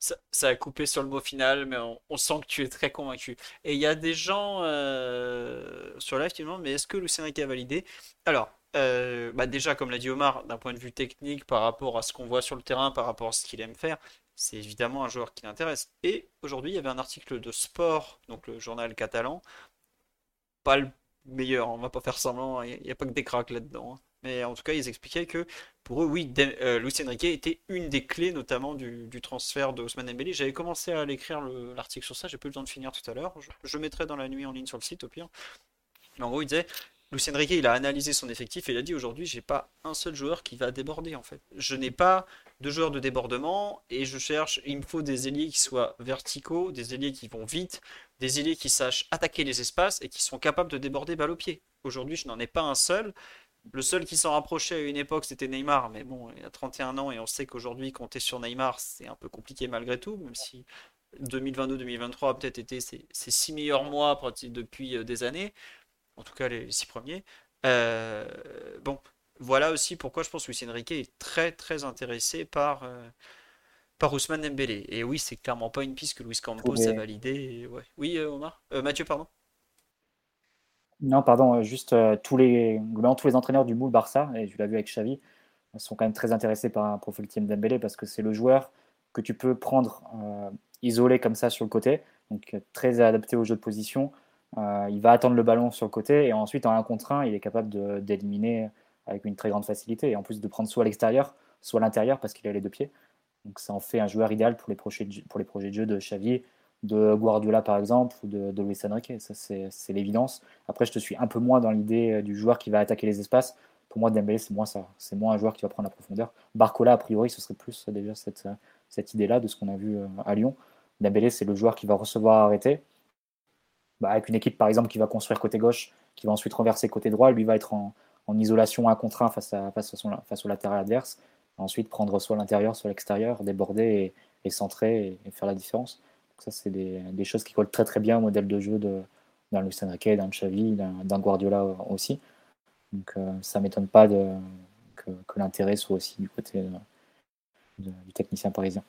Ça, a coupé sur le mot final, mais on, sent que tu es très convaincu. Et il y a des gens euh, sur live qui me demandent, mais est-ce que Lucien Riquet a validé? Alors, euh, bah déjà, comme l'a dit Omar, d'un point de vue technique, par rapport à ce qu'on voit sur le terrain, par rapport à ce qu'il aime faire, c'est évidemment un joueur qui l'intéresse. Et aujourd'hui, il y avait un article de Sport, donc le journal catalan, pas le meilleur, on va pas faire semblant, il n'y a, pas que des cracks là-dedans. hein. Mais en tout cas, ils expliquaient que pour eux, oui, Dem- euh, Luis Enrique était une des clés, notamment du, du transfert de Ousmane Dembélé. J'avais commencé à l'écrire le- l'article sur ça, j'ai eu le temps de finir tout à l'heure. Je, mettrai dans la nuit en ligne sur le site au pire. Mais en gros, il disait, Luis Enrique, il a analysé son effectif et il a dit aujourd'hui, j'ai pas un seul joueur qui va déborder en fait. Je n'ai pas de joueurs de débordement et je cherche, il me faut des ailiers qui soient verticaux, des ailiers qui vont vite, des ailiers qui sachent attaquer les espaces et qui sont capables de déborder balle au pied. Aujourd'hui, je n'en ai pas un seul. Le seul qui s'en rapprochait à une époque, c'était Neymar, mais bon, il a 31 ans et on sait qu'aujourd'hui, compter sur Neymar, c'est un peu compliqué malgré tout, même si 2022-2023 a peut-être été ses, ses six meilleurs mois depuis euh, des années, en tout cas les, six premiers. Euh, bon, voilà aussi pourquoi je pense que Luis Enrique est très très intéressé par, euh, par Ousmane Dembélé. Et oui, c'est clairement pas une piste que Luis Campos a validée. ouais. Oui, Omar? Euh, Mathieu, pardon? Non, pardon, euh, juste euh, tous les, tous les entraîneurs du moule Barça, et tu l'as vu avec Xavi, sont quand même très intéressés par un profil Team Dembélé parce que c'est le joueur que tu peux prendre euh, isolé comme ça sur le côté, donc très adapté au jeu de position. Il va attendre le ballon sur le côté et ensuite en un contre un, il est capable d'éliminer avec une très grande facilité et en plus de prendre soit l'extérieur, soit l'intérieur parce qu'il a les deux pieds. Donc ça en fait un joueur idéal pour les projets pour les projets de jeu de Xavi, de Guardiola par exemple ou de, de Luis Enrique. Ça c'est l'évidence. Après, je te suis un peu moins dans l'idée euh, du joueur qui va attaquer les espaces. Pour moi, Dembélé, c'est moins ça. C'est moins un joueur qui va prendre la profondeur. Barcola, a priori, ce serait plus euh, déjà cette, euh, cette idée-là de ce qu'on a vu à Lyon. Dembélé, c'est le joueur qui va recevoir arrêter. Bah, avec une équipe, par exemple, qui va construire côté gauche, qui va ensuite renverser côté droit, lui va être en, isolation un contre un face, à, face, face au latéral adverse. Ensuite, prendre soit l'intérieur, soit l'extérieur, déborder et, centrer et faire la différence. Ça, c'est des, des choses qui collent très très bien au modèle de jeu de, d'un Luis Enrique, d'un Xavi, d'un Guardiola aussi. Donc euh, ça m'étonne pas de, que, que l'intérêt soit aussi du côté de- de- du technicien parisien.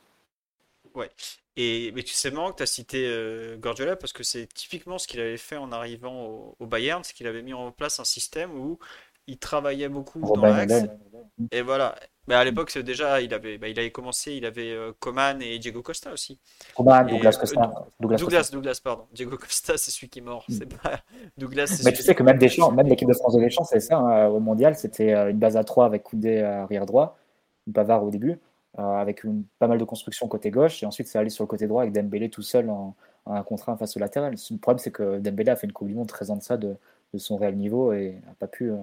Ouais. Et mais tu sais marrant que tu as cité euh, Guardiola parce que c'est typiquement ce qu'il avait fait en arrivant au, au Bayern, c'est qu'il avait mis en place un système où il travaillait beaucoup dans Robin l'axe. Model, Et voilà. Mais à l'époque, déjà, il avait, bah, il avait commencé, il avait euh, Coman et Diego Costa aussi. Coman, Et, Douglas euh, Costa. Douglas Douglas, Costa. Douglas, pardon. Diego Costa, c'est celui qui est mort. C'est pas Douglas, Mais tu sais que même Deschamps, même l'équipe de France de Deschamps, c'est ça, hein, au mondial, c'était euh, une base à 3 avec Koundé à arrière droit, Pavard au début, euh, avec une, pas mal de construction côté gauche, et ensuite c'est allé sur le côté droit avec Dembélé tout seul en, en un contre un face au latéral. Le problème, c'est que Dembélé a fait une Coupe du Monde 13 ans de ça, de, de son réel niveau, et n'a pas pu euh,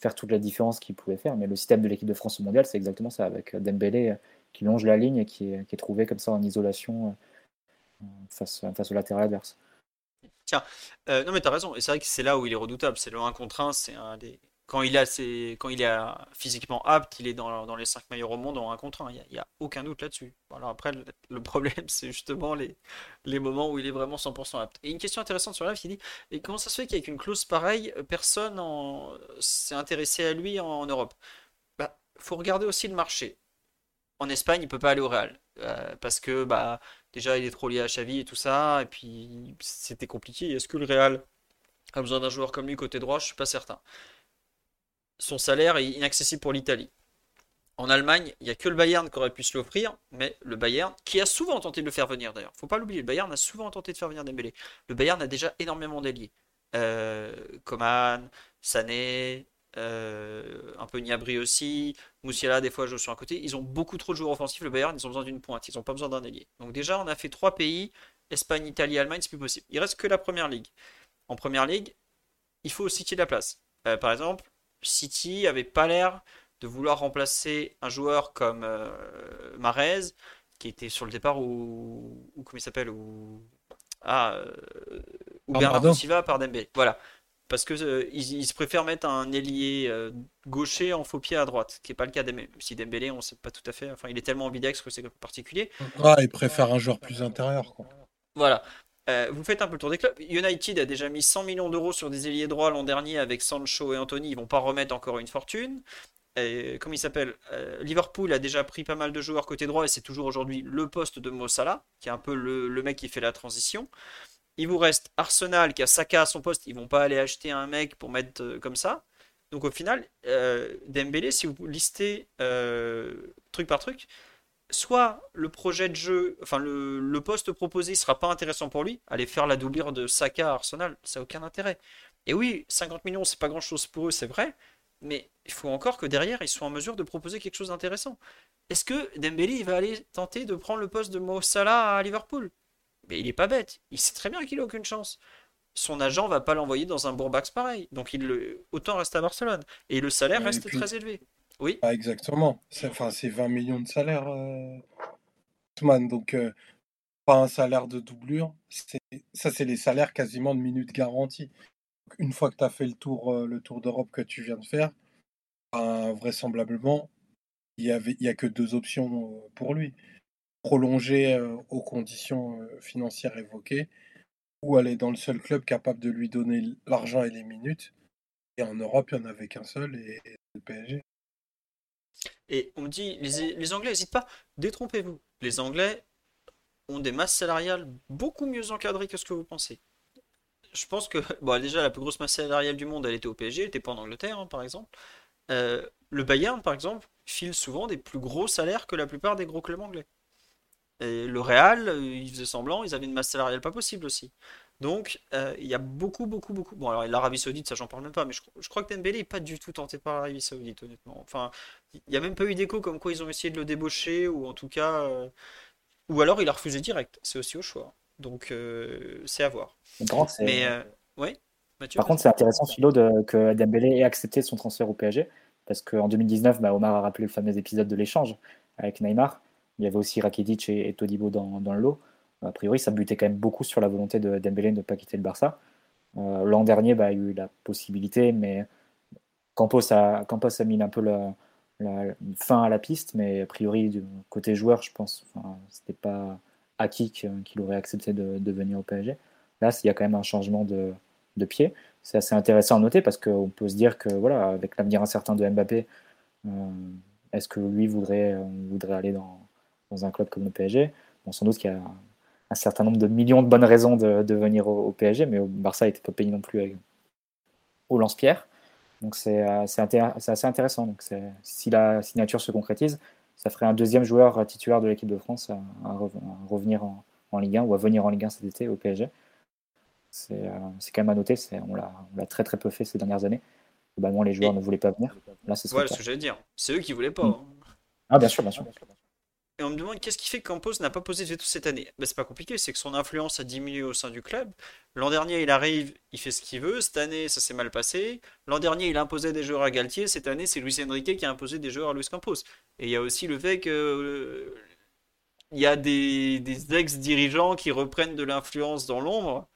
faire toute la différence qu'il pouvait faire. Mais le système de l'équipe de France au mondial, c'est exactement ça, avec euh, Dembélé euh, qui longe la ligne et qui est, trouvé comme ça en isolation euh, face, au latéral adverse. Tiens, non mais t'as raison, et c'est vrai que c'est là où il est redoutable, c'est le 1 contre 1, c'est un des... Quand il. Quand il est euh, physiquement apte, il est dans, les 5 meilleurs au monde en 1 contre 1, il n'y a, aucun doute là-dessus. Voilà, après, le, problème, c'est justement les, moments où il est vraiment 100% apte. Et une question intéressante sur live qui dit, et comment ça se fait qu'avec une clause pareille, personne s'est intéressé à lui en, Europe? Bah, faut regarder aussi le marché. En Espagne, il peut pas aller au Real. Euh, parce que bah déjà il est trop lié à Xavi et tout ça, et puis c'était compliqué. Est-ce que le Real a besoin d'un joueur comme lui côté droit? Je suis pas certain. Son salaire est inaccessible pour l'Italie. En Allemagne, il n'y a que le Bayern qui aurait pu se l'offrir, mais le Bayern, qui a souvent tenté de le faire venir d'ailleurs, faut pas l'oublier, le Bayern a souvent tenté de faire venir Dembélé. Le Bayern a déjà énormément d'alliés. Euh, Coman, Sané, euh, un peu Niabri aussi, Moussiala des fois joue sur un côté. Ils ont beaucoup trop de joueurs offensifs, le Bayern, ils ont besoin d'une pointe, ils n'ont pas besoin d'un ailier. Donc déjà, on a fait trois pays, Espagne, Italie, Allemagne, c'est plus possible. Il reste que la première ligue. En première ligue, il faut au City de la place. Euh, par exemple, City avait pas l'air de vouloir remplacer un joueur comme euh, Marez, qui était sur le départ, ou, ou comment il s'appelle, ou ah, euh, ou Bernardo Silva par Dembélé. Voilà. Parce que euh, ils, se préfèrent mettre un ailier euh, gaucher en faux pied à droite, qui n'est pas le cas Dembélé. Si Dembélé, on ne sait pas tout à fait. Enfin, il est tellement ambidex que c'est particulier. Ah, il préfère un joueur plus intérieur. Quoi. Voilà. Vous faites un peu le tour des clubs. United a déjà mis 100 millions d'euros sur des ailiers droits l'an dernier avec Sancho et Anthony. Ils vont pas remettre encore une fortune. Et, comme il s'appelle, Liverpool a déjà pris pas mal de joueurs côté droit et c'est toujours aujourd'hui le poste de Mo Salah, qui est un peu le, mec qui fait la transition. Il vous reste Arsenal qui a Saka à son poste. Ils vont pas aller acheter un mec pour mettre euh, comme ça. Donc au final, euh, Dembélé, si vous listez euh, truc par truc, soit le projet de jeu, enfin le, poste proposé sera pas intéressant pour lui. Aller faire la doublure de Saka à Arsenal, ça n'a aucun intérêt. Et oui, 50 millions, c'est pas grand chose pour eux, c'est vrai. Mais il faut encore que derrière, ils soient en mesure de proposer quelque chose d'intéressant. Est-ce que Dembélé il va aller tenter de prendre le poste de Mo Salah à Liverpool? Mais il est pas bête. Il sait très bien qu'il a aucune chance. Son agent va pas l'envoyer dans un bourbax pareil. Donc il le... autant reste à Barcelone. Et le salaire reste très élevé. Oui. Exactement. Enfin, c'est 20 millions de salaire, euh... Donc, euh, pas un salaire de doublure. Ça, c'est les salaires quasiment de minutes garanties. Une fois que tu as fait le tour, euh, le tour d'Europe que tu viens de faire, ben, vraisemblablement, il n'y a que deux options pour lui prolonger aux conditions financières évoquées, ou aller dans le seul club capable de lui donner l'argent et les minutes. Et en Europe, il n'y en avait qu'un seul, et, le PSG. Et on me dit, les, Anglais n'hésitent pas, détrompez-vous. Les Anglais ont des masses salariales beaucoup mieux encadrées que ce que vous pensez. Je pense que, bon, déjà, la plus grosse masse salariale du monde, elle était au PSG, elle n'était pas en Angleterre, hein, par exemple. le Bayern, par exemple, file souvent des plus gros salaires que la plupart des gros clubs anglais. Et le Real, euh, ils faisaient semblant, ils avaient une masse salariale pas possible aussi. Donc, euh, il y a beaucoup, beaucoup, beaucoup. Bon, alors l'Arabie Saoudite, ça j'en parle même pas, mais je, crois que Dembélé n'est pas du tout tenté par l'Arabie Saoudite, honnêtement. Enfin, il n'y a même pas eu d'écho comme quoi ils ont essayé de le débaucher, ou en tout cas. Euh, ou alors il a refusé direct. C'est aussi au choix. Donc, c'est à voir. mais, ouais, Par contre, c'est intéressant, Philo, de, que Dembélé ait accepté son transfert au PSG, parce qu'en 2019, bah, Omar a rappelé le fameux épisode de l'échange avec Neymar. Il y avait aussi Rakitic et, Todibo dans, le lot. A priori, ça butait quand même beaucoup sur la volonté de Dembélé de ne pas quitter le Barça. Euh, l'an dernier, bah, il y a eu la possibilité, mais Campos a, mis un peu la, fin à la piste, mais a priori, du côté joueur, je pense, enfin, c'était pas acquis qu'il aurait accepté de, venir au PSG. Là, il y a quand même un changement de, pied. C'est assez intéressant à noter parce qu'on peut se dire que, voilà, avec l'avenir incertain de Mbappé, euh, est-ce que lui voudrait, euh, voudrait aller dans, dans un club comme le PSG. Bon, sans doute qu'il y a un certain nombre de millions de bonnes raisons de, venir au, PSG, mais au Barça n'était pas payé non plus avec, au lance-pierre. Donc c'est euh, assez intéressant. Donc si la signature se concrétise, ça ferait un deuxième joueur titulaire de l'équipe de France à, revenir en, Ligue 1 ou à venir en Ligue 1 cet été au PSG. C'est euh, quand même à noter, on l'a très très peu fait ces dernières années. Globalement, les joueurs ne voulaient pas venir. Là, c'est ce que j'allais dire. C'est eux qui voulaient pas. Mm. Hein. Ah, bien sûr, bien sûr. Et on me demande qu'est-ce qui fait que Campos n'a pas posé de veto cette année? Ben, C'est pas compliqué, c'est que son influence a diminué au sein du club. L'an dernier, il arrive, il fait ce qu'il veut. Cette année, ça s'est mal passé. L'an dernier, il imposait des joueurs à Galtier. Cette année, c'est Luis Enrique qui a imposé des joueurs à Luis Campos. Et il y a aussi le fait que. Euh, il y a des ex-dirigeants qui reprennent de l'influence dans l'ombre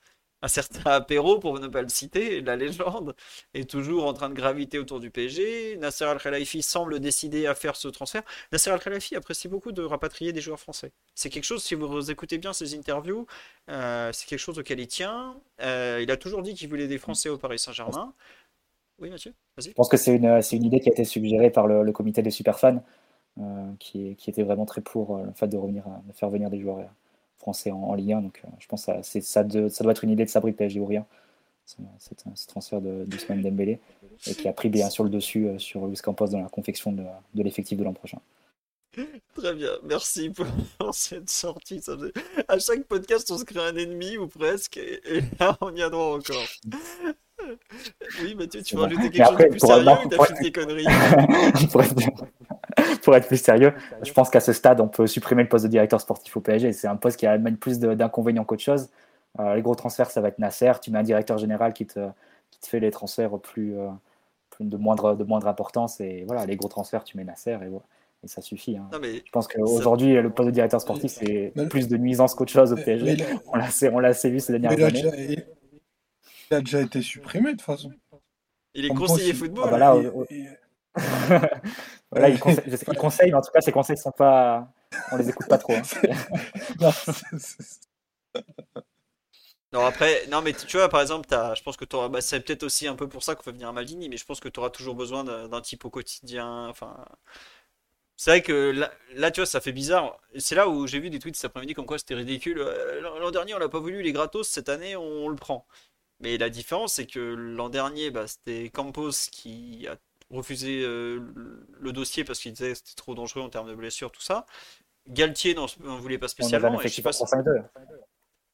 un certain apéro, pour ne pas le citer, la légende, est toujours en train de graviter autour du PSG. Nasser Al-Khelaifi semble décider à faire ce transfert. Nasser Al-Khelaifi apprécie beaucoup de rapatrier des joueurs français. C'est quelque chose, si vous écoutez bien ses interviews, euh, c'est quelque chose auquel il tient. Euh, il a toujours dit qu'il voulait des Français au Paris Saint-Germain. Oui, Mathieu, vas-y. Je pense que c'est une, une, idée qui a été suggérée par le, comité des superfans, euh, qui, était vraiment très pour le fait de, de faire venir des joueurs français en, Ligue 1. Donc euh, je pense que ça, ça, ça, doit être une idée de Sabri PSG ou rien. ce transfert de, de Sman Dembélé et qui a pris bien sûr le dessus sur Luis Campos dans la confection de, l'effectif de l'an prochain. Très bien, merci pour cette sortie. Ça À chaque podcast, on se crée un ennemi ou presque, et, là, on y a droit encore. Oui, Mathieu, tu vas ajouter quelque chose de plus sérieux ou t'as fait des conneries pour, être, plus sérieux, je pense qu'à ce stade, on peut supprimer le poste de directeur sportif au PSG. C'est un poste qui a même plus d'inconvénients qu'autre chose. Euh, les gros transferts, ça va être Nasser. Tu mets un directeur général qui te, qui te fait les transferts plus, euh, de, moindre, de moindre importance. Et voilà, les gros transferts, tu mets Nasser. Et ça suffit. Hein. je pense qu'aujourd'hui, le poste de directeur sportif, c'est plus de nuisance qu'autre chose au PSG. on l'a assez vu ces dernières années. il a déjà été supprimé de toute façon. Il est conseiller football. Ah, bah voilà, il, conseille, mais en tout cas, ses conseils sont pas. On les écoute pas trop. Hein. non, après, non, mais tu vois, par exemple, as, je pense que bah, c'est peut-être aussi un peu pour ça qu'on fait venir un Maldini, mais je pense que tu auras toujours besoin d'un type au quotidien. Enfin, c'est vrai que là, tu vois, ça fait bizarre. C'est là où j'ai vu des tweets cet après-midi comme quoi c'était ridicule. Euh, l'an dernier, on l'a pas voulu, les gratos. Cette année, on, le prend. Mais la différence, c'est que l'an dernier, bah, c'était Campos qui a refusé euh, le dossier parce qu'il disait que c'était trop dangereux en termes de blessures, tout ça. Galtier n'en voulait pas spécialement. et je sais pas 3-5-2.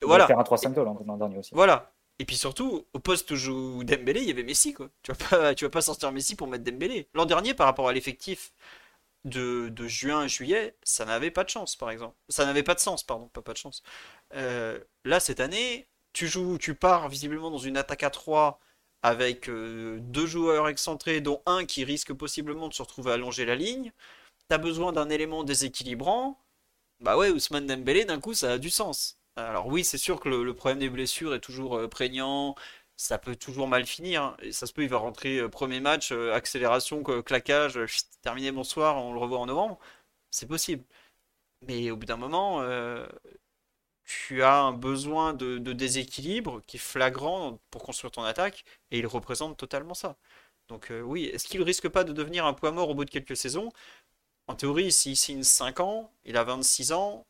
Voilà. faire un 3-5-2 l'an dernier aussi. Voilà. Et puis surtout, au poste où joue Dembélé, il y avait Messi. Quoi. Tu vas pas, tu vas pas sortir Messi pour mettre Dembélé. L'an dernier, par rapport à l'effectif de, juin à juillet, ça n'avait pas de chance, par exemple. Ça n'avait pas de sens, pardon, pas, pas de chance. Euh, là, cette année, tu joues, tu pars visiblement dans une attaque à 3 avec euh, deux joueurs excentrés, dont un qui risque possiblement de se retrouver à allonger la ligne. Tu as besoin d'un élément déséquilibrant. Bah ouais, Ousmane Dembélé, d'un coup, ça a du sens. Alors oui, c'est sûr que le, problème des blessures est toujours euh, prégnant ça peut toujours mal finir. Ça se peut, il va rentrer euh, premier match, accélération, claquage, terminé bonsoir, on le revoit en novembre. C'est possible. Mais au bout d'un moment, tu as un besoin de, déséquilibre qui est flagrant pour construire ton attaque, et il représente totalement ça. Donc oui, est-ce qu'il risque pas de devenir un poids mort au bout de quelques saisons? En théorie, s'il signe 5 ans, il a 26 ans,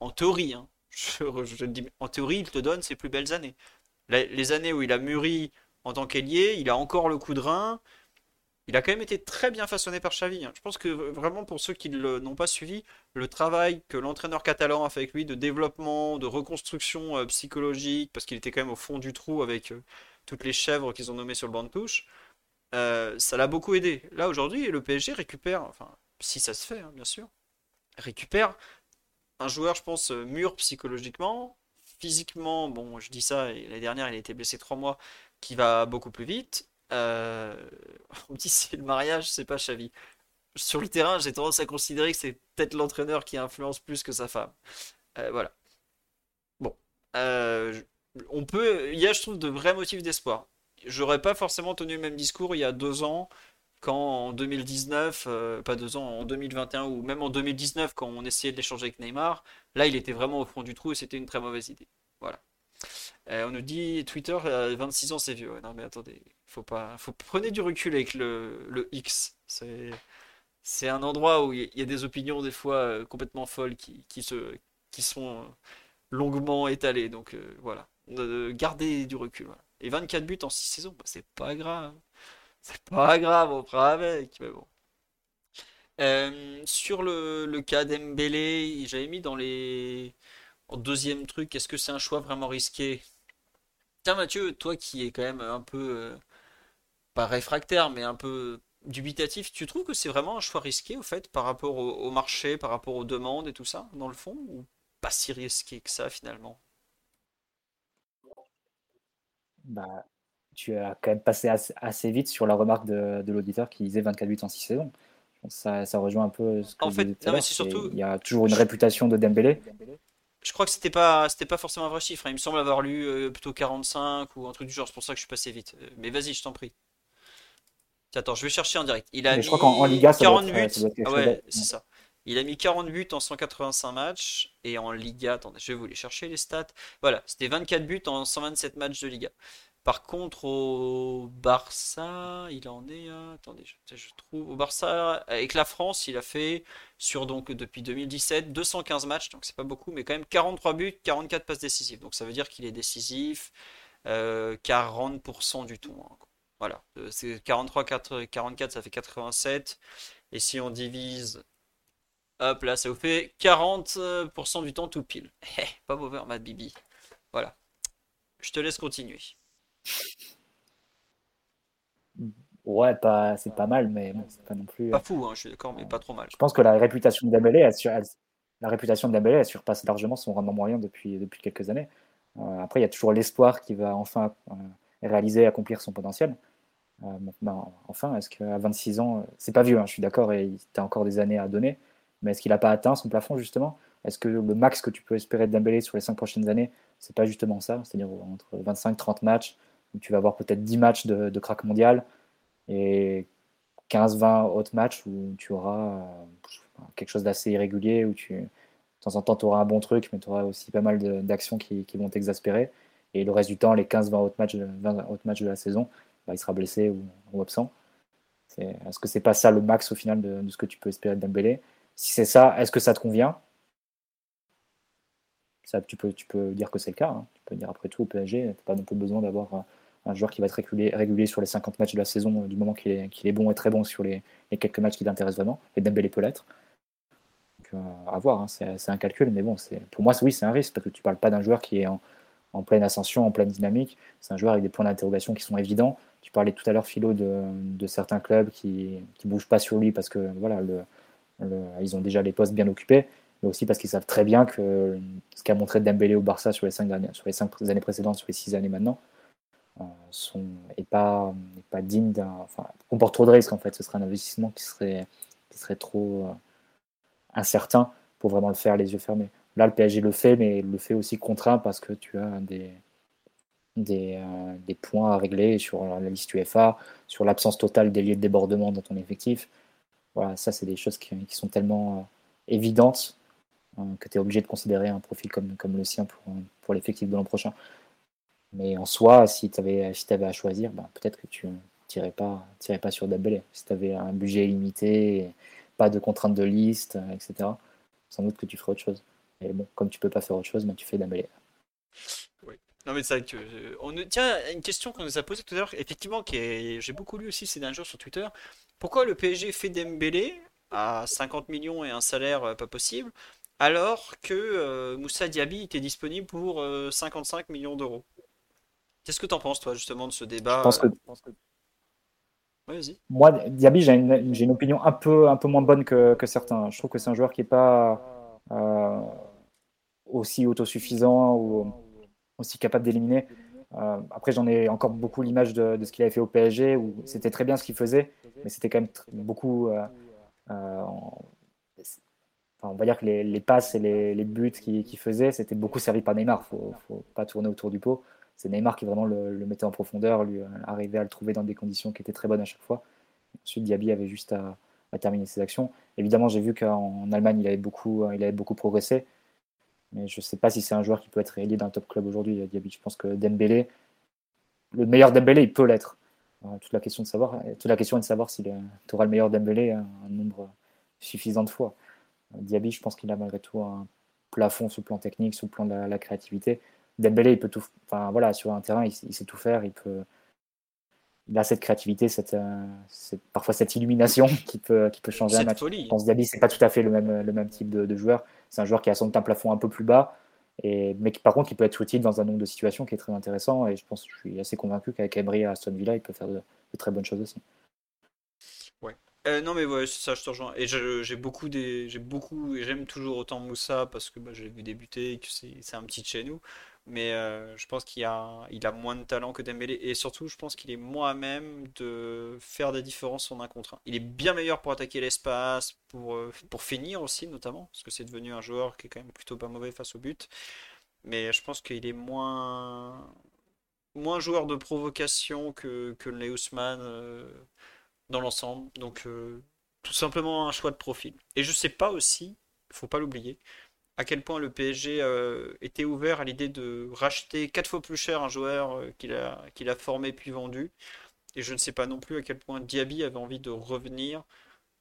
en théorie, hein, je, dis, en théorie, il te donne ses plus belles années les années où il a mûri en tant qu'ailier, il a encore le coup de rein. Il a quand même été très bien façonné par Xavi. Hein. Je pense que vraiment pour ceux qui ne l'ont pas suivi, le travail que l'entraîneur catalan a fait avec lui de développement, de reconstruction euh, psychologique, parce qu'il était quand même au fond du trou avec euh, toutes les chèvres qu'ils ont nommées sur le banc de touche, euh, ça l'a beaucoup aidé. Là aujourd'hui, le PSG récupère, enfin si ça se fait hein, bien sûr, récupère un joueur, je pense, mûr psychologiquement, physiquement, bon, je dis ça, l'année dernière, il a été blessé trois mois, qui va beaucoup plus vite. Euh, on me dit c'est le mariage, c'est pas Xavi. Sur le terrain, j'ai tendance à considérer que c'est peut-être l'entraîneur qui influence plus que sa femme. Euh, voilà. Bon. Euh, on peut. Il y a, je trouve, de vrais motifs d'espoir. J'aurais pas forcément tenu le même discours il y a deux ans, quand en 2019, pas deux ans, en 2021 ou même en 2019, quand on essayait de l'échanger avec Neymar, Là, il était vraiment au fond du trou et c'était une très mauvaise idée. Voilà. On nous dit Twitter, 26 ans, c'est vieux. non, mais attendez, faut pas, faut prenez du recul avec le, X. C'est, un endroit où il y a des opinions des fois euh, complètement folles qui, se, sont euh, longuement étalées. Donc voilà, gardez du recul. Et 24 buts en 6 saisons, bah, c'est pas grave. C'est pas grave, on fera avec. Mais bon. Euh, sur le, le cas d'Embélé, j'avais mis dans les. Deuxième truc, est-ce que c'est un choix vraiment risqué? Tiens, Mathieu, toi qui es quand même un peu. Pas réfractaire, mais un peu dubitatif, tu trouves que c'est vraiment un choix risqué, au fait, par rapport au, marché, par rapport aux demandes et tout ça, dans le fond Ou pas si risqué que ça, finalement? Bah, Tu as quand même passé assez, vite sur la remarque de, de l'auditeur qui disait 24 buts en 6 saisons ça, rejoint un peu ce que en fait, surtout, il y a toujours une réputation de Dembélé. Je crois que c'était pas, c'était pas forcément un vrai chiffre. Hein. Il me semble avoir lu euh, plutôt 45 ou un truc du genre. C'est pour ça que je suis passé vite. Euh, mais vas-y, je t'en prie. Attends, je vais chercher en direct. Il a mis je crois qu'en Liga, 40 buts. ah ouais, c'est ça. Il a mis 40 buts en 185 matchs et en Liga, attendez, je vais vous les chercher les stats. Voilà, c'était 24 buts en 127 matchs de Liga. Par contre, au Barça, il en est. attendez, je, trouve. Au Barça, avec la France, il a fait sur donc depuis 2017 215 matchs, donc c'est pas beaucoup, mais quand même 43 buts, 44 passes décisives. Donc ça veut dire qu'il est décisif. 40% du temps. Hein. Voilà, c'est 43, 44, ça fait 87. Et si on divise, hop là, ça vous fait 40% du temps tout pile. Eh, pas mauvais en maths, Bibi. Voilà. Je te laisse continuer. Ouais, pas, c'est pas mal, mais bon, c'est pas non plus. Pas fou, hein, je suis d'accord, mais pas trop mal. Je pense que la réputation de Dembélé, elle, la réputation de Dembélé, elle surpasse largement son rendement moyen depuis, depuis quelques années. Euh, après, il y a toujours l'espoir qu'il va enfin euh, réaliser, accomplir son potentiel. Euh, ben, enfin, est-ce qu'à 26 ans, c'est pas vieux, hein, je suis d'accord, et il a encore des années à donner, mais est-ce qu'il n'a pas atteint son plafond justement? Est-ce que le max que tu peux espérer de Dembélé sur les 5 prochaines années, c'est pas justement ça? C'est-à-dire entre 25-30 matchs, où tu vas avoir peut-être 10 matchs de, de crack mondial et 15-20 autres matchs où tu auras quelque chose d'assez irrégulier, où tu, de temps en temps, tu auras un bon truc, mais tu auras aussi pas mal d'actions qui, vont t'exaspérer. Et le reste du temps, les 15-20 autres matchs, 20 autres matchs de la saison, bah, il sera blessé ou, absent. Est-ce que c'est pas ça le max au final de, ce que tu peux espérer de Dembélé? Si c'est ça, est-ce que ça te convient? Ça, tu, peux, tu peux dire que c'est le cas. Hein. Tu peux dire après tout au PSG, tu n'as pas non plus besoin d'avoir un joueur qui va être régulier, sur les 50 matchs de la saison du moment qu'il est, est, bon et très bon sur les, quelques matchs qui l'intéressent vraiment. Et Dembélé peut l'être. Euh, à voir, hein. c'est un calcul, mais bon, pour moi, oui, c'est un risque parce que tu parles pas d'un joueur qui est en, en pleine ascension, en pleine dynamique. C'est un joueur avec des points d'interrogation qui sont évidents. Tu parlais tout à l'heure, Philo, de, certains clubs qui ne bougent pas sur lui parce que voilà, ils ont déjà les postes bien occupés, mais aussi parce qu'ils savent très bien que ce qu'a montré Dembélé au Barça sur les cinq, dernières, sur les cinq années précédentes, sur les six années maintenant, euh, sont, est, pas, pas digne d'un. Enfin, comporte trop de risques en fait. Ce serait un investissement qui serait, qui serait trop euh, incertain pour vraiment le faire les yeux fermés. Là, le PSG le fait, mais le fait aussi contraint parce que tu as des, euh, des, points à régler sur la liste UFA, sur l'absence totale des lieux de débordement dans ton effectif. Voilà, ça, c'est des choses qui, qui sont tellement euh, évidentes euh, que tu es obligé de considérer un profil comme, comme le sien pour, pour l'effectif de l'an prochain. Mais en soi, si tu avais, si avais à choisir, ben, peut-être que tu n'irais pas, pas sur Dembélé. Si tu avais un budget limité, pas de contraintes de liste, etc., sans doute que tu ferais autre chose. Mais bon, comme tu peux pas faire autre chose, ben, tu fais Dembélé. Non mais c'est vrai que euh, on tiens une question qu'on nous a posée tout à l'heure, effectivement, qui j'ai beaucoup lu aussi ces derniers jours sur Twitter. Pourquoi le PSG fait Dembélé à 50 millions et un salaire euh, pas possible, alors que euh, Moussa Diaby était disponible pour 55 millions d'euros? Qu'est-ce que tu en penses toi justement de ce débat Je pense que... Moi, Diaby, j'ai une, une, opinion un peu, un peu moins bonne que, que certains. Je trouve que c'est un joueur qui n'est pas aussi autosuffisant ou aussi capable d'éliminer. Euh, après, j'en ai encore beaucoup l'image de, ce qu'il avait fait au PSG, où c'était très bien ce qu'il faisait, mais c'était quand même beaucoup. Euh, euh, on va dire que les, passes et les, buts qu'il faisait, c'était beaucoup servi par Neymar. Il ne faut pas tourner autour du pot. C'est Neymar qui vraiment le, mettait en profondeur, lui arrivait à le trouver dans des conditions qui étaient très bonnes à chaque fois. Ensuite, Diaby avait juste à, terminer ses actions. Évidemment, j'ai vu qu'en Allemagne, il avait beaucoup, il avait beaucoup progressé. Mais je ne sais pas si c'est un joueur qui peut être réalisé d'un top club aujourd'hui, Diaby. Je pense que Dembélé, le meilleur Dembélé, il peut l'être. Euh, toute la question de savoir, toute la question est de savoir si tu auras le meilleur Dembélé un, nombre suffisant de fois. Euh, Diaby, je pense qu'il a malgré tout un plafond sur le plan technique, sur le plan de la, créativité. Dembélé, il peut tout, enfin voilà, sur un terrain, il, sait tout faire, il peut, il a cette créativité, cette, euh, parfois cette illumination qui peut, qui peut changer un match. Je pense Diaby, c'est pas tout à fait le même, le même type de joueur. C'est un joueur qui a sans doute un plafond un peu plus bas, et, mais qui, par contre, qui peut être utile dans un nombre de situations qui est très intéressant. Et je pense, je suis assez convaincu qu'avec Emery à Aston Villa, il peut faire de, très bonnes choses aussi. Ouais. Euh, non mais ouais, ça je te rejoins. Et j'ai beaucoup des, j'ai beaucoup, et j'aime toujours autant Moussa parce que bah, j'ai vu débuter et que c'est un petit de chez nous mais euh, je pense qu'il a, il a moins de talent que Dembélé et surtout je pense qu'il est moins à même de faire des différences en un contre un. Il est bien meilleur pour attaquer l'espace, pour, euh, pour finir aussi notamment, parce que c'est devenu un joueur qui est quand même plutôt pas mauvais face au but. Mais je pense qu'il est moins, moins joueur de provocation que, que euh, dans l'ensemble. Donc tout simplement un choix de profil. Et je sais pas aussi, faut pas l'oublier, à quel point le PSG euh, était ouvert à l'idée de racheter quatre fois plus cher un joueur euh, qu'il a, formé puis vendu. Et je ne sais pas non plus à quel point Diaby avait envie de revenir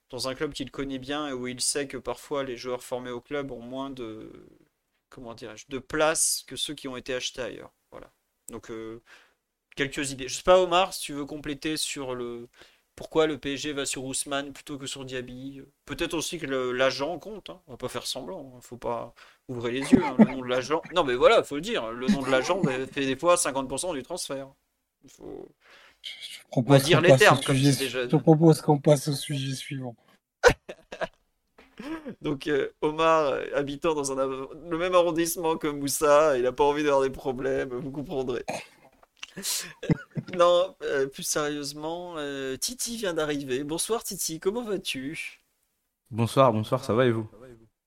dans un club qu'il connaît bien et où il sait que parfois les joueurs formés au club ont moins de comment dirais-je de place que ceux qui ont été achetés ailleurs. Voilà. Donc, euh, quelques idées. Je sais pas, Omar, si tu veux compléter sur le pourquoi le PSG va sur Ousmane plutôt que sur Diaby? Peut-être aussi que l'agent compte. Hein. On va pas faire semblant. hein. Faut pas ouvrir les yeux. hein. Le nom de l'agent. Non, mais voilà, faut le dire. Le nom de l'agent fait des fois 50% du transfert. Il faut... On va dire les termes, comme sujet-. Je propose qu'on passe au sujet suivant. Donc euh, Omar, euh, habitant dans un, le même arrondissement que Moussa, il n'a pas envie d'avoir des problèmes, vous comprendrez. Non, euh, plus sérieusement, euh, Titi vient d'arriver. Bonsoir Titi, comment vas-tu? Bonsoir, bonsoir, ça va et vous?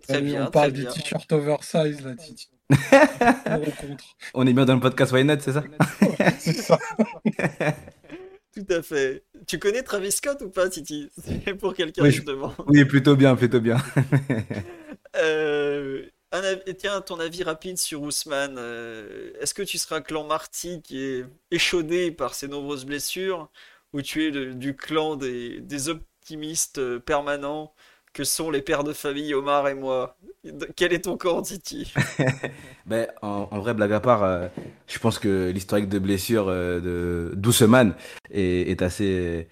Très Salut, bien, on parle bien. t-shirts oversize là, Titi. On rencontre. On est bien dans le podcast Why Not, c'est ça? C'est ça. Tout à fait. Tu connais Travis Scott ou pas, Titi? C'est pour quelqu'un Oui, je- justement. Oui, plutôt bien, plutôt bien. Euh, un tiens, ton avis rapide sur Ousmane. euh, est-ce que tu seras clan Marty qui est échaudé par ses nombreuses blessures ou tu es du clan des, optimistes euh, permanents que sont les pères de famille Omar et moi? Quel est ton camp, Titi? Ben, en, en vrai, blague à part, euh, je pense que l'historique de blessure de Douceman est, assez,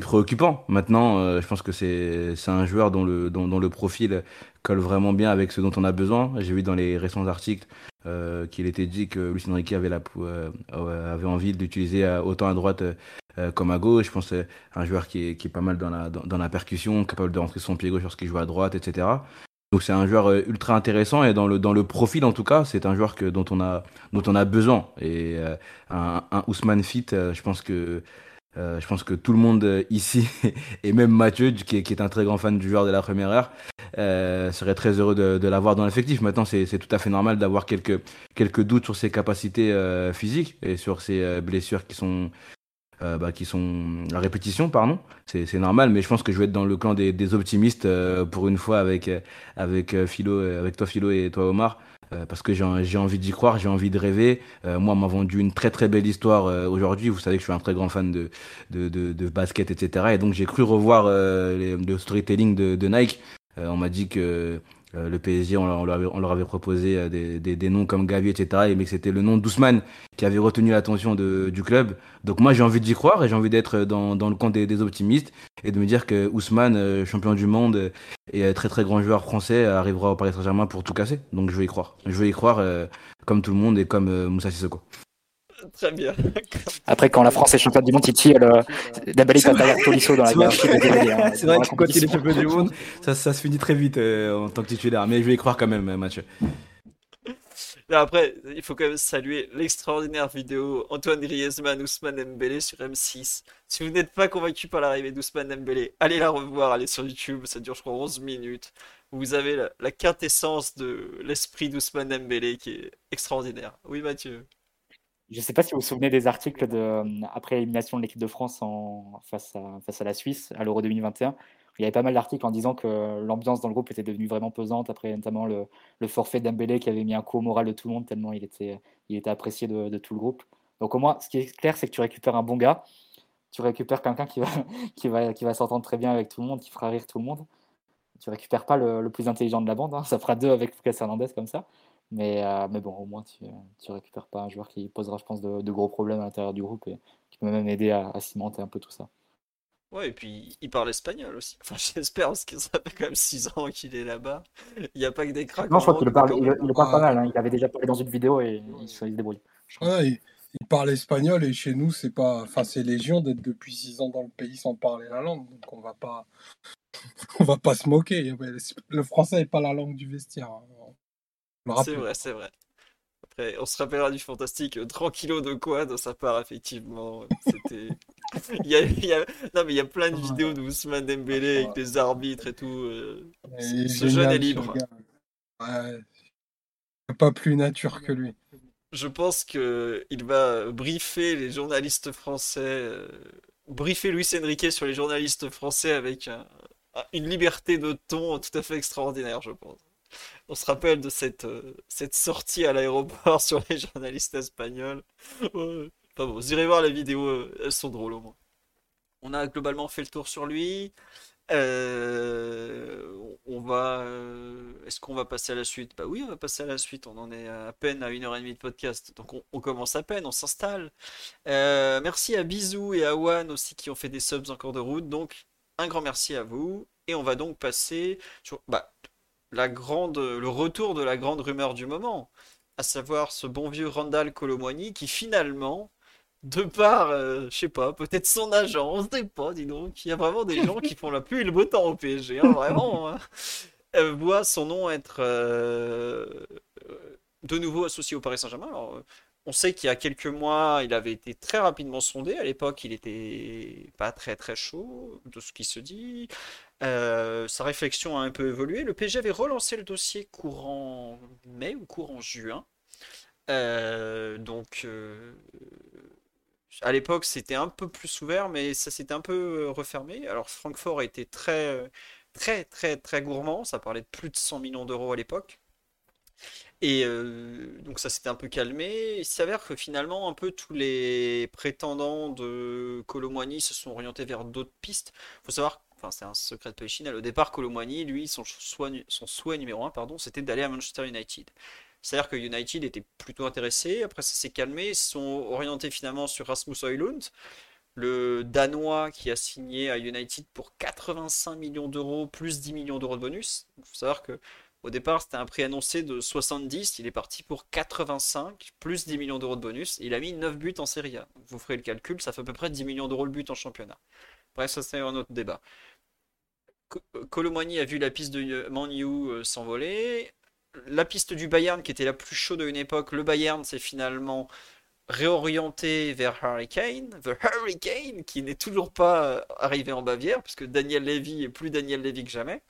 préoccupant. Maintenant, je pense que c'est, un joueur dont le profil colle vraiment bien avec ce dont on a besoin. J'ai vu dans les récents articles euh, qu'il était dit que Luis Enrique avait, euh, euh, avait envie de l'utiliser à- autant à droite euh, euh, comme à gauche. Je pense un joueur qui est, qui est pas mal dans la, dans, la percussion, capable de rentrer son pied gauche lorsqu'il joue à droite, etc. Donc c'est un joueur euh, ultra intéressant et dans le, dans le profil en tout cas, c'est un joueur que, dont, on a, dont on a besoin. Et euh, un, un Ousmane Fit, euh, je pense que euh, je pense que tout le monde euh, ici, et même Mathieu, qui est, un très grand fan du joueur de la première heure, euh, serait très heureux de, de l'avoir dans l'effectif. Maintenant, c'est tout à fait normal d'avoir quelques, quelques doutes sur ses capacités euh, physiques et sur ses euh, blessures qui sont, bah, qui sont à répétition, pardon. C'est normal, mais je pense que je vais être dans le clan des, des optimistes pour une fois avec, avec, Philo, avec toi, Philo, et toi, Omar. Euh, parce que j'ai envie d'y croire, j'ai envie de rêver. Euh, moi, on m'a vendu une très très belle histoire euh, aujourd'hui. Vous savez que je suis un très grand fan de, de, de, basket, etc. Et donc j'ai cru revoir le storytelling de, de Nike. On m'a dit que euh, le PSG, on, leur- avait, proposé euh, des, noms comme Gavi, etc. Et, mais c'était le nom d'Ousmane qui avait retenu l'attention du club. Donc moi, j'ai envie d'y croire et j'ai envie d'être dans, le camp des, optimistes et de me dire que Ousmane, euh, champion du monde et très très grand joueur français, arrivera au Paris Saint-Germain pour tout casser. Donc je vais y croire. Je vais y croire comme tout le monde et comme euh, Moussa Sissoko. Très bien. Après, quand la France est championne du monde, Titi, elle, euh, passe derrière Tolisso dans la hiérarchie des hein, C'est vrai que quand il est champion du monde, ça, ça se finit très vite euh, en tant que titulaire. Mais je vais y croire quand même, Mathieu. Après, il faut quand même saluer l'extraordinaire vidéo Antoine Griezmann, Ousmane Dembélé sur M6. Si vous n'êtes pas convaincu par l'arrivée d'Ousmane Dembélé, allez la revoir, allez sur YouTube, ça dure je crois 11 minutes. Vous avez la, la quintessence de l'esprit d'Ousmane Dembélé qui est extraordinaire. Oui Mathieu. Je ne sais pas si vous vous souvenez des articles de, euh, après l'élimination de l'équipe de France en, face, à, face à la Suisse à l'Euro 2021. Il y avait pas mal d'articles en disant que l'ambiance dans le groupe était devenue vraiment pesante après notamment le, forfait Dembélé qui avait mis un coup au moral de tout le monde tellement il était, apprécié de, tout le groupe. Donc au moins, ce qui est clair, c'est que tu récupères un bon gars, tu récupères quelqu'un qui va, qui va, qui va s'entendre très bien avec tout le monde, qui fera rire tout le monde. Tu récupères pas le, le plus intelligent de la bande, hein. ça fera deux avec Lucas Hernandez comme ça. Mais, euh, mais bon, au moins, tu, tu récupères pas un joueur qui posera, je pense, de, de gros problèmes à l'intérieur du groupe et qui peut même aider à, à cimenter un peu tout ça. Ouais, et puis il parle espagnol aussi. Enfin, j'espère, parce que ça fait quand même 6 ans qu'il est là-bas. Il n'y a pas que des cracks Non, je crois qu'il le parle, il, il le parle pas Ah. mal. hein. Il avait déjà parlé dans une vidéo et il, se il se débrouille. je crois. Ouais, il, il parle espagnol et chez nous, c'est pas. Enfin, c'est légion d'être depuis 6 ans dans le pays sans parler la langue. Donc on va pas. On va pas se moquer. Le français n'est pas la langue du vestiaire. hein. C'est vrai, c'est vrai. Après, on se rappellera du fantastique euh, tranquillo de quoi de sa part, effectivement. C'était. Il y a, il y a- Non, mais il y a plein de vidéos d'Ousmane Dembélé avec les arbitres et tout. euh, Ce ce jeune est libre. Pas plus nature que lui. Je pense que il va briefer les journalistes français, euh, briefer Luis Enrique sur les journalistes français avec un- un- une liberté de ton tout à fait extraordinaire, je pense. On se rappelle de cette, euh, sortie à l'aéroport sur les journalistes espagnols. Enfin bon, vous irez voir les vidéos, euh, elles sont drôles au moins. On a globalement fait le tour sur lui. Euh, on va. Est-ce qu'on va passer à la suite? Bah oui, on va passer à la suite. On en est à peine à une heure et demie de podcast. Donc on, commence à peine, on s'installe. Merci à Bisou et à Wan aussi qui ont fait des subs en cours de route. Donc un grand merci à vous. Et on va donc passer sur bah, la grande, le retour de la grande rumeur du moment. À savoir ce bon vieux Randall Colomwani qui finalement. De par, euh, je sais pas, peut-être son agent, on sait pas, dis donc. Il y a vraiment des gens qui font la pluie et le beau temps au PSG, hein, vraiment. hein. Euh, voit son nom être euh, de nouveau associé au Paris Saint-Germain. On sait qu'il y a quelques mois, il avait été très rapidement sondé. À l'époque, il était pas très très chaud de ce qui se dit. Euh, sa réflexion a un peu évolué. Le PSG avait relancé le dossier courant mai ou courant juin. Euh, donc, euh, à l'époque, c'était un peu plus ouvert, mais ça s'était un peu euh, refermé. Alors, Francfort été très, très, très, très gourmand. Ça parlait de plus de 100 millions d'euros à l'époque. Et donc, ça s'était un peu calmé. Il s'avère que finalement, un peu tous les prétendants de Colomboigny se sont orientés vers d'autres pistes. Faut savoir, c'est un secret de Polichinelle. Au départ, Colomboigny, lui, son souhait, numéro un, pardon, c'était d'aller à Manchester United. C'est-à-dire que United était plutôt intéressé, après ça s'est calmé, ils se sont orientés finalement sur Rasmus Højlund, le Danois qui a signé à United pour 85 millions d'euros plus 10 millions d'euros de bonus. Il faut savoir que au départ c'était un prix annoncé de 70, il est parti pour 85 plus 10 millions d'euros de bonus, il a mis 9 buts en Serie A. Vous ferez le calcul, ça fait à peu près 10 millions d'euros le but en championnat. Bref, ça c'est un autre débat. Co- Colomboigny a vu la piste de Man U euh, s'envoler la piste du Bayern qui était la plus chaude à une époque, le Bayern s'est finalement réorienté vers Harry Kane, The Hurricane, qui n'est toujours pas euh, arrivé en Bavière, puisque Daniel Levy est plus Daniel Levy que jamais.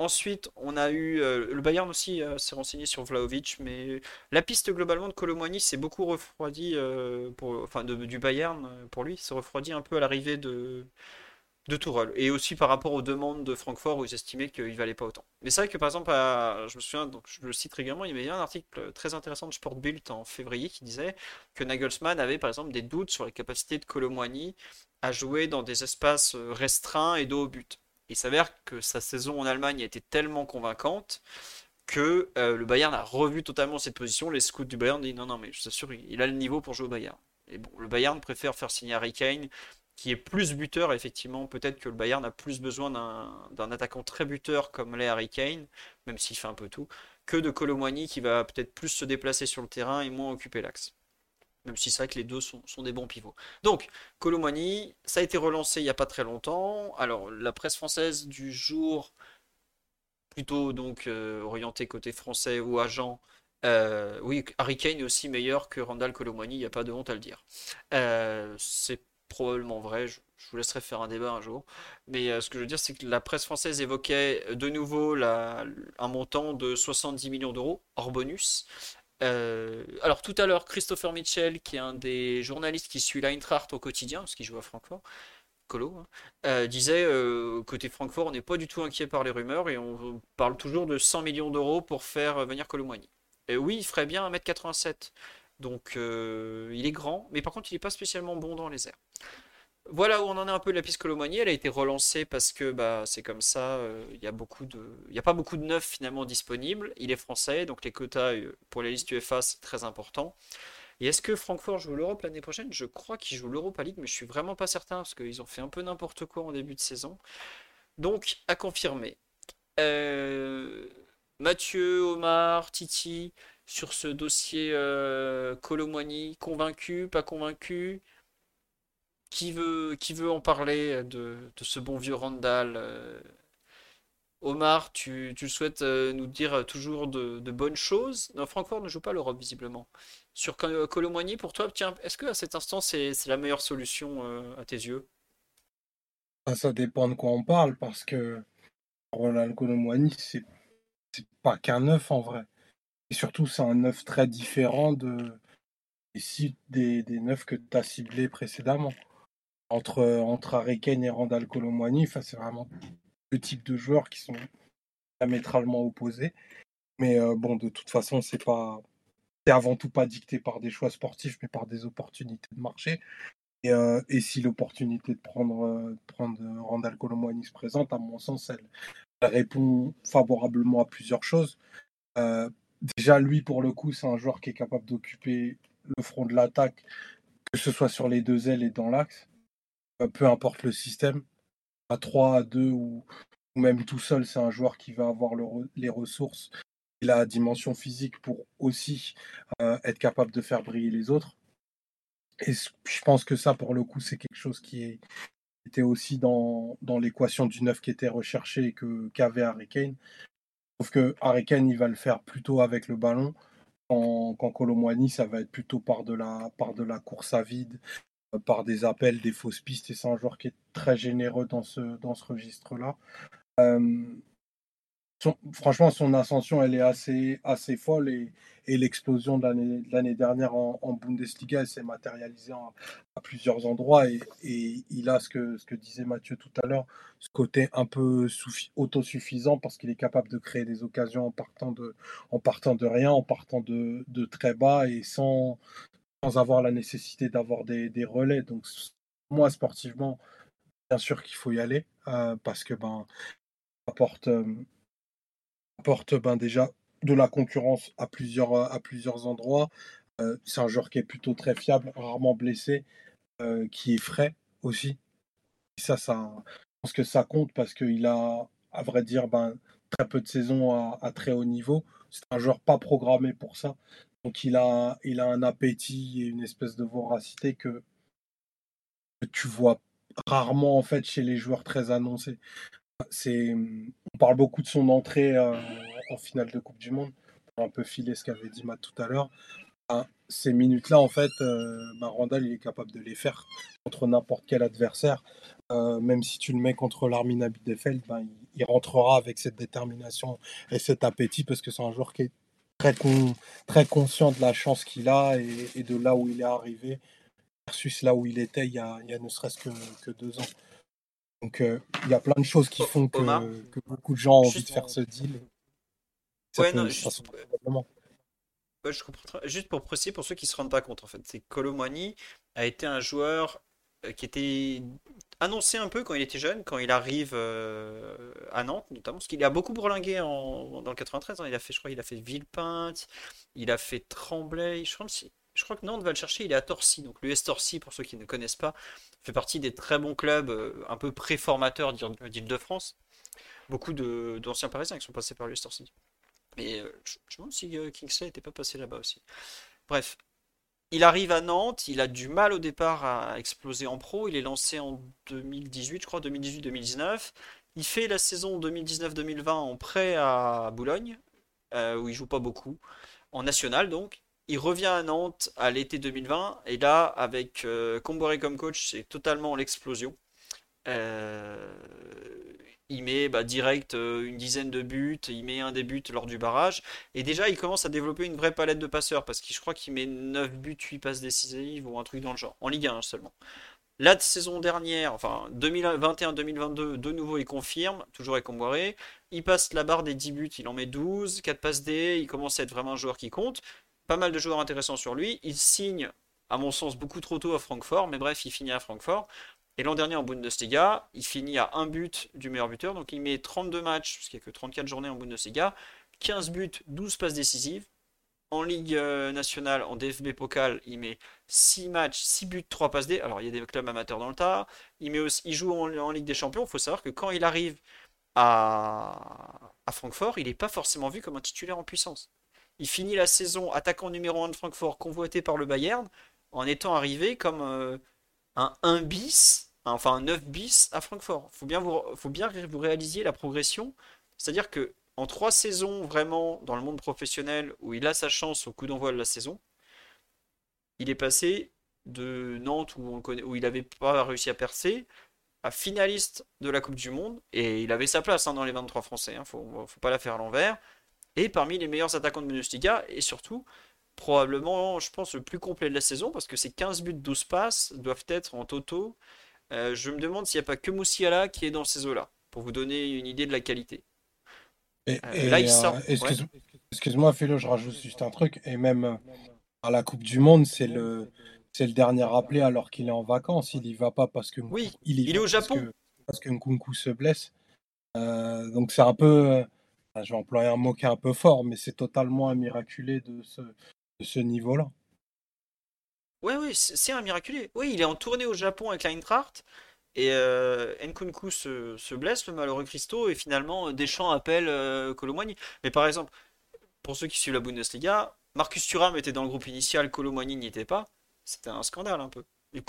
Ensuite, on a eu euh, le Bayern aussi euh, s'est renseigné sur Vlahovic, mais la piste globalement de Colomboigny s'est beaucoup refroidie euh, enfin du Bayern euh, pour lui, s'est refroidi un peu à l'arrivée de de Tourelle. Et aussi par rapport aux demandes de Francfort où ils estimaient qu'il valait pas autant. Mais c'est vrai que par exemple, je me souviens, donc je le cite régulièrement, il y avait un article très intéressant de Sport Bild en février qui disait que Nagelsmann avait par exemple des doutes sur les capacités de Colomboigny à jouer dans des espaces restreints et dos au but. Il s'avère que sa saison en Allemagne a été tellement convaincante que euh, le Bayern a revu totalement cette position. Les scouts du Bayern disent non, non, mais je t'assure, il a le niveau pour jouer au Bayern. Et bon, le Bayern préfère faire signer Harry Kane qui est plus buteur, effectivement, peut-être que le Bayern a plus besoin d'un attaquant très buteur comme l'est Harry Kane, même s'il fait un peu tout, que de Colomboigny qui va peut-être plus se déplacer sur le terrain et moins occuper l'axe. Même si c'est vrai que les deux sont, sont des bons pivots. Donc, Colomboigny, ça a été relancé il n'y a pas très longtemps. Alors, la presse française du jour, plutôt donc euh, orientée côté français ou agent, euh, oui, Harry Kane est aussi meilleur que Randall Colomboigny, il n'y a pas de honte à le dire. Euh, c'est probablement vrai, je, vous laisserai faire un débat un jour. Mais euh, ce que je veux dire, c'est que la presse française évoquait euh, de nouveau un montant de 70 millions d'euros, hors bonus. Euh, alors tout à l'heure, Christopher Mitchell, qui est un des journalistes qui suit l'Eintracht au quotidien, parce qu'il joue à Francfort, Colo, hein, disait euh, côté Francfort, on n'est pas du tout inquiet par les rumeurs et on parle toujours de 100 millions d'euros pour faire venir Colomboigny. Et oui, il ferait bien 1m87. Donc euh, il est grand, mais par contre il n'est pas spécialement bon dans les airs. Voilà où on en est un peu de la piste Colomboigny. Elle a été relancée parce que bah, c'est comme ça. euh, Il y a n'y a pas beaucoup de neufs finalement disponibles. Il est français, donc les quotas euh, pour les listes UEFA c'est très important. Et est-ce que Francfort joue l'Europe l'année prochaine? Je crois qu'ils jouent l'Europa League, mais je suis vraiment pas certain parce qu'ils ont fait un peu n'importe quoi en début de saison. Donc à confirmer. Mathieu, Omar, Titi, sur ce dossier euh, Colomboigny, convaincu, pas convaincu? Qui veut, qui veut en parler de, ce bon vieux Randall? euh, Omar, tu, tu souhaites euh, nous dire toujours de, bonnes choses? Non, Francfort ne joue pas l'Europe visiblement. Sur Col- Colomboigny, pour toi, tiens, est-ce que à cet instant c'est la meilleure solution euh, à tes yeux? Ça, ça dépend de quoi on parle, parce que Ronald Colomwani, c'est pas qu'un neuf en vrai. Et surtout, c'est un neuf très différent de, des, ci- des, des neufs que tu as ciblés précédemment. Entre, entre Harry Kane et Randall Colomwani, c'est vraiment deux types de joueurs qui sont diamétralement opposés. Mais euh, bon, de toute façon, c'est pas, avant tout pas dicté par des choix sportifs, mais par des opportunités de marché. Et, euh, et si l'opportunité de prendre, euh, prendre Randall Colomwani se présente, à mon sens, elle, répond favorablement à plusieurs choses. Euh, déjà, lui, pour le coup, c'est un joueur qui est capable d'occuper le front de l'attaque, que ce soit sur les deux ailes et dans l'axe, peu importe le système, à 3, à 2 ou, même tout seul, c'est un joueur qui va avoir les ressources et la dimension physique pour aussi être capable de faire briller les autres. Et je pense que ça, pour le coup, c'est quelque chose qui était aussi dans, dans l'équation du 9 qui était recherché et que, qu'avait Harry Kane. Sauf que Harry il va le faire plutôt avec le ballon. Quand, quand ça va être plutôt par de, la, par de course à vide, euh, par des appels, des fausses pistes. Et c'est un joueur qui est très généreux dans ce, dans ce registre-là. Euh, franchement, son ascension, elle est assez, assez folle et, l'explosion de l'année dernière en, Bundesliga, s'est matérialisée à plusieurs endroits et, il a ce que, ce que disait Mathieu tout à l'heure, ce côté un peu autosuffisant parce qu'il est capable de créer des occasions en partant de, rien, en partant de, très bas et sans, avoir la nécessité d'avoir des, des, relais. Donc, moi, sportivement, bien sûr qu'il faut y aller euh, parce que ben, apporte, euh, apporte ben, déjà de la concurrence à plusieurs, à plusieurs endroits. Euh, c'est un joueur qui est plutôt très fiable, rarement blessé, euh, qui est frais aussi. Ça, ça, je pense que ça compte parce qu'il a, à vrai dire, ben, très peu de saisons à, très haut niveau. C'est un joueur pas programmé pour ça. Donc il a, il a un appétit et une espèce de voracité que, que tu vois rarement en fait chez les joueurs très annoncés c'est, on parle beaucoup de son entrée euh, en finale de Coupe du Monde, pour un peu filer ce qu'avait dit Matt tout à l'heure. Ben, ces minutes-là, en fait, euh, ben, Randall, il est capable de les faire contre n'importe quel adversaire. Euh, même si tu le mets contre l'Armin Abidefeld, ben, il, rentrera avec cette détermination et cet appétit parce que c'est un joueur qui est très, très conscient de la chance qu'il a et, de là où il est arrivé versus là où il était il y a, il ne serait-ce que deux ans. Donc euh, il y a plein de choses qui font que, beaucoup de gens ont envie de faire ce deal. Ouais, non, juste... je comprends. Juste pour préciser, pour ceux qui ne se rendent pas compte, en fait, c'est Colomani a été un joueur euh, qui était annoncé un peu quand il était jeune, quand il arrive euh, à Nantes notamment, parce qu'il a beaucoup bourlingué en, dans le 93. Hein. il a fait, je crois, il a fait Villepinte, il a fait Tremblay. Je crois, je crois que Nantes va le chercher. Il est à Torcy, donc l'US Torcy, pour ceux qui ne connaissent pas, fait partie des très bons clubs euh, un peu préformateurs d'Île-de-France. Beaucoup d'anciens Parisiens qui sont passés par l'Uster City. Mais euh, je, me demande si euh, Kingsley n'était pas passé là-bas aussi. Bref, il arrive à Nantes, il a du mal au départ à exploser en pro. Il est lancé en 2018, je crois, 2018-2019. Il fait la saison 2019-2020 en prêt à Boulogne, où il joue pas beaucoup, en national donc. Il revient à Nantes à l'été 2020 et là, avec euh, Comboré comme coach, c'est totalement l'explosion. Euh, il met bah, direct euh, une dizaine de buts, il met un des buts lors du barrage. Et déjà, il commence à développer une vraie palette de passeurs parce que je crois qu'il met 9 buts, 8 passes décisives ou un truc dans le genre, en Ligue 1 seulement. La saison dernière, enfin 2021-2022, de nouveau il confirme, toujours avec Comboiré. Il passe la barre des 10 buts, il en met 12, 4 passes D, il commence à être vraiment un joueur qui compte pas mal de joueurs intéressants sur lui. Il signe, à mon sens, beaucoup trop tôt à Francfort, mais bref, il finit à Francfort. Et l'an dernier en Bundesliga, il finit à un but du meilleur buteur, donc il met 32 matchs, parce qu'il n'y a que 34 journées en Bundesliga, 15 buts, 12 passes décisives. En Ligue euh, nationale, en DFB Pokal, il met 6 matchs, 6 buts, 3 passes D. Alors il y a des clubs amateurs dans le tas. Il, met aussi, il joue en, Ligue des Champions. Il faut savoir que quand il arrive à Francfort, il n'est pas forcément vu comme un titulaire en puissance. Il finit la saison attaquant numéro 1 de Francfort, convoité par le Bayern, en étant arrivé comme euh, un 1 bis, enfin un 9 bis à Francfort. Il faut bien vous, faut bien vous réalisiez la progression. C'est-à-dire que en trois saisons vraiment dans le monde professionnel où il a sa chance au coup d'envoi de la saison, il est passé de Nantes où, on où il n'avait pas réussi à percer à finaliste de la Coupe du Monde et il avait sa place hein, dans les 23 Français. Il hein. ne faut, faut, pas la faire à l'envers et parmi les meilleurs attaquants de Bundesliga, et surtout, probablement, je pense, le plus complet de la saison, parce que ces 15 buts, 12 passes doivent être en toto. Euh, je me demande s'il n'y a pas que Moussiala qui est dans ces eaux-là, pour vous donner une idée de la qualité. Et, euh, là, il sort. Excuse, moi Philo, je rajoute juste un truc, et même à la Coupe du Monde, c'est le, c'est le dernier appelé alors qu'il est en vacances. Il y va pas parce que Oui, il, il est au Japon. que, parce que Nkunku se blesse. Euh, donc c'est un peu, euh, je vais employer un mot qui est un peu fort, mais c'est totalement un miraculé de ce, de ce niveau-là. Ouais, oui, c'est un miraculé. Oui, il est en tournée au Japon avec l'Eintracht. Et euh, Nkunku se, se blesse, le malheureux Christo, et finalement Deschamps appelle euh. Mais par exemple, pour ceux qui suivent la Bundesliga, Marcus Thuram était dans le groupe initial, Colomboigny n'y était pas. C'était un scandale un peu. Et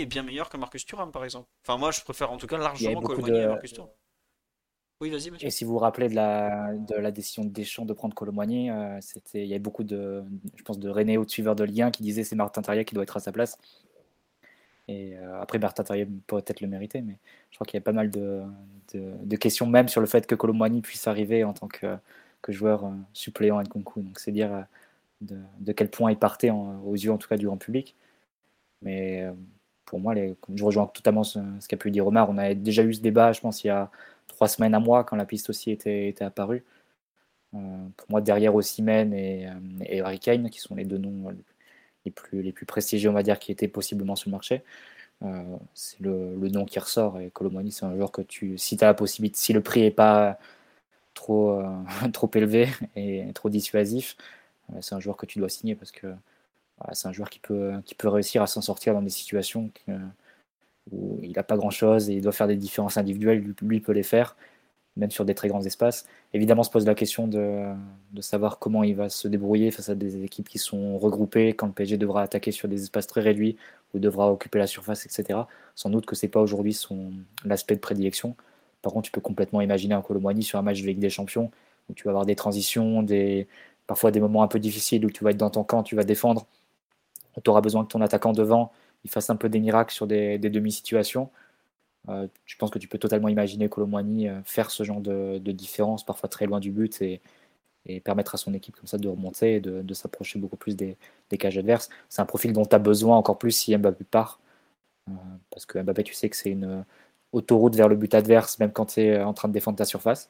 est bien meilleur que Marcus Thuram, par exemple. Enfin, moi, je préfère en tout cas largement à de. Marcus Thuram. Et si vous vous rappelez de la, décision de Deschamps de prendre Colomboigny, euh, il y avait beaucoup de, je pense, de René ou de suiveurs de Ligue 1 qui disaient c'est Martin Terrier qui doit être à sa place. Et euh, après, Martin Terrier peut peut-être le mériter, mais je crois qu'il y a pas mal de, questions même sur le fait que Colomboigny puisse arriver en tant que, joueur euh, suppléant à Nkunku. Donc c'est dire euh, de, quel point il partait aux yeux en tout cas du grand public. Mais pour moi, je rejoins totalement ce, qu'a pu dire Omar. On avait déjà eu ce débat, je pense, il y a trois semaines à moi, quand la piste aussi était, était apparue. Euh, pour moi, derrière Osimhen et, euh, et Harry qui sont les deux noms euh, les plus, les plus prestigieux, on va dire, qui étaient possiblement sur le marché, c'est le, le nom qui ressort. Et Colomani, c'est un joueur que tu, si tu as la possibilité, si le prix n'est pas trop, trop élevé et trop dissuasif, c'est un joueur que tu dois signer parce que c'est un joueur qui peut, qui peut réussir à s'en sortir dans des situations où il n'a pas grand-chose et il doit faire des différences individuelles, lui, peut les faire, même sur des très grands espaces. Évidemment, se pose la question de, savoir comment il va se débrouiller face à des équipes qui sont regroupées, quand le PSG devra attaquer sur des espaces très réduits ou devra occuper la surface, etc. Sans doute que c'est pas aujourd'hui son l'aspect de prédilection. Par contre, tu peux complètement imaginer un Colomboigny sur un match de Ligue des Champions où tu vas avoir des transitions, des, parfois des moments un peu difficiles où tu vas être dans ton camp, tu vas défendre, tu auras besoin que ton attaquant devant il fasse un peu des miracles sur des, demi-situations. Euh, je pense que tu peux totalement imaginer Colomboigny euh, faire ce genre de, différence, parfois très loin du but, et, et permettre à son équipe comme ça de remonter et de, s'approcher beaucoup plus des, cages adverses. C'est un profil dont tu as besoin encore plus si Mbappé part. Euh, parce que Mbappé, tu sais que c'est une autoroute vers le but adverse, même quand tu es en train de défendre ta surface.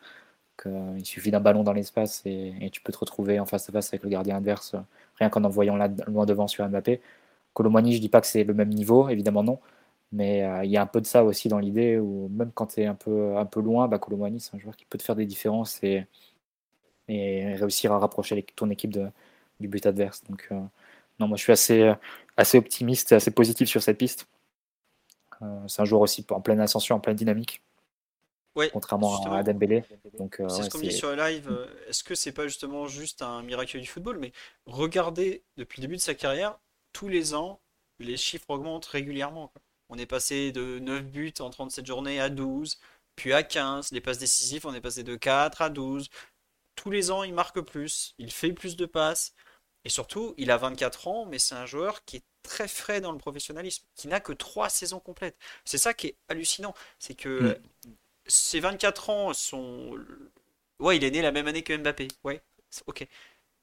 Il suffit d'un ballon dans l'espace et, tu peux te retrouver en face à face avec le gardien adverse, rien qu'en envoyant loin devant sur Mbappé. Colomboigny, je dis pas que c'est le même niveau, évidemment non, mais euh, il y a un peu de ça aussi dans l'idée où même quand tu es un peu, un peu loin, bah, Colomboigny, c'est un joueur qui peut te faire des différences et, et réussir à rapprocher ton équipe de, du but adverse. Donc, euh, non, moi je suis assez, assez optimiste, assez positif sur cette piste. Euh, c'est un joueur aussi en pleine ascension, en pleine dynamique, Ouais, contrairement justement. à Dembélé. Donc, euh, C'est ouais, ce qu'on me dit sur le live. euh, Est-ce que c'est pas justement juste un miracle du football? Mais regardez, depuis le début de sa carrière, tous les ans, les chiffres augmentent régulièrement. quoi. On est passé de 9 buts en 37 journées à 12, puis à 15. Les passes décisives, on est passé de 4 à 12. Tous les ans, il marque plus, il fait plus de passes. Et surtout, il a 24 ans, mais c'est un joueur qui est très frais dans le professionnalisme, qui n'a que 3 saisons complètes. C'est ça qui est hallucinant. C'est que ses 24 ans sont. Ouais, il est né la même année que Mbappé. Ouais, ok.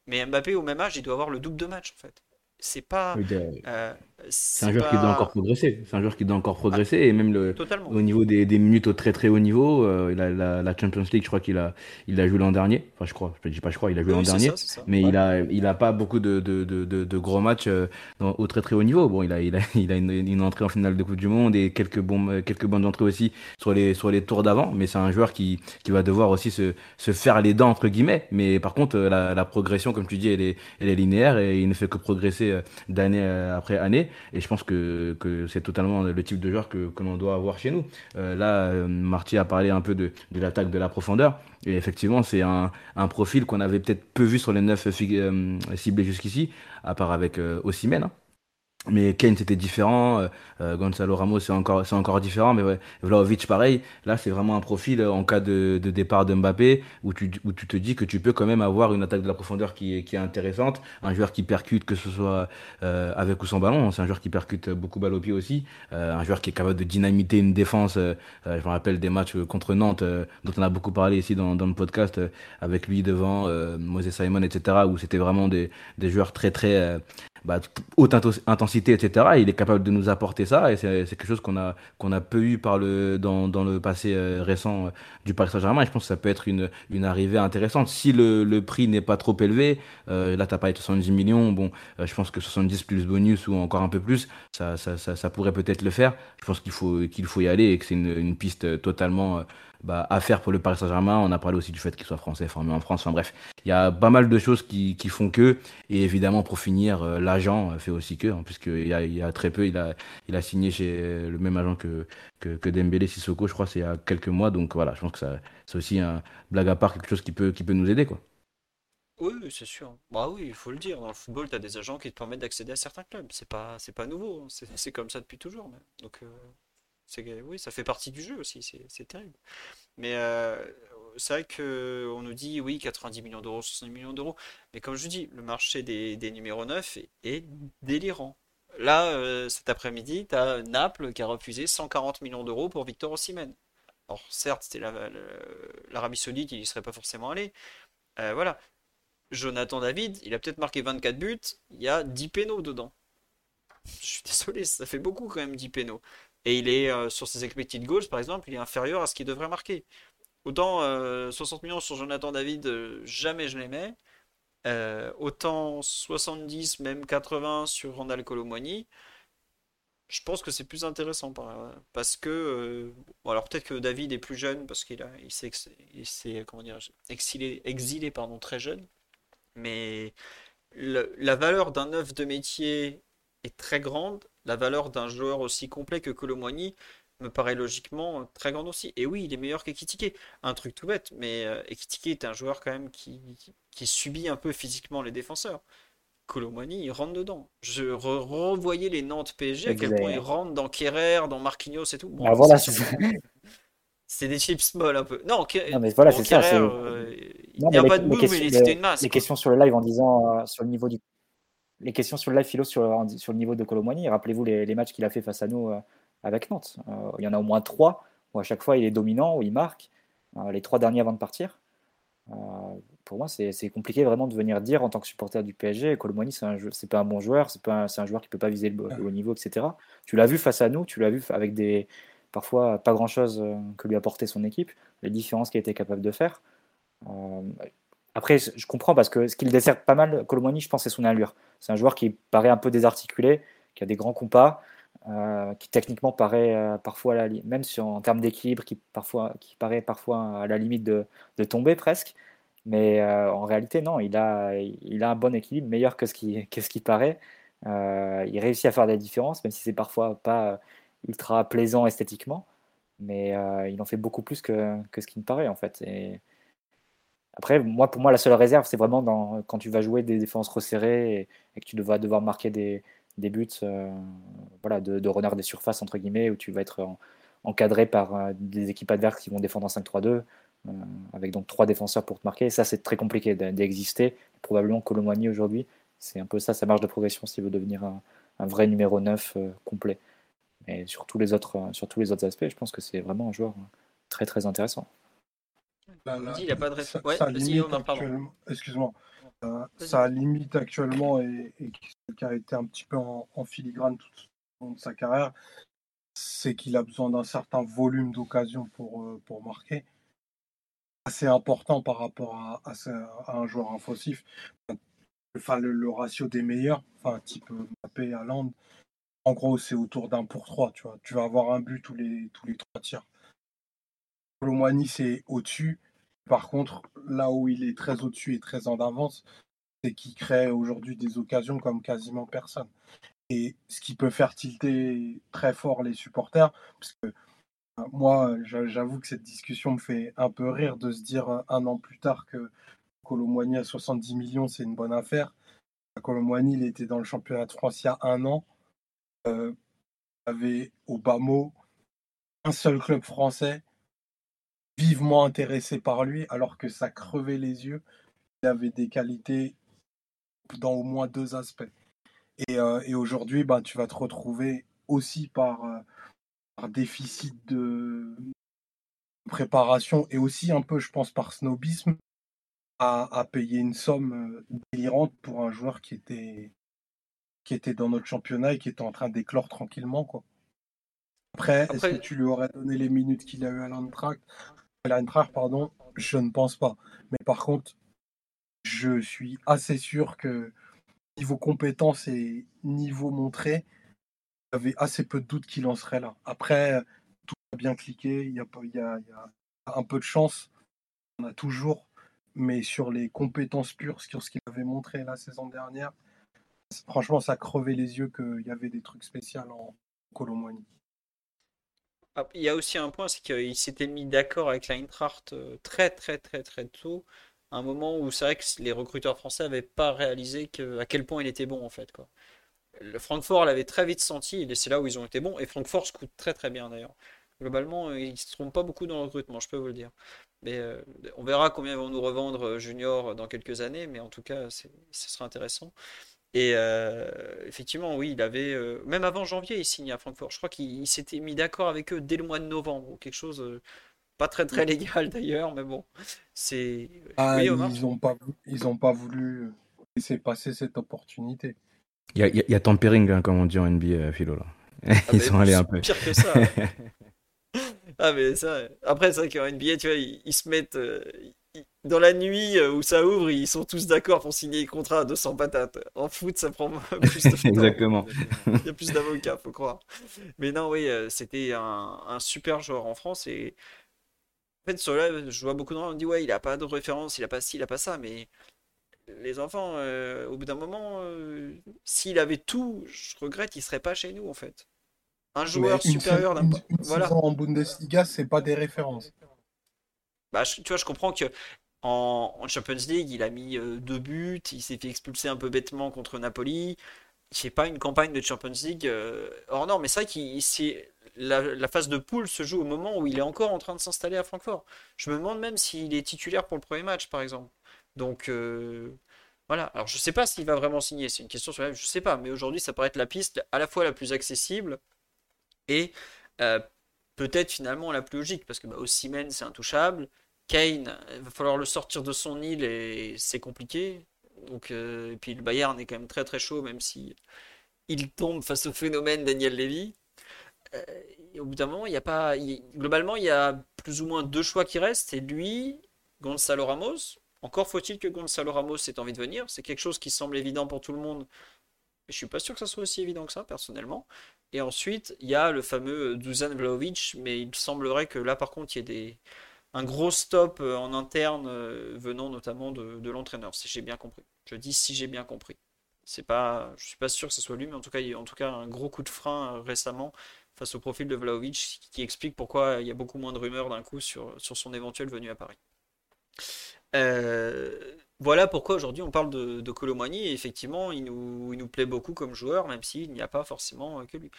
Mais Mbappé, au même âge, il doit avoir le double de matchs, en fait. C'est pas. De- euh, C'est un joueur qui doit encore progresser. C'est un joueur qui doit encore progresser. Et même le, Totalement. au niveau des, des minutes au très très haut niveau, euh, la, la Champions League, je crois qu'il a, il a joué l'an dernier. Enfin, je crois, je dis pas je crois, il a joué Oui, l'an dernier. ça, c'est ça. Mais Ouais. il a, il a pas beaucoup de, de, de, gros matchs euh, dans- au très très haut niveau. Bon, il a, il a, il a une, une entrée en finale de Coupe du Monde et quelques, bons, quelques bonnes entrées aussi sur les, sur les tours d'avant. Mais c'est un joueur qui, qui va devoir aussi se, se faire les dents, entre guillemets. Mais par contre, euh, la, la progression, comme tu dis, elle est, elle est linéaire et il ne fait que progresser euh, d'année euh, après année. Et je pense que, c'est totalement le type de joueur que, l'on doit avoir chez nous. Euh, là, euh, Marty a parlé un peu de, l'attaque de la profondeur. Et effectivement, c'est un, profil qu'on avait peut-être peu vu sur les neuf euh, ciblés jusqu'ici, à part avec Osimhen. hein. Mais Kane c'était différent, euh, euh, Gonzalo Ramos c'est encore c'est encore différent, mais ouais, Vlahovic pareil. Là c'est vraiment un profil euh, en cas de, de départ de Mbappé où tu où tu te dis que tu peux quand même avoir une attaque de la profondeur qui est qui est intéressante, un joueur qui percute que ce soit euh, avec ou sans ballon, c'est un joueur qui percute beaucoup balle au pied aussi, euh, un joueur qui est capable de dynamiter une défense. euh, je me rappelle des matchs contre Nantes dont on a beaucoup parlé ici dans dans le podcast avec lui devant Moses Simon etc où c'était vraiment des des joueurs très très bah, haute intensité etc. il est capable de nous apporter ça et c'est quelque chose qu'on a, qu'on a peu eu par le, dans, dans le passé euh, récent euh, du Paris Saint-Germain. Je pense que ça peut être une, une arrivée intéressante. Si le, le prix n'est pas trop élevé, euh, là, tu as parlé de 70 millions. Bon, je pense que 70 plus bonus ou encore un peu plus, ça, ça, ça, ça pourrait peut-être le faire. Je pense qu'il faut, qu'il faut y aller et que c'est une, une piste totalement bah, à faire pour le Paris Saint-Germain. On a parlé aussi du fait qu'il soit français, formé en France. Enfin bref, il y a pas mal de choses qui, qui font que. Et évidemment, pour finir, euh, l'agent fait aussi que, hein, puisqu'il y a, il y a très peu, il a, il a signé chez le même agent que, que, que Dembélé Sissoko, je crois, c'est il y a quelques mois. Donc voilà, je pense que c'est aussi un blague à part, quelque chose qui peut, qui peut nous aider. quoi. Oui, c'est sûr. Bah oui, il faut le dire. Dans le football, tu as des agents qui te permettent d'accéder à certains clubs. C'est pas, c'est pas nouveau. hein. C'est c'est comme ça depuis toujours. Donc, euh, oui, ça fait partie du jeu aussi. C'est terrible. Mais euh, c'est vrai que on nous dit oui, 90 millions d'euros, 70 millions d'euros. Mais comme je dis, le marché des, des numéros 9 est, délirant. Là, euh, cet après-midi, tu as Naples qui a refusé 140 millions d'euros pour Victor Osimhen. Alors, certes, c'était la- la- l'Arabie Saoudite, il n'y serait pas forcément allé. Euh, voilà. Jonathan David, il a peut-être marqué 24 buts, il y a 10 pénaux dedans. Je suis désolé, ça fait beaucoup quand même 10 pénaux. Et il est euh, sur ses expected goals, par exemple, il est inférieur à ce qu'il devrait marquer. Autant euh, 60 millions sur Jonathan David, euh, jamais je les mets. Euh, autant 70, même 80 sur Randall Colomwani, je pense que c'est plus intéressant par- parce que euh, alors peut-être que David est plus jeune parce qu'il il s'est exilé exilé pardon très jeune mais la valeur d'un œuf de métier est très grande la valeur d'un joueur aussi complet que Colomwani me paraît logiquement très grande aussi et oui il est meilleur qu'Ekitike un truc tout bête mais euh, Ekitike est un joueur quand même qui, qui subit un peu physiquement les défenseurs Colomwani, il rentre dedans. Je re- revoyais les Nantes PSG, à quel point il Exact. rentre dans Kerrer, dans Marquinhos et tout. Bon, Ah, voilà, c'est des chips molles un peu. Non, mais voilà, bon, c'est ça. Euh, il n'y a pas de mais c'était une masse, les quoi. questions sur le live en disant euh, sur le niveau du, les questions sur le live philo sur, le niveau de Colomboigny. Rappelez-vous les, matchs qu'il a fait face à nous euh, avec Nantes. Euh, il y en a au moins trois où à chaque fois il est dominant, où il marque. Euh, les trois derniers avant de partir. Pour moi, c'est compliqué vraiment de venir dire en tant que supporter du PSG, Colomboigny, c'est pas un bon joueur, c'est un, un joueur qui peut pas viser le, haut niveau, etc. Tu l'as vu face à nous, tu l'as vu avec des parfois pas grand chose que lui apportait son équipe, les différences qu'il était capable de faire. Après, je comprends parce que ce qu'il dessert pas mal, Colomboigny, je pense, c'est son allure. C'est un joueur qui paraît un peu désarticulé, qui a des grands compas, euh, qui techniquement paraît euh, parfois, à la même en termes d'équilibre, qui, qui paraît parfois à la limite de, tomber presque. Mais euh, en réalité, non, il a, il a un bon équilibre, meilleur que ce qui, que ce qui paraît. Il réussit à faire des différences, même si c'est parfois pas ultra plaisant esthétiquement. Mais il en fait beaucoup plus que, que ce qui me paraît, en fait. Après, moi, pour moi, la seule réserve, c'est vraiment quand tu vas jouer des défenses resserrées et, que tu vas devoir marquer des, buts euh, voilà, de, de renard des surfaces, entre guillemets, où tu vas être en- encadré par euh, des équipes adverses qui vont défendre en 5-3-2, euh, avec donc trois défenseurs pour te marquer. Ça, c'est très compliqué d'e- d'exister. Probablement Colomboigny aujourd'hui, c'est un peu ça sa marge de progression s'il veut devenir un, vrai numéro 9 euh, complet. Mais sur tous les autres, sur tous les autres aspects, je pense que c'est vraiment un joueur très très intéressant. Dit, il a pas de Ouais, limite actuellement, excuse-moi, Euh, limite actuellement et, et qui a été un petit peu en, en filigrane tout au long de sa carrière, c'est qu'il a besoin d'un certain volume d'occasion pour, euh, pour marquer. Assez important par rapport à, à ce- à un joueur offensif. Enfin, le, le ratio des meilleurs, enfin, type euh, Mbappé, Haaland, en gros, c'est autour d'un pour trois. Tu, vois. tu vas avoir un but tous les, tous les trois tirs. Colomboigny, c'est au-dessus. Par contre, là où il est très au-dessus et très en avance, c'est qu'il crée aujourd'hui des occasions comme quasiment personne. Et ce qui peut faire tilter très fort les supporters, parce que euh, moi, j'a- j'avoue que cette discussion me fait un peu rire de se dire euh, un an plus tard que Colomboigny à 70 millions, c'est une bonne affaire. Colomboigny, il était dans le championnat de France il y a un an. Euh, il avait au bas mot un seul club français vivement intéressé par lui, alors que ça crevait les yeux. Il avait des qualités dans au moins deux aspects. Et, euh, et aujourd'hui, bah, tu vas te retrouver aussi par, euh, par déficit de préparation et aussi un peu, je pense, par snobisme à, à payer une somme euh, délirante pour un joueur qui était qui était dans notre championnat et qui était en train d'éclore tranquillement. Quoi. Après, est-ce que tu lui aurais donné les minutes qu'il a eu à pardon, je ne pense pas. Mais par contre, je suis assez sûr que niveau compétence et niveau montré, avait assez peu de doutes qu'il en serait là. Après, tout a bien cliqué, il y a, il y a, un peu de chance, on a toujours, mais sur les compétences pures, sur ce qu'il avait montré la saison dernière, franchement, ça crevait les yeux qu'il y avait des trucs spéciaux en Colomboigny. Ah, il y a aussi un point, c'est qu'il s'était mis d'accord avec l'Eintracht euh, très très très très tôt, un moment où c'est vrai que les recruteurs français n'avaient pas réalisé à quel point il était bon en fait. Le Francfort l'avait très vite senti, et c'est là où ils ont été bons, et Francfort se coûte très très bien d'ailleurs. Globalement, ils ne se trompent pas beaucoup dans le recrutement, je peux vous le dire. Mais euh, on verra combien vont nous revendre euh, Junior dans quelques années, mais en tout cas, ce sera intéressant. Et euh, effectivement, oui, il avait, même avant janvier, il signe à Francfort. Je crois qu'il s'était mis d'accord avec eux dès le mois de novembre, ou quelque chose, pas très très légal d'ailleurs, mais bon, c'est. Ah, ils n'ont pas, ils ont pas voulu laisser passer cette opportunité. Il y a, y a tampering, hein, comme on dit en NBA, Philo. Là. Ah, ils sont allés un peu. Pire que ça. ah, mais ça. Après, c'est vrai qu'en NBA, tu vois, ils, se mettent. Dans la nuit euh, où ça ouvre, ils sont tous d'accord pour signer les contrats à 200 patates. En foot, ça prend plus de temps. Exactement. Il y a plus d'avocats, faut croire. Mais non, oui, euh, c'était un, un, super joueur en France. Et en fait, sur là, je vois beaucoup de gens qui me disent Ouais, il a pas de référence, il a pas ci, il a pas ça. Mais les enfants, euh, au bout d'un moment, euh, s'il avait tout, je regrette, il serait pas chez nous en fait. Un joueur supérieur d'un voilà. en Bundesliga, c'est pas des références. Bah, tu vois, je comprends que en, Champions League, il a mis euh, deux buts, il s'est fait expulser un peu bêtement contre Napoli. C'est pas une campagne de Champions League hors non, mais c'est vrai que la, la, phase de poule se joue au moment où il est encore en train de s'installer à Francfort. Je me demande même s'il est titulaire pour le premier match, par exemple. Donc euh, voilà. Alors je sais pas s'il va vraiment signer. C'est une question sur laquelle je sais pas. Mais aujourd'hui, ça paraît être la piste à la fois la plus accessible et euh, peut-être finalement la plus logique parce que bah, Simen c'est intouchable. Kane, il va falloir le sortir de son île et c'est compliqué. Donc euh, et puis le Bayern est quand même très très chaud même si il tombe face au phénomène Daniel Levy. au bout d'un moment, il y a pas. globalement, il y a plus ou moins deux choix qui restent. C'est lui, Gonzalo Ramos, encore faut-il que Gonzalo Ramos ait envie de venir. C'est quelque chose qui semble évident pour tout le monde. Mais je suis pas sûr que ça soit aussi évident que ça, personnellement. Et ensuite, il y a le fameux Dusan Vlaovic, mais il semblerait que là, par contre, il y ait un gros stop euh, en interne euh, venant notamment de, l'entraîneur, si j'ai bien compris. Je dis si j'ai bien compris. C'est pas, je suis pas sûr que ce soit lui, mais en tout cas, il y a un gros coup de frein euh, récemment face au profil de Vlaovic qui explique pourquoi il y a beaucoup moins de rumeurs d'un coup sur, sur son éventuelle venue à Paris. Euh, voilà pourquoi aujourd'hui on parle de, de effectivement il nous, plaît beaucoup comme joueur même s'il n'y a pas forcément que lui.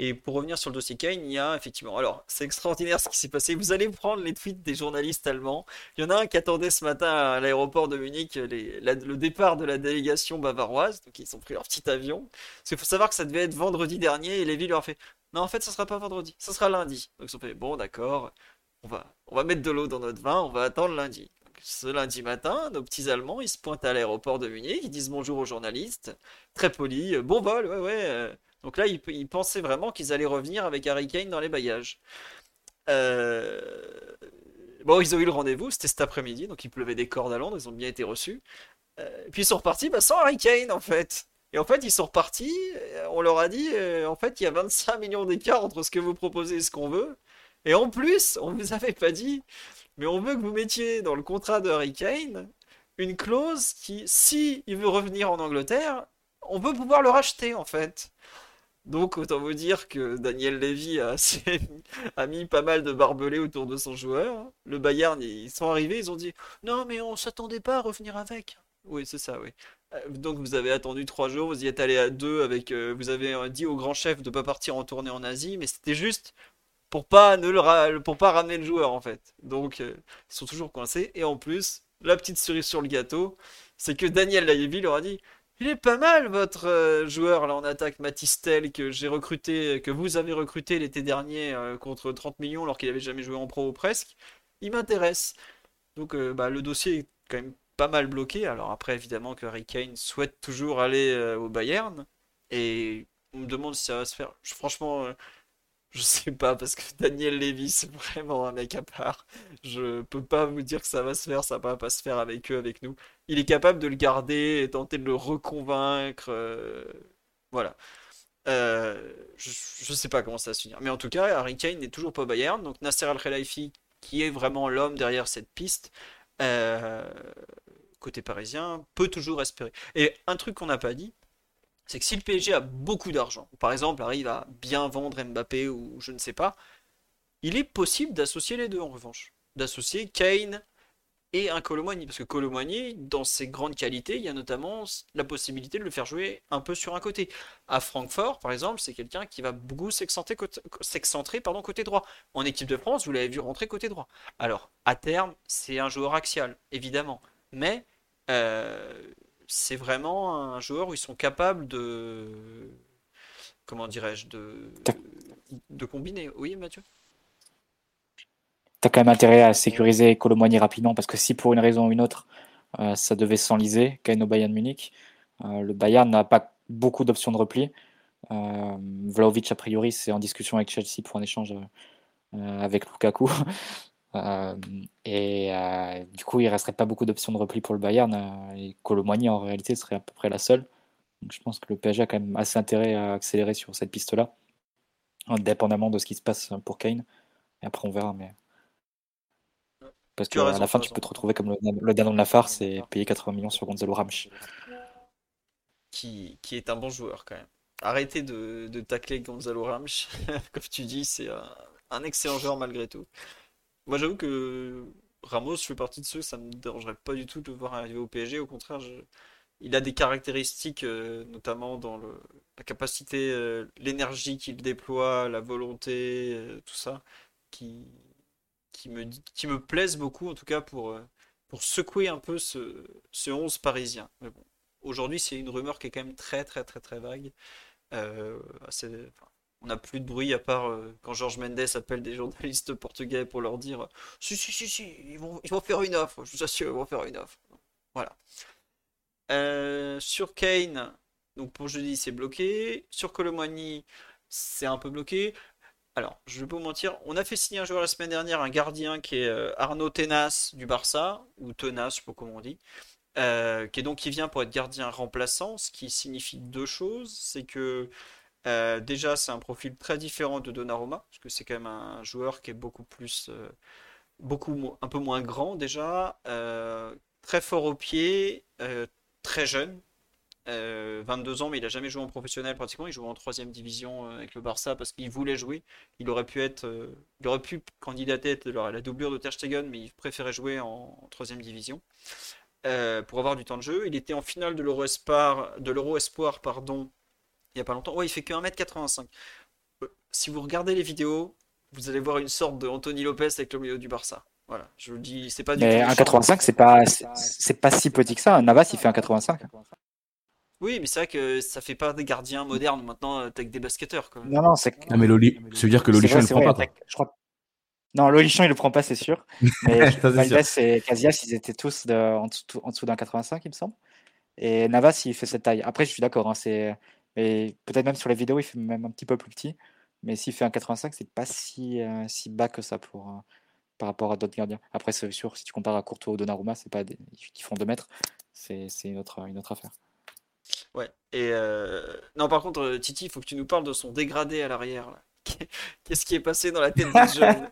Et pour revenir sur le dossier Kane, il y a effectivement. Alors, c'est extraordinaire ce qui s'est passé. Vous allez prendre les tweets des journalistes allemands. Il y en a un qui attendait ce matin à l'aéroport de Munich le départ de la délégation bavaroise. Donc, ils ont pris leur petit avion. Parce qu'il faut savoir que ça devait être vendredi dernier et Lévi leur a fait Non, en fait, ça sera pas vendredi, ça sera lundi. Donc, ils ont fait Bon, d'accord, on va mettre de l'eau dans notre vin, on va attendre lundi ce lundi matin, nos petits Allemands, ils se pointent à l'aéroport de Munich, ils disent bonjour aux journalistes, très polis, euh, bon vol, ouais, ouais. Euh. Donc là, ils, pensaient vraiment qu'ils allaient revenir avec Harry Kane dans les bagages. Euh, bon, ils ont eu le rendez-vous, c'était cet après-midi, donc il pleuvait des cordes à Londres, ils ont bien été reçus. puis ils sont repartis bah, sans Harry Kane, en fait. Et en fait, ils sont repartis, on leur a dit, en fait, il y a 25 millions d'écart entre ce que vous proposez et ce qu'on veut. Et en plus, on vous avait pas dit, mais on veut que vous mettiez dans le contrat de Harry Kane une clause qui, si il veut revenir en Angleterre, on veut pouvoir le racheter en fait. Donc autant vous dire que Daniel Levy a, mis pas mal de barbelés autour de son joueur. Le Bayern, ils sont arrivés, ils ont dit non mais on s'attendait pas à revenir avec. Oui c'est ça, oui. Euh, donc vous avez attendu trois jours, vous y êtes allé à deux avec, euh, vous avez dit au grand chef de pas partir en tournée en Asie, mais c'était juste pour pas ne le pour pas ramener le joueur en fait. Donc euh, ils sont toujours coincés et en plus la petite cerise sur le gâteau, c'est que Daniel Layevi leur a dit il est pas mal votre euh, joueur là en attaque Matistel que j'ai recruté que vous avez recruté l'été dernier euh, contre 30 millions alors qu'il avait jamais joué en pro ou presque. Il m'intéresse. Donc bah, le dossier est quand même pas mal bloqué. Alors après évidemment que Harry Kane souhaite toujours aller au Bayern. Et on me demande si ça va se faire. Franchement, je sais pas, parce que Daniel Levy, c'est vraiment un mec à part. Je peux pas vous dire que ça va se faire, ça va pas se faire avec eux, avec nous. Il est capable de le garder et tenter de le reconvaincre. euh, voilà. Euh, je, je sais pas comment ça va se finir. Mais en tout cas, Harry Kane n'est toujours pas Bayern. Donc Nasser Al-Khelaifi, qui est vraiment l'homme derrière cette piste, euh, côté parisien, peut toujours espérer. Et un truc qu'on n'a pas dit, c'est que si le PSG a beaucoup d'argent, par exemple arrive à bien vendre Mbappé ou je ne sais pas, il est possible d'associer les deux en revanche. D'associer Kane et un Colomboigny. Parce que Colomboigny, dans ses grandes qualités, il y a notamment la possibilité de le faire jouer un peu sur un côté. À Francfort, par exemple, c'est quelqu'un qui va beaucoup s'excentrer côté droit. En équipe de France, vous l'avez vu rentrer côté droit. Alors, à terme, c'est un joueur axial, évidemment. Mais euh, c'est vraiment un joueur où ils sont capables de... Comment dirais-je de, de combiner. Oui, Mathieu? T'as quand même intérêt à sécuriser Colomboigny rapidement parce que si pour une raison ou une autre euh, ça devait s'enliser, Kane au Bayern Munich, euh, le Bayern n'a pas beaucoup d'options de repli. Euh, Vlahovic, a priori, c'est en discussion avec Chelsea pour un échange avec Lukaku. Euh, et euh, du coup, il resterait pas beaucoup d'options de repli pour le Bayern. euh, et Colomboigny, en réalité, serait à peu près la seule. Donc je pense que le PSG a quand même assez intérêt à accélérer sur cette piste-là, indépendamment de ce qui se passe pour Kane. Et après, on verra. Mais... Parce qu'à la fin, tu peux te retrouver comme le, le danon de la farce et payer 80 millions sur Gonzalo Ramos. qui, qui est un bon joueur quand même. Arrêtez de, de tacler Gonzalo Ramos. Comme tu dis, c'est un, un excellent joueur malgré tout. Moi, j'avoue que Ramos, je fais partie de ceux, ça me dérangerait pas du tout de le voir arriver au PSG. Au contraire, il a des caractéristiques, euh, notamment dans la capacité, euh, l'énergie qu'il déploie, la volonté, euh, tout ça, qui, me, qui plaisent beaucoup, en tout cas pour, secouer un peu ce, ce 11 parisien. Mais bon, aujourd'hui, c'est une rumeur qui est quand même très, très, très, très vague. On n'a plus de bruit à part euh, quand Georges Mendes appelle des journalistes portugais pour leur dire Si, si, si, si, ils vont, faire une offre, je vous assure, ils vont faire une offre. Voilà. Euh, sur Kane, donc pour jeudi, c'est bloqué. Sur Colomani, c'est un peu bloqué. Alors, je vais pas vous mentir, on a fait signer un joueur la semaine dernière, un gardien qui est euh, Arnaud Tenas du Barça, ou Tenas, je sais pas comment on dit, qui est donc qui vient pour être gardien remplaçant, ce qui signifie deux choses, c'est que euh, déjà c'est un profil très différent de Donnarumma, parce que c'est quand même un joueur qui est beaucoup plus, euh, beaucoup un peu moins grand déjà, euh, très fort au pied, très jeune, euh, 22 ans, mais il a jamais joué en professionnel pratiquement. Il joue en troisième division avec le Barça parce qu'il voulait jouer. Il aurait pu être, il aurait pu candidater à la doublure de Ter Stegen, mais il préférait jouer en, troisième division pour avoir du temps de jeu. Il était en finale de l'Euro Espoir, de l'Euro Espoir, pardon, il y a pas longtemps. Ouais, il fait que 1m85. Euh, Si vous regardez les vidéos, vous allez voir une sorte de Anthony Lopez avec le milieu du Barça. Voilà, je vous le dis, c'est pas du Mais tout méchant. 1,85, c'est pas, c'est pas si petit que ça. Navas, il fait 1,85. Oui, mais c'est vrai que ça fait pas des gardiens modernes maintenant euh, avec des basketteurs quoi. Non, non, c'est. Ah, mais Loli, ça veut dire que Lolichon ne c'est prend vrai, pas. je crois. Non, Lolichon, il le prend pas, c'est sûr. Mais Valdez et Casillas, ils étaient tous de- en dessous, en dessous d'un 85, il me semble. Et Navas, il fait cette taille. Après, je suis d'accord. Hein, c'est... mais peut-être même sur les vidéos, il fait même un petit peu plus petit. Mais s'il fait un 85, c'est pas si, euh, si bas que ça pour, euh, par rapport à d'autres gardiens. Après, c'est sûr, si tu compares à Courtois ou Donnarumma, c'est pas des... qui font 2 mètres. C'est, c'est une, autre, une autre affaire. Ouais. Et euh, non, par contre, euh, Titi, il faut que tu nous parles de son dégradé à l'arrière. là. Qu'est-ce qui est passé dans la tête des jeunes?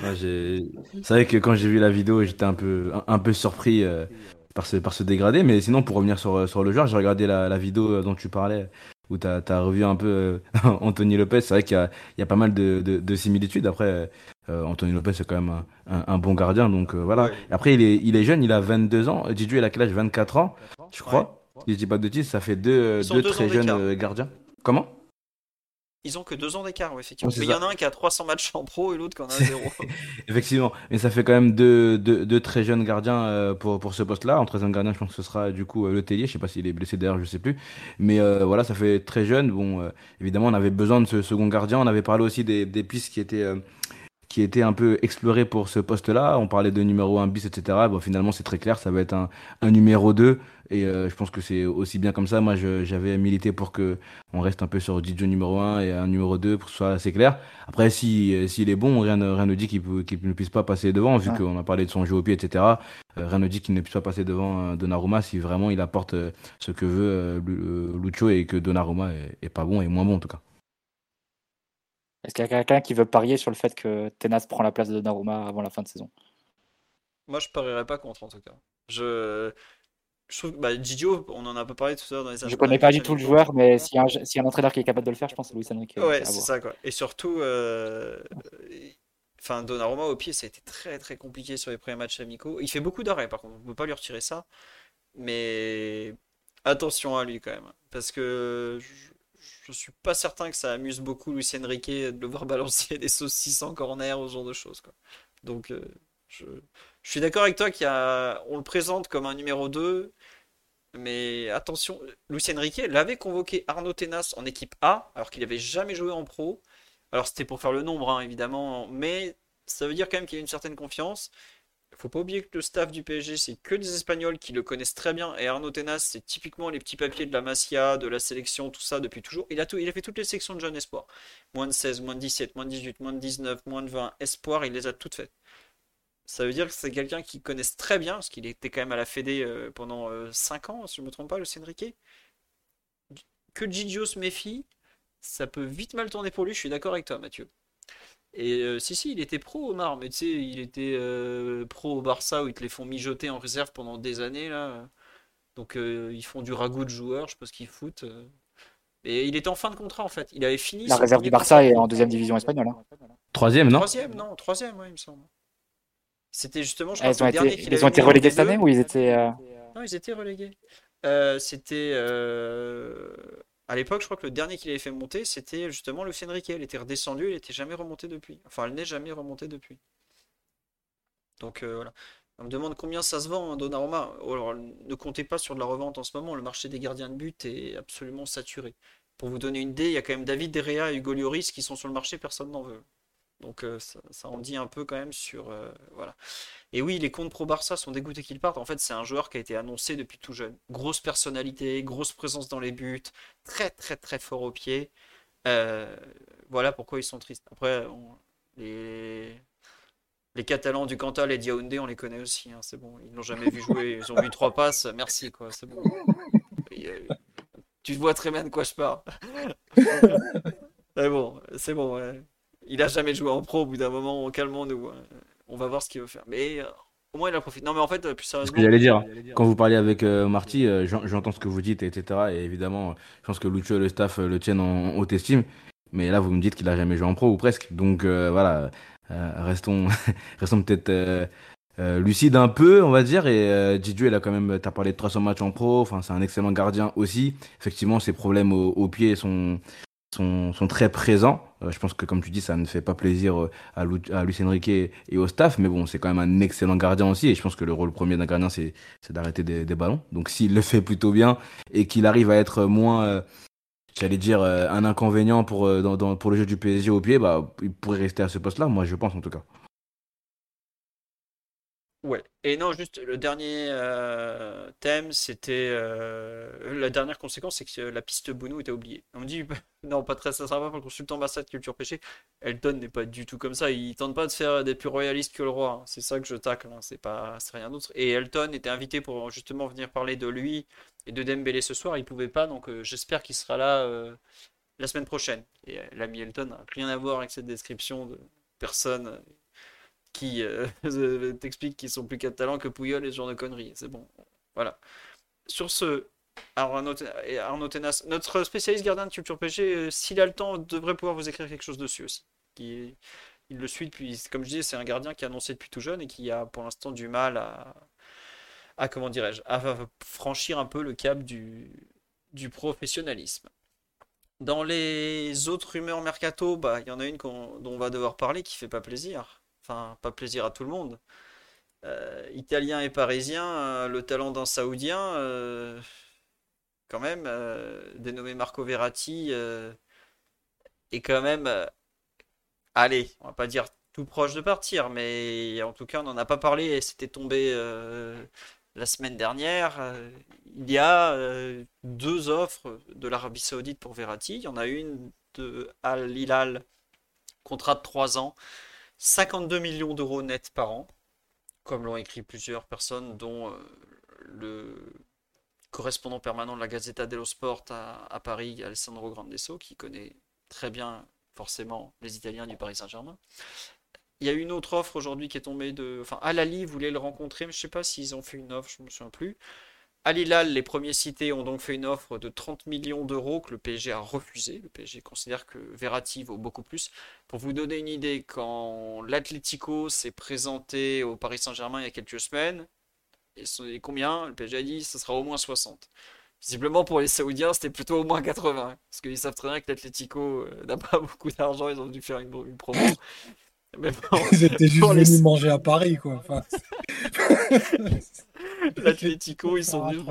Ouais, j'ai- c'est vrai que quand j'ai vu la vidéo, j'étais un peu, un, un peu surpris euh, par ce, par ce dégradé. Mais sinon, pour revenir sur, sur le joueur, j'ai regardé la, la vidéo euh, dont tu parlais, où tu as, revu un peu euh, Anthony Lopez. C'est vrai qu'il y a, il y a pas mal de, de, de similitudes. Après, euh, Anthony Lopez, c'est quand même un, un, un bon gardien. Donc euh, voilà. Ouais. Après, il est, il est jeune, il a 22 ans. Didier, il a quel âge? 24 ans, je crois. Si je dis pas de bêtises, ça fait deux, deux très jeunes euh, gardiens. Comment? Ils ont que deux ans d'écart, ouais, effectivement. Il y en a un qui a 300 matchs en pro et l'autre qui en a zéro. Effectivement, mais ça fait quand même deux, deux, deux très jeunes gardiens euh, pour, pour ce poste-là. En troisième gardien, je pense que ce sera du coup euh, Le Tellier. Je sais pas s'il est blessé d'ailleurs, je sais plus. Mais euh, voilà, ça fait très jeune. Bon, euh, évidemment, on avait besoin de ce second gardien. On avait parlé aussi des, des pistes qui étaient, euh, qui était un peu exploré pour ce poste-là. On parlait de numéro 1 bis, etc. Bon, finalement, c'est très clair, ça va être un, un numéro 2. Et euh, je pense que c'est aussi bien comme ça. Moi, j'avais milité pour que on reste un peu sur Didio numéro 1 et un numéro 2 pour que ce soit assez clair. Après, si, euh, s'il est bon, rien, ne- rien ne dit qu'il ne puisse pas passer devant, vu Ouais. qu'on a parlé de son jeu au pied, etc. Euh, rien ne dit qu'il ne puisse pas passer devant euh, Donnarumma si vraiment il apporte euh, ce que veut euh, Lu- euh, Lucho et que Donnarumma est, est pas bon et moins bon en tout cas. Est-ce qu'il y a quelqu'un qui veut parier sur le fait que Tenas prend la place de Donnarumma avant la fin de saison? Moi, je parierais pas contre en tout cas. Je, je trouve que bah, Gigio, on en a un peu parlé tout à l'heure dans les Je connais pas du tout le joueur, mais s'il y, a un- a un entraîneur qui est capable de le faire, je pense que c'est Luis Enrique. Ouais, c'est ça quoi. Et surtout, euh, enfin Donnarumma au pied, ça a été très très compliqué sur les premiers matchs amicaux. Il fait beaucoup d'arrêts par contre, on peut pas lui retirer ça. Mais attention à lui quand même, parce que je, je suis pas certain que ça amuse beaucoup Luis Enrique de le voir balancer des saucisses en corner ou ce genre de choses. Donc euh, je, suis d'accord avec toi qu'il y a, on le présente comme un numéro 2. Mais attention, Luis Enrique l'avait convoqué Arnaud Tenas en équipe A, alors qu'il n'avait jamais joué en pro. Alors c'était pour faire le nombre, hein, évidemment, mais ça veut dire quand même qu'il y a une certaine confiance. Faut pas oublier que le staff du PSG, c'est que des Espagnols qui le connaissent très bien, et Arnaud Tenas, c'est typiquement les petits papiers de la Masia, de la sélection, tout ça depuis toujours. Il a, tout, il a fait toutes les sections de jeunes espoirs. Moins de 16, moins de 17, moins de 18, moins de 19, moins de 20, espoir, il les a toutes faites. Ça veut dire que c'est quelqu'un qui connaissent très bien, parce qu'il était quand même à la Fédé euh, pendant 5 ans, si je ne me trompe pas, le Enrique. Que Gigio se méfie, ça peut vite mal tourner pour lui, je suis d'accord avec toi, Mathieu. Et euh, si, si, il était pro Omar, mais tu sais, il était euh, pro au Barça où ils te les font mijoter en réserve pendant des années, là. Donc euh, ils font du ragout de joueurs, je sais pas ce qu'ils foutent. Et il était en fin de contrat en fait. Il avait fini La réserve du Barça est en deuxième division espagnole. hein. Troisième, non? Troisième, non, troisième, ouais, il me semble. C'était justement, je Ah, crois, Ils ont le dernier ils avait ont été relégués cette D2. année ou ils étaient. euh, Non, ils étaient relégués. Euh, c'était euh, à l'époque, je crois que le dernier qu'il avait fait monter, c'était justement Luis Enrique. Elle était redescendue, elle n'était jamais remontée depuis. Enfin, elle n'est jamais remontée depuis. Donc euh, voilà. On me demande combien ça se vend, hein, Donnarumma. Oh, alors, ne comptez pas sur de la revente en ce moment. Le marché des gardiens de but est absolument saturé. Pour vous donner une idée, il y a quand même David Derrea et Hugo qui sont sur le marché, personne n'en veut. Donc euh, ça, en dit un peu quand même sur euh, voilà. Et oui, les comptes pro Barça sont dégoûtés qu'il parte. En fait, c'est un joueur qui a été annoncé depuis tout jeune. Grosse personnalité, grosse présence dans les buts, très très très fort au pied. Euh, voilà pourquoi ils sont tristes. Après, les les Catalans du Cantal et Yaoundé, on les connaît aussi. hein, c'est bon, ils n'ont jamais vu jouer. Ils ont vu trois passes. Merci quoi, c'est bon. Et, tu vois très bien de quoi je parle. Mais bon, c'est bon. ouais. Il a jamais joué en pro. Au bout d'un moment, calmons-nous. hein. On va voir ce qu'il veut faire. Mais euh, au moins, il a profité. Non, mais en fait, euh, plus Ce sérieusement. que j'allais dire, quand vous parlez avec euh, Marty, euh, j'en- j'entends ce que vous dites, etc. Et évidemment, je pense que Lucho et le staff euh, le tiennent en haute estime. Mais là, vous me dites qu'il a jamais joué en pro, ou presque. Donc euh, voilà, euh, restons, restons peut-être euh, euh, lucides un peu, on va dire. Et euh, Didier, il a quand même, t'as parlé de 300 matchs en pro. Enfin, c'est un excellent gardien aussi. Effectivement, ses problèmes au, au pied sont, sont, sont très présents. Euh, je pense que, comme tu dis, ça ne fait pas plaisir euh, à, Lu Luis Enrique et au staff. Mais bon, c'est quand même un excellent gardien aussi. Et je pense que le rôle premier d'un gardien, c'est d'arrêter des, ballons. Donc s'il le fait plutôt bien et qu'il arrive à être moins, euh, j'allais dire, un inconvénient pour, pour le jeu du PSG au pied, bah, il pourrait rester à ce poste-là, moi je pense en tout cas. Ouais. Et non, juste le dernier euh, thème, c'était euh, la dernière conséquence, c'est que euh, la piste Bounou était oubliée. On me dit non, pas très, ça pour le consultant ambassade culture péché. Elton n'est pas du tout comme ça. Il tente pas de faire des plus royalistes que le roi. hein. C'est ça que je tacle. hein. C'est pas, c'est rien d'autre. Et Elton était invité pour justement venir parler de lui et de Dembélé ce soir. Il pouvait pas, donc j'espère qu'il sera là la semaine prochaine. Et l'ami Elton n'a rien à voir avec cette description de personne qui euh, t'explique qu'ils sont plus catalans que Puyol et ce genre de conneries. C'est bon. Voilà. Sur ce, Arnaud, Arnaud notre spécialiste gardien de culture PG, euh, s'il a le temps, devrait pouvoir vous écrire quelque chose dessus aussi. Qui, il le suit depuis, comme je disais, c'est un gardien qui est annoncé depuis tout jeune et qui a pour l'instant du mal à, à comment dirais-je, à franchir un peu le cap du, du professionnalisme. Dans les autres rumeurs mercato, bah, il y en a une dont on va devoir parler qui fait pas plaisir. Enfin, pas plaisir à tout le monde. Euh, italien et parisien, euh, le talent d'un Saoudien, euh, quand même, dénommé Marco Verratti, est quand même, allez, on va pas dire tout proche de partir, mais en tout cas, on n'en a pas parlé et c'était tombé la semaine dernière. il y a deux offres de l'Arabie Saoudite pour Verratti. Il y en a une de Al Hilal, contrat de 3 ans, 52 millions d'euros net par an, comme l'ont écrit plusieurs personnes, dont le correspondant permanent de la Gazzetta dello Sport à, à Paris, Alessandro Grandesso, qui connaît très bien forcément les Italiens du Paris Saint-Germain. Il y a une autre offre aujourd'hui qui est tombée de. Enfin, Alali voulait le rencontrer, mais je ne sais pas s'ils ont fait une offre, je ne me souviens plus. Al Hilal, les premiers cités, ont donc fait une offre de 30 millions d'euros que le PSG a refusé. Le PSG considère que Verratti vaut beaucoup plus. Pour vous donner une idée, quand l'Atlético s'est présenté au Paris Saint-Germain il y a quelques semaines, et combien? Le PSG a dit ce sera au moins 60. Visiblement pour les Saoudiens, c'était plutôt au moins 80. Parce qu'ils savent très bien que l'Atlético euh, n'a pas beaucoup d'argent, ils ont dû faire une, une promo. ils étaient juste venus manger à Paris, quoi. Enfin... L'Atlético, ils sont venus.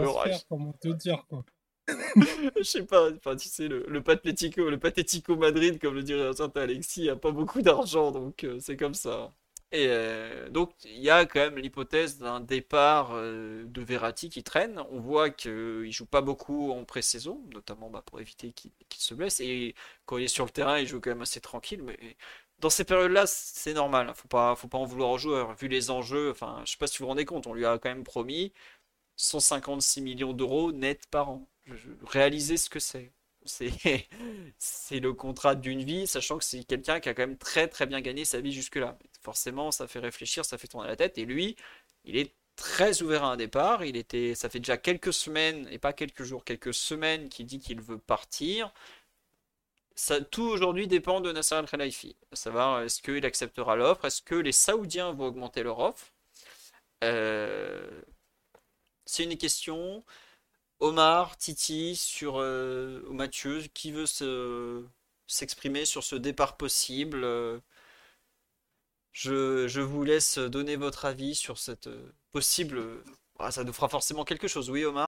Comment te dire, quoi. je sais pas, enfin, tu sais, le, le Patlético, le Patético Madrid, comme le dirait un certain Alexis, a pas beaucoup d'argent, donc euh, c'est comme ça. Et euh, donc, il y a quand même l'hypothèse d'un départ euh, de Verratti qui traîne. On voit qu'il ne joue pas beaucoup en pré-saison, notamment bah, pour éviter qu'il se blesse. Et quand il est sur le terrain, il joue quand même assez tranquille. Mais dans ces périodes-là, c'est normal. Il ne faut pas en vouloir aux joueurs. Vu les enjeux, enfin, je sais pas si vous vous rendez compte, on lui a quand même promis 156 millions d'euros net par an. Réalisez ce que c'est. C'est le contrat d'une vie, sachant que c'est quelqu'un qui a quand même très très bien gagné sa vie jusque-là. Forcément, ça fait réfléchir, ça fait tourner la tête. Et lui, il est très ouvert à un départ. Il était, ça fait déjà quelques semaines, et pas quelques jours, quelques semaines qu'il dit qu'il veut partir. Tout aujourd'hui dépend de Nasser Al-Khelaifi. À savoir, est-ce qu'il acceptera l'offre? Est-ce que les Saoudiens vont augmenter leur offre? Euh, C'est une question. Omar, Titi, sur euh, Mathieu, qui veut s'exprimer sur ce départ possible? Je, vous laisse donner votre avis sur cette euh, possible. Ah, ça nous fera forcément quelque chose, oui, Omar?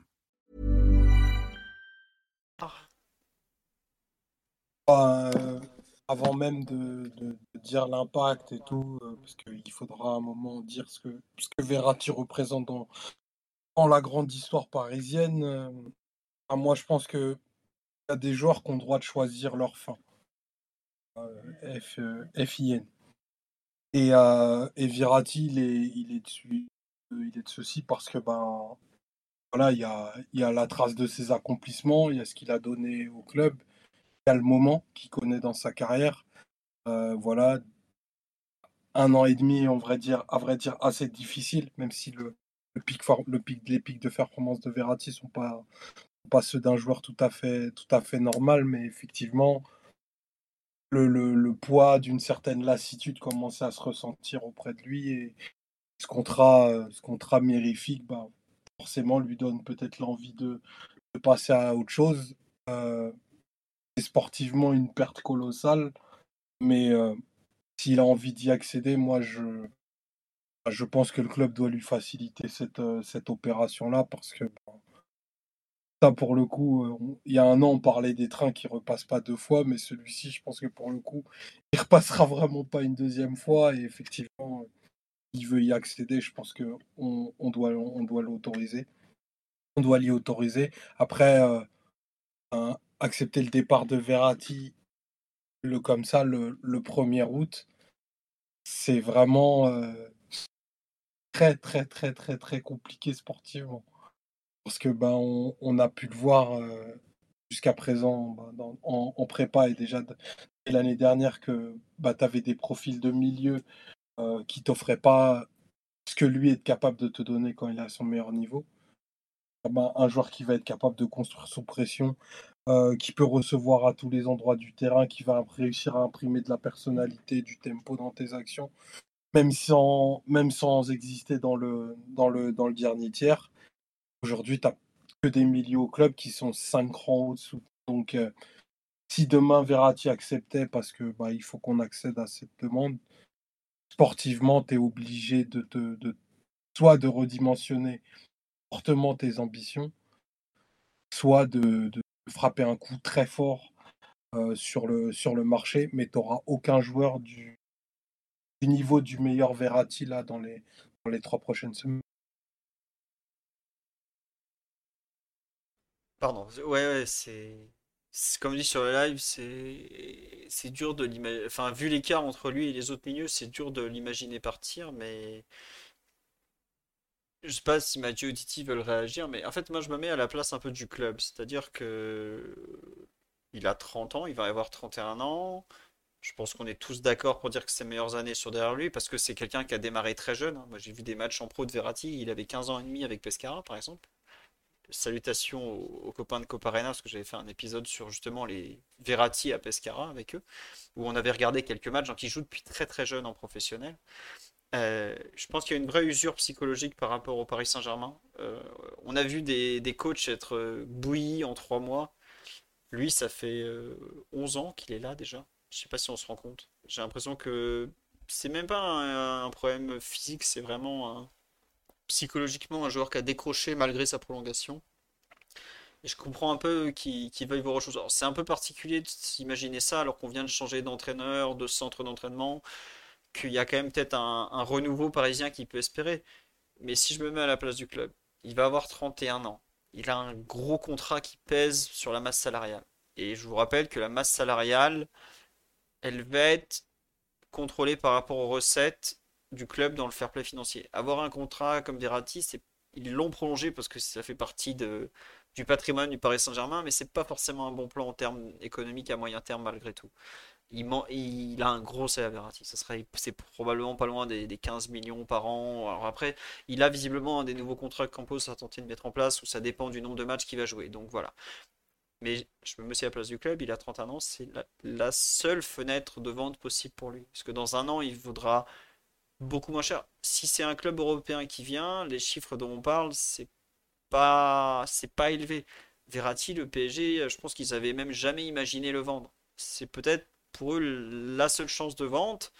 Euh, avant même de, dire l'impact et tout, euh, parce qu'il faudra un moment dire ce que, que Verratti représente dans, la grande histoire parisienne. Euh, moi, je pense qu'il y a des joueurs qui ont le droit de choisir leur fin. FIN. Et, et Verratti, il est, de ceci parce que ben, voilà, il a, y a la trace de ses accomplissements, il y a ce qu'il a donné au club le moment qu'il connaît dans sa carrière. Euh, voilà, un an et demi, on à vrai dire, assez difficile, même si le, pic, le pic, les pics de performance de Verratti sont pas, ceux d'un joueur tout à fait, normal, mais effectivement, le, poids d'une certaine lassitude commençait à se ressentir auprès de lui et ce contrat, ce contrat mérifique, bah, forcément, lui donne peut-être l'envie de, de, passer à autre chose. Euh, sportivement une perte colossale, mais s'il a envie d'y accéder, moi je, je pense que le club doit lui faciliter cette, cette opération-là parce que ça, pour le coup, il y a un an, on parlait des trains qui repassent pas deux fois, mais celui-ci, je pense que pour le coup, il repassera vraiment pas une deuxième fois. Et effectivement, il veut y accéder. Je pense qu'on on doit, on doit l'autoriser. On doit l'y autoriser. Après, accepter le départ de Verratti le, comme ça le, le 1er août, c'est vraiment très très très très très compliqué sportivement. Parce que ben on, a pu le voir jusqu'à présent ben, en, prépa et déjà l'année dernière que bah, tu avais des profils de milieu qui t'offraient pas ce que lui est capable de te donner quand il est à son meilleur niveau. Ben, un joueur qui va être capable de construire sous pression, euh, qui peut recevoir à tous les endroits du terrain, qui va réussir à imprimer de la personnalité, du tempo dans tes actions, même sans, même sans exister dans le, dans le, dans le dernier tiers. Aujourd'hui, tu n'as que des milieux au club qui sont 5 rangs au-dessous. Donc, euh, si demain Verratti acceptait, parce que bah, il faut qu'on accède à cette demande, sportivement, tu es obligé de, te, de soit de redimensionner fortement tes ambitions, soit de, de frapper un coup très fort euh, sur, le, sur le marché, mais tu n'auras aucun joueur du, du niveau du meilleur Verratti là dans les, dans les trois prochaines semaines. Pardon, ouais, ouais, c'est. Comme dit sur le live, c'est c'est dur de l'imaginer. Enfin, vu l'écart entre lui et les autres milieux, c'est dur de l'imaginer partir, mais je sais pas si Mathieu ou Titi veulent réagir, mais en fait, moi, je me mets à la place un peu du club. C'est-à-dire que il a 30 ans, il va avoir 31 ans. Je pense qu'on est tous d'accord pour dire que ses meilleures années sont derrière lui, parce que c'est quelqu'un qui a démarré très jeune. hein. Moi, j'ai vu des matchs en pro de Verratti, il avait 15 ans et demi avec Pescara, par exemple. Salutations aux, copains de Coparena, parce que j'avais fait un épisode sur justement les Verratti à Pescara avec eux, où on avait regardé quelques matchs, donc il joue depuis très très jeune en professionnel. Euh, je pense qu'il y a une vraie usure psychologique par rapport au Paris Saint-Germain. Euh, on a vu des, des coachs être euh, bouillis en trois mois. Lui, ça fait euh, 11 ans qu'il est là déjà. Je sais pas si on se rend compte. J'ai l'impression que c'est même pas un, problème physique, c'est vraiment psychologiquement un joueur qui a décroché malgré sa prolongation. Je comprends un peu qu'il qu'il veuille voir autre chose. C'est un peu particulier de s'imaginer ça alors qu'on vient de changer d'entraîneur, de centre d'entraînement, qu'il y a quand même peut-être un, renouveau parisien qui peut espérer. Mais si je me mets à la place du club, il va avoir 31 ans. Il a un gros contrat qui pèse sur la masse salariale. Et je vous rappelle que la masse salariale, elle va être contrôlée par rapport aux recettes du club dans le fair play financier. Avoir un contrat comme Verratti, ils l'ont prolongé parce que ça fait partie du patrimoine du Paris Saint-Germain, mais c'est pas forcément un bon plan en termes économiques à moyen terme malgré tout. Il, a un gros salaire ça serait, c'est probablement pas loin des, des 15 millions par an. Alors après, il a visiblement des nouveaux contrats que Campos a de mettre en place où ça dépend du nombre de matchs qu'il va jouer. Donc voilà. Mais je me mets à la place du club, il a 31 ans, c'est la, la seule fenêtre de vente possible pour lui. Parce que dans un an, il vaudra beaucoup moins cher. Si c'est un club européen qui vient, les chiffres dont on parle, c'est pas, c'est pas élevé. Verratti, le PSG, je pense qu'ils avaient même jamais imaginé le vendre. C'est peut-être pour eux la seule chance de vente.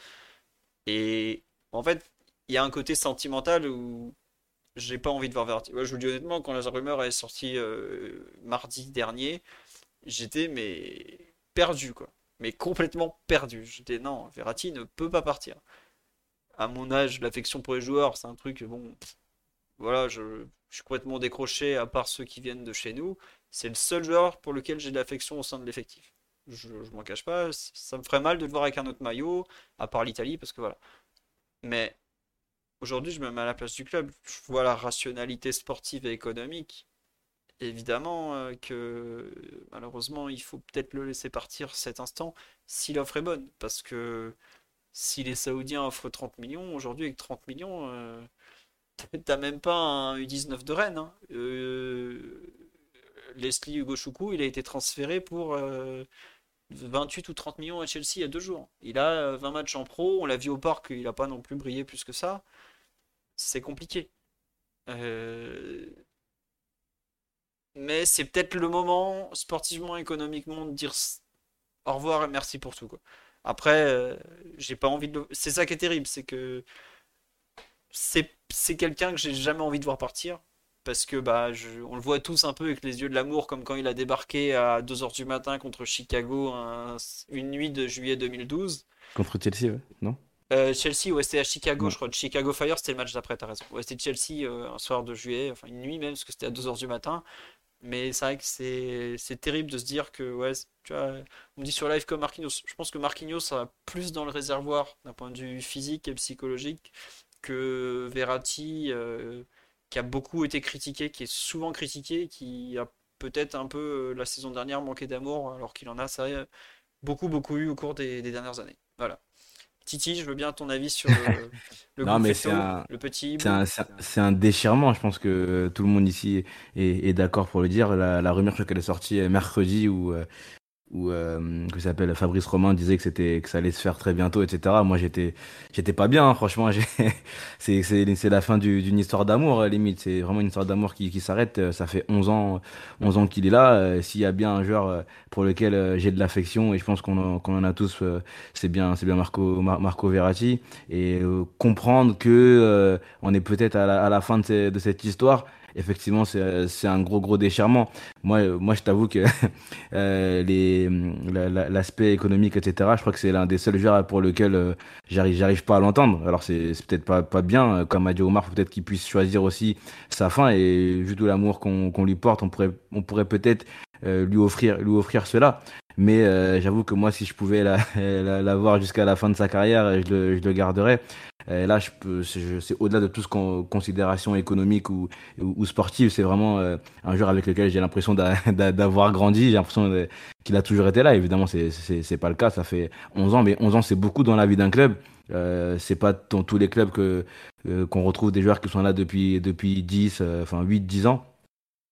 Et en fait, il y a un côté sentimental où j'ai pas envie de voir Verratti. Moi, je vous dis honnêtement, quand la rumeur est sortie euh, mardi dernier, j'étais mais perdu quoi. Mais complètement perdu. J'étais non, Verratti ne peut pas partir. À mon âge, l'affection pour les joueurs, c'est un truc bon. voilà, je suis complètement décroché à part ceux qui viennent de chez nous. C'est le seul joueur pour lequel j'ai de l'affection au sein de l'effectif. Je, je m'en cache pas, ça me ferait mal de le voir avec un autre maillot, à part l'Italie, parce que voilà. Mais aujourd'hui, je me mets à la place du club. Je vois la rationalité sportive et économique. Évidemment euh, que malheureusement, il faut peut-être le laisser partir cet instant si l'offre est bonne. Parce que si les Saoudiens offrent 30 millions, aujourd'hui avec 30 millions, euh, t'as même pas un U19 de Rennes. hein. Euh, Leslie Hugo Choukou, il a été transféré pour euh, 28 ou 30 millions à Chelsea il y a deux jours. Il a euh, 20 matchs en pro, on l'a vu au parc, il n'a pas non plus brillé plus que ça. C'est compliqué. Euh, mais c'est peut-être le moment, sportivement, économiquement, de dire au revoir et merci pour tout, quoi. Après, euh, j'ai pas envie de. C'est ça qui est terrible, c'est que c'est quelqu'un que j'ai jamais envie de voir partir. Parce que bah je- on le voit tous un peu avec les yeux de l'amour, comme quand il a débarqué à 2h du matin contre Chicago un- une nuit de juillet 2012. Contre Chelsea, ouais, non? Euh, Chelsea, ouais, c'était à Chicago, je crois. Chicago Fire, c'était le match d'après, t'as raison. Ouais, c'était Chelsea euh, un soir de juillet, enfin une nuit même, parce que c'était à 2h du matin. Mais c'est vrai que c'est c'est terrible de se dire que, ouais, tu vois, on me dit sur live comme Marquinhos. Je pense que Marquinhos sera plus dans le réservoir d'un point de vue physique et psychologique que Verratti, euh, qui a beaucoup été critiqué, qui est souvent critiqué, qui a peut-être un peu euh, la saison dernière manqué d'amour, alors qu'il en a, ça, beaucoup, beaucoup eu au cours des, des dernières années. Voilà. Titi, je veux bien ton avis sur le, le Non, mais un, le petit c'est un, déchirement. Je pense que tout le monde ici est, est d'accord pour le dire. La, la rumeur, je crois qu'elle est sortie mercredi où, euh, où euh, que s'appelle Fabrice Romain disait que c'était que ça allait se faire très bientôt, etc. Moi, j'étais j'étais pas bien, hein, franchement. C'est c'est la fin du- d'une histoire d'amour, euh, limite. C'est vraiment une histoire d'amour qui, qui s'arrête. Euh, Ça fait 11 ans 11 ans qu'il est là. Euh, S'il y a bien un joueur pour lequel j'ai de l'affection et je pense qu'on qu'on en a tous, c'est bien c'est bien Marco Mar- Marco Verratti et comprendre que on est peut-être à la, fin de cette histoire. Effectivement, c'est c'est un gros gros déchirement. Moi, euh, moi, je t'avoue que euh, la- l'aspect économique, etc. Je crois que c'est l'un des seuls joueurs pour lequel euh, j'arrive j'arrive pas à l'entendre. Alors c'est peut-être pas pas bien, euh, comme a dit Omar, peut-être qu'il puisse choisir aussi sa fin. Et vu tout l'amour qu'on qu'on lui porte, on pourrait on pourrait peut-être euh, lui offrir lui offrir cela. Mais euh, j'avoue que moi, si je pouvais la, la, la voir jusqu'à la fin de sa carrière, je le, je le garderais. Euh, là, je peux, c'est au-delà de tout ce qu'on considération économique ou, ou, sportive. C'est vraiment euh, un joueur avec lequel j'ai l'impression d'a- d'a- d'avoir grandi. J'ai l'impression qu'il a toujours été là. Évidemment, c'est pas le cas. Ça fait 11 ans, mais 11 ans, c'est beaucoup dans la vie d'un club. Euh, c'est pas dans tous les clubs que euh, qu'on retrouve des joueurs qui sont là depuis depuis 10, euh, enfin 8, 10 ans.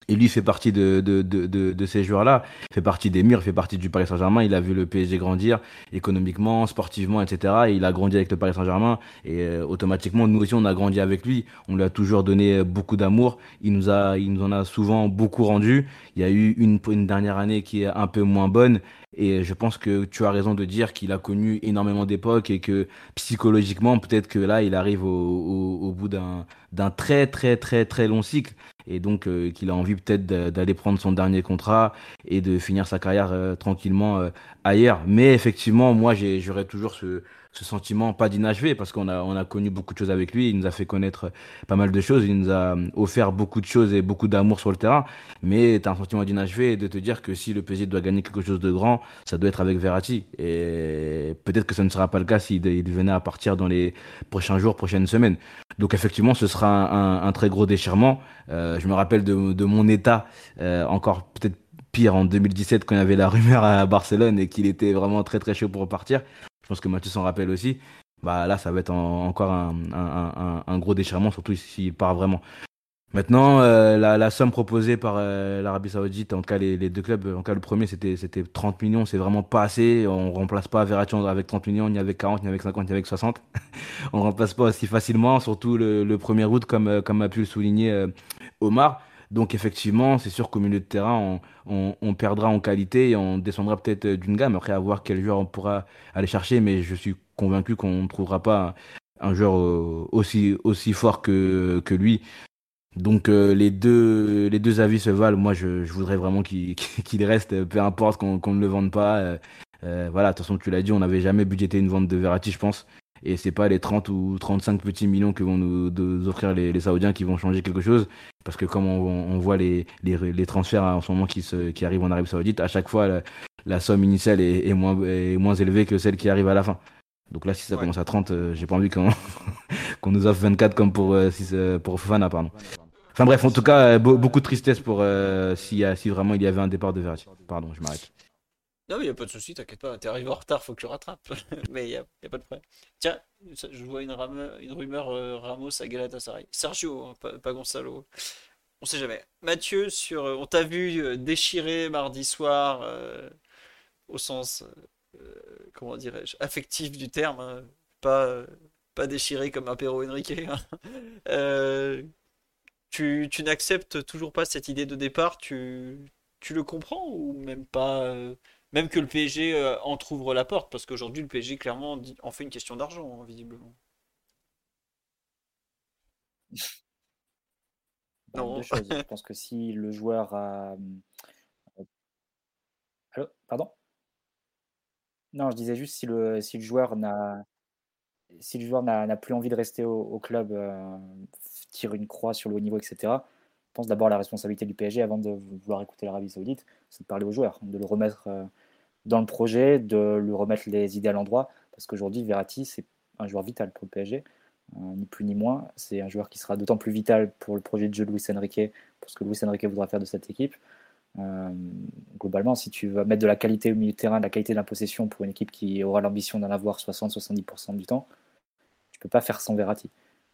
Et lui fait partie de, de, de, de, de ces joueurs-là, fait partie des murs, fait partie du Paris Saint-Germain. Il a vu le PSG grandir économiquement, sportivement, etc. Et il a grandi avec le Paris Saint-Germain. Et euh, automatiquement, nous aussi, on a grandi avec lui. On lui a toujours donné euh, beaucoup d'amour. Il nous a, il nous en a souvent beaucoup rendu. Il y a eu une, une dernière année qui est un peu moins bonne. Et je pense que tu as raison de dire qu'il a connu énormément d'époques et que psychologiquement, peut-être que là, il arrive au, au, au bout d'un d'un très très très très long cycle et donc euh, qu'il a envie peut-être d'aller prendre son dernier contrat et de finir sa carrière euh, tranquillement euh, ailleurs. Mais effectivement, moi j'aurais toujours ce, ce sentiment pas d'inachevé parce qu'on a on a connu beaucoup de choses avec lui, il nous a fait connaître pas mal de choses, il nous a euh, offert beaucoup de choses et beaucoup d'amour sur le terrain. Mais tu as un sentiment d'inachevé de te dire que si le PSG doit gagner quelque chose de grand, ça doit être avec Verratti. Et peut-être que ça ne sera pas le cas s'il il venait à partir dans les prochains jours, prochaines semaines. Donc effectivement, ce sera un, un- un très gros déchirement. Euh, je me rappelle de, de mon état, euh, encore peut-être pire en 2017 quand il y avait la rumeur à Barcelone et qu'il était vraiment très très chaud pour repartir. Je pense que Mathieu s'en rappelle aussi. Bah là, ça va être en- encore un, gros déchirement, surtout s'il part vraiment. Maintenant, euh, la, somme proposée par euh, l'Arabie Saoudite, en tout cas les, deux clubs, en tout cas le premier c'était c'était 30 millions, c'est vraiment pas assez. On remplace pas Verratti avec 30 millions, ni avec 40, ni avec 50, ni avec 60. On remplace pas aussi facilement, surtout le, le premier route comme, euh, comme a pu le souligner Omar. Donc effectivement, c'est sûr qu'au milieu de terrain, on, perdra en qualité et on descendra peut-être euh, d'une gamme. Après, à voir quel joueur on pourra aller chercher, mais je suis convaincu qu'on ne trouvera pas un joueur euh, aussi, aussi fort que, que lui. Donc euh, les deux les deux avis se valent. Moi, je, voudrais vraiment qu'il reste, peu importe qu'on ne le vende pas. Voilà, de toute façon, tu l'as dit, on n'avait jamais budgété une vente de Verratti, je pense. Et c'est pas les 30 ou 35 petits millions que vont nous, nous offrir les, les Saoudiens qui vont changer quelque chose. Parce que comme on, on voit les, les, les transferts en ce moment qui, se, qui arrivent en Arabie Saoudite, à chaque fois, la, la somme initiale est, est, moins, est moins élevée que celle qui arrive à la fin. Donc là, si ça Ouais. commence à 30, euh, j'ai pas envie qu'on qu'on nous offre 24 comme pour, euh, si, euh, pour Fofana, pardon. Enfin bref, en tout cas, euh, be- beaucoup de tristesse pour si, si vraiment il y avait un départ de Verratti. Pardon, je m'arrête. Non, mais il a pas de souci, t'inquiète pas. T'es arrivé en retard, faut que tu rattrapes. mais il y a, a pas de problème. Tiens, je vois une, une rumeur euh, Ramos à Galatasaray. Sergio, hein, pas, pas Gonzalo. On sait jamais. Mathieu, sur, euh, on t'a vu euh, déchirer mardi soir, au sens, comment dirais-je, affectif du terme, hein. pas, pas déchiré comme un Pero Henrique. hein. Tu, tu n'acceptes toujours pas cette idée de départ, tu, tu le comprends ou même pas Même que le PSG euh, entrouvre la porte, parce qu'aujourd'hui le PSG clairement dit- en fait une question d'argent, hein, visiblement. Non. deux choses. Je pense que si le joueur a. euh, Allô Pardon? Non, je disais juste si le, si le joueur n'a si le joueur n'a n'a plus envie de rester au, au club, euh, tire une croix sur le haut niveau, etc. Pense d'abord à la responsabilité du PSG avant de vouloir écouter l'Arabie Saoudite, c'est de parler au joueur, de le remettre euh, dans le projet, de lui remettre les idées à l'endroit. Parce qu'aujourd'hui, Verratti, c'est un joueur vital pour le PSG, euh, ni plus ni moins. C'est un joueur qui sera d'autant plus vital pour le projet de jeu de Luis Enrique, pour ce que Luis Enrique voudra faire de cette équipe. Euh, globalement, si tu vas mettre de la qualité au milieu de terrain, de la qualité de la possession pour une équipe qui aura l'ambition d'en avoir 60-70% du temps, tu peux pas faire sans Verratti.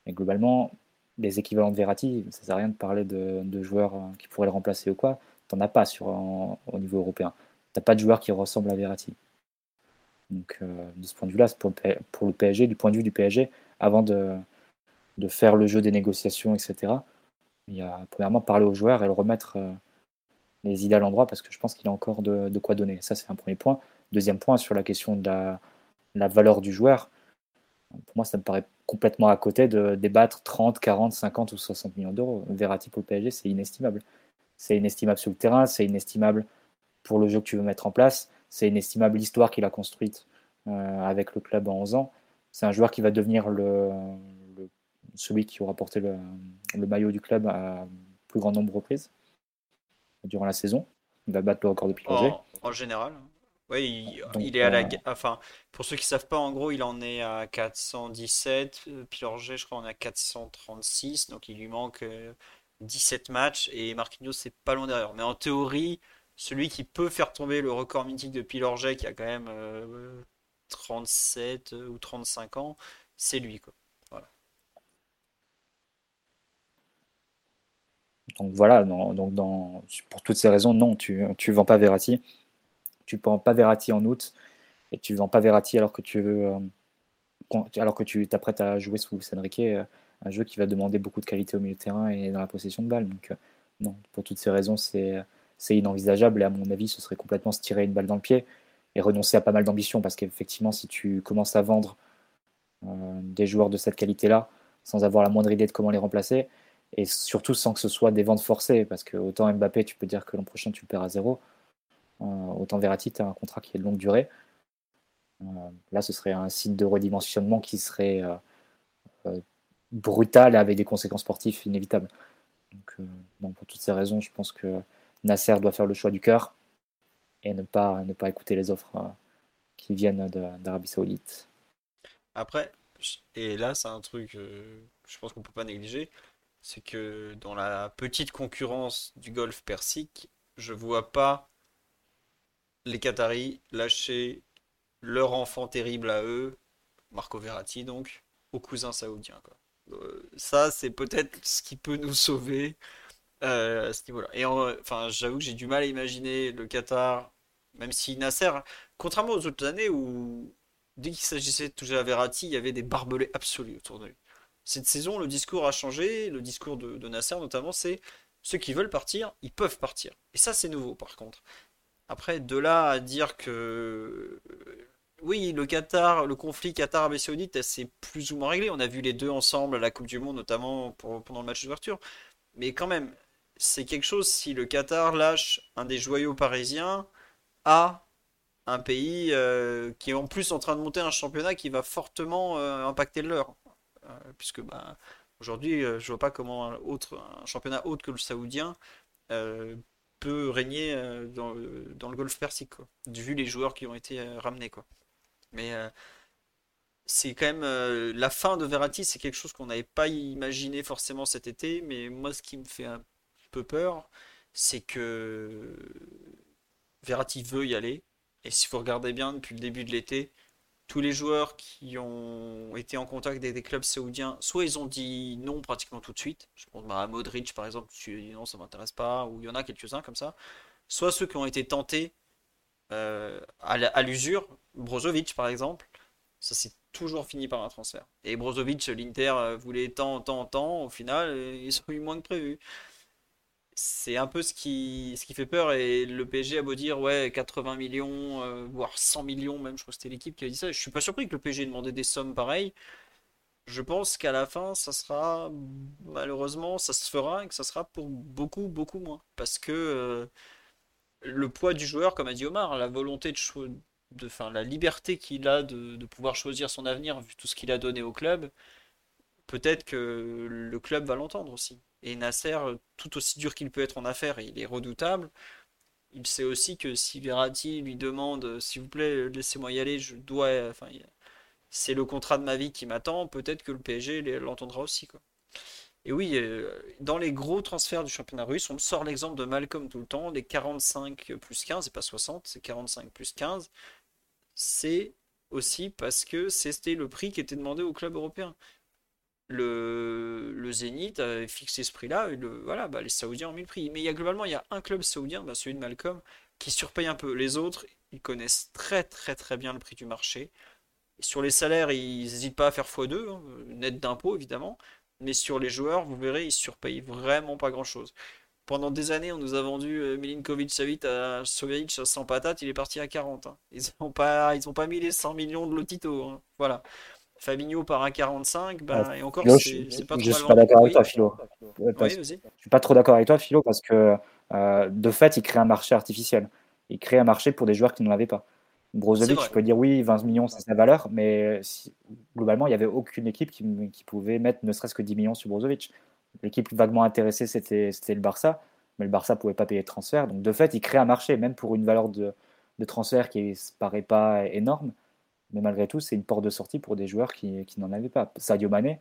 Mais globalement, les équivalents de Verratti, ça sert à rien de parler de, joueurs euh, qui pourraient le remplacer ou quoi. T'en as pas sur, au niveau européen. T'as pas de joueurs qui ressemblent à Verratti. Donc, euh, de ce point de vue-là, pour, le PSG, du point de vue du PSG, avant de, faire le jeu des négociations, etc., il y a premièrement parler aux joueurs et le remettre les idées à l'endroit parce que je pense qu'il a encore de, quoi donner. Ça, c'est un premier point. Deuxième point, sur la question de la, valeur du joueur, pour moi, ça me paraît complètement à côté de débattre 30, 40, 50 ou 60 millions d'euros. Verratti pour le PSG, c'est inestimable. C'est inestimable sur le terrain, c'est inestimable pour le jeu que tu veux mettre en place, c'est inestimable l'histoire qu'il a construite euh, avec le club en 11 ans. C'est un joueur qui va devenir celui qui aura porté le, maillot du club à plus grand nombre de reprises durant la saison. Il va battre le record de Pilorget. En, général. Oui, il, est à la. Euh, enfin, pour ceux qui savent pas, en gros, il en est à 417. Euh, Pilorget, je crois, on est à 436. Donc il lui manque 17 euh, matchs. Et Marquinhos, c'est pas loin derrière. Mais en théorie, celui qui peut faire tomber le record mythique de Pilorget, qui a quand même 37 ou 35 ans, c'est lui. Quoi. Donc voilà, donc dans, pour toutes ces raisons, non, tu ne vends pas Verratti. Tu ne vends pas Verratti en août et tu vends pas Verratti alors que tu euh, alors que tu t'apprêtes à jouer sous Enrique, euh, un jeu qui va demander beaucoup de qualité au milieu de terrain et dans la possession de balle. Donc euh, non, pour toutes ces raisons, c'est inenvisageable et à mon avis, ce serait complètement se tirer une balle dans le pied et renoncer à pas mal d'ambition parce qu'effectivement, si tu commences à vendre des joueurs de cette qualité-là sans avoir la moindre idée de comment les remplacer, et surtout sans que ce soit des ventes forcées, parce que autant Mbappé, tu peux dire que l'an prochain tu le perds à zéro, autant Verratti, tu as un contrat qui est de longue durée. Euh, là, ce serait un signe de redimensionnement qui serait euh, brutal et avec des conséquences sportives inévitables. Donc, pour toutes ces raisons, je pense que Nasser doit faire le choix du cœur et ne pas, ne pas écouter les offres qui viennent d'Arabie Saoudite. Après, et là, c'est un truc, je pense qu'on peut pas négliger c'est que dans la petite concurrence du golf persique, je vois pas les Qataris lâcher leur enfant terrible à eux, Marco Verratti donc, aux cousins saoudiens. Euh, ça, c'est peut-être ce qui peut nous sauver euh, à ce niveau-là. Et enfin, j'avoue que j'ai du mal à imaginer le Qatar, même si Nasser, contrairement aux autres années où dès qu'il s'agissait de toucher à Verratti, il y avait des barbelés absolus autour de lui. Cette saison, le discours a changé. Le discours de, Nasser, notamment, c'est ceux qui veulent partir, ils peuvent partir. Et ça, c'est nouveau, par contre. Après, de là à dire que. Oui, le Qatar, le conflit Qatar-Arabie Saoudite, c'est plus ou moins réglé. On a vu les deux ensemble à la Coupe du Monde, notamment pendant le match d'ouverture. Mais quand même, c'est quelque chose si le Qatar lâche un des joyaux parisiens à un pays euh, qui est en plus en train de monter un championnat qui va fortement euh, impacter le leur. Euh, puisque bah, aujourd'hui, euh, je vois pas comment un, autre, un championnat autre que le saoudien euh, régner dans, dans, le golfe persique, quoi, vu les joueurs qui ont été ramenés. Quoi. Mais c'est quand même la fin de Verratti, c'est quelque chose qu'on n'avait pas imaginé forcément cet été, mais moi ce qui me fait un peu peur, c'est que Verratti veut y aller, et si vous regardez bien depuis le début de l'été, tous les joueurs qui ont été en contact avec des clubs saoudiens, soit ils ont dit non pratiquement tout de suite. Je pense à Modric par exemple, tu dis non, ça m'intéresse pas, ou il y en a quelques-uns comme ça. Soit ceux qui ont été tentés euh, à l'usure, Brozovic par exemple, ça s'est toujours fini par un transfert. Et Brozovic, l'Inter euh, voulait tant, tant, tant, au final, euh, ils ont eu moins que prévu c'est un peu ce qui, fait peur. Et le PSG a beau dire, ouais, 80 millions, euh, voire 100 millions, même, je crois que c'était l'équipe qui a dit ça. Je suis pas surpris que le PSG ait demandé des sommes pareilles. Je pense qu'à la fin, ça sera, malheureusement, ça se fera et que ça sera pour beaucoup, beaucoup moins. Parce que euh, le poids du joueur, comme a dit Omar, la volonté de, de fin, la liberté qu'il a de, de pouvoir choisir son avenir, vu tout ce qu'il a donné au club, peut-être que le club va l'entendre aussi. Et Nasser, tout aussi dur qu'il peut être en affaires, il est redoutable. Il sait aussi que si Verratti lui demande, s'il vous plaît, laissez-moi y aller, je dois, enfin, c'est le contrat de ma vie qui m'attend, peut-être que le PSG l'entendra aussi, quoi. Et oui, euh, dans les gros transferts du championnat russe, on sort l'exemple de Malcolm tout le temps, les 45 plus 15, et pas 60, c'est 45 plus 15. C'est aussi parce que c'était le prix qui était demandé au club européen. Le, Zénith avait fixé ce prix-là, et voilà, bah, les Saoudiens ont mis le prix. Mais il y a globalement, il y a un club saoudien, bah, celui de Malcolm, qui surpaye un peu. Les autres, ils connaissent très très très bien le prix du marché. sur les salaires, ils n'hésitent pas à faire x2, hein, net d'impôts évidemment. Mais sur les joueurs, vous verrez, ils surpayent vraiment pas grand-chose. Pendant des années, on nous a vendu euh, Milinkovic Savic à Sovic sans patate, il est parti à 40. Hein. Ils n'ont pas mis les 100 millions de Lotito. Hein. Voilà. Fabinho par un 45, bah, et encore, c'est pas trop Je suis pas d'accord avec toi, Philo. je suis pas trop d'accord avec toi, Philo, parce que euh, de fait, il crée un marché artificiel. Il crée un marché pour des joueurs qui n'en avaient pas. Brozovic, je peux dire oui, 20 millions, c'est sa valeur, mais globalement, il n'y avait aucune équipe qui, pouvait mettre ne serait-ce que 10 millions sur Brozovic. L'équipe vaguement intéressée, c'était le Barça, mais le Barça ne pouvait pas payer de transfert. Donc, de fait, il crée un marché, même pour une valeur de, transfert qui ne paraît pas énorme. Mais malgré tout, c'est une porte de sortie pour des joueurs qui, n'en avaient pas. Sadio Mané,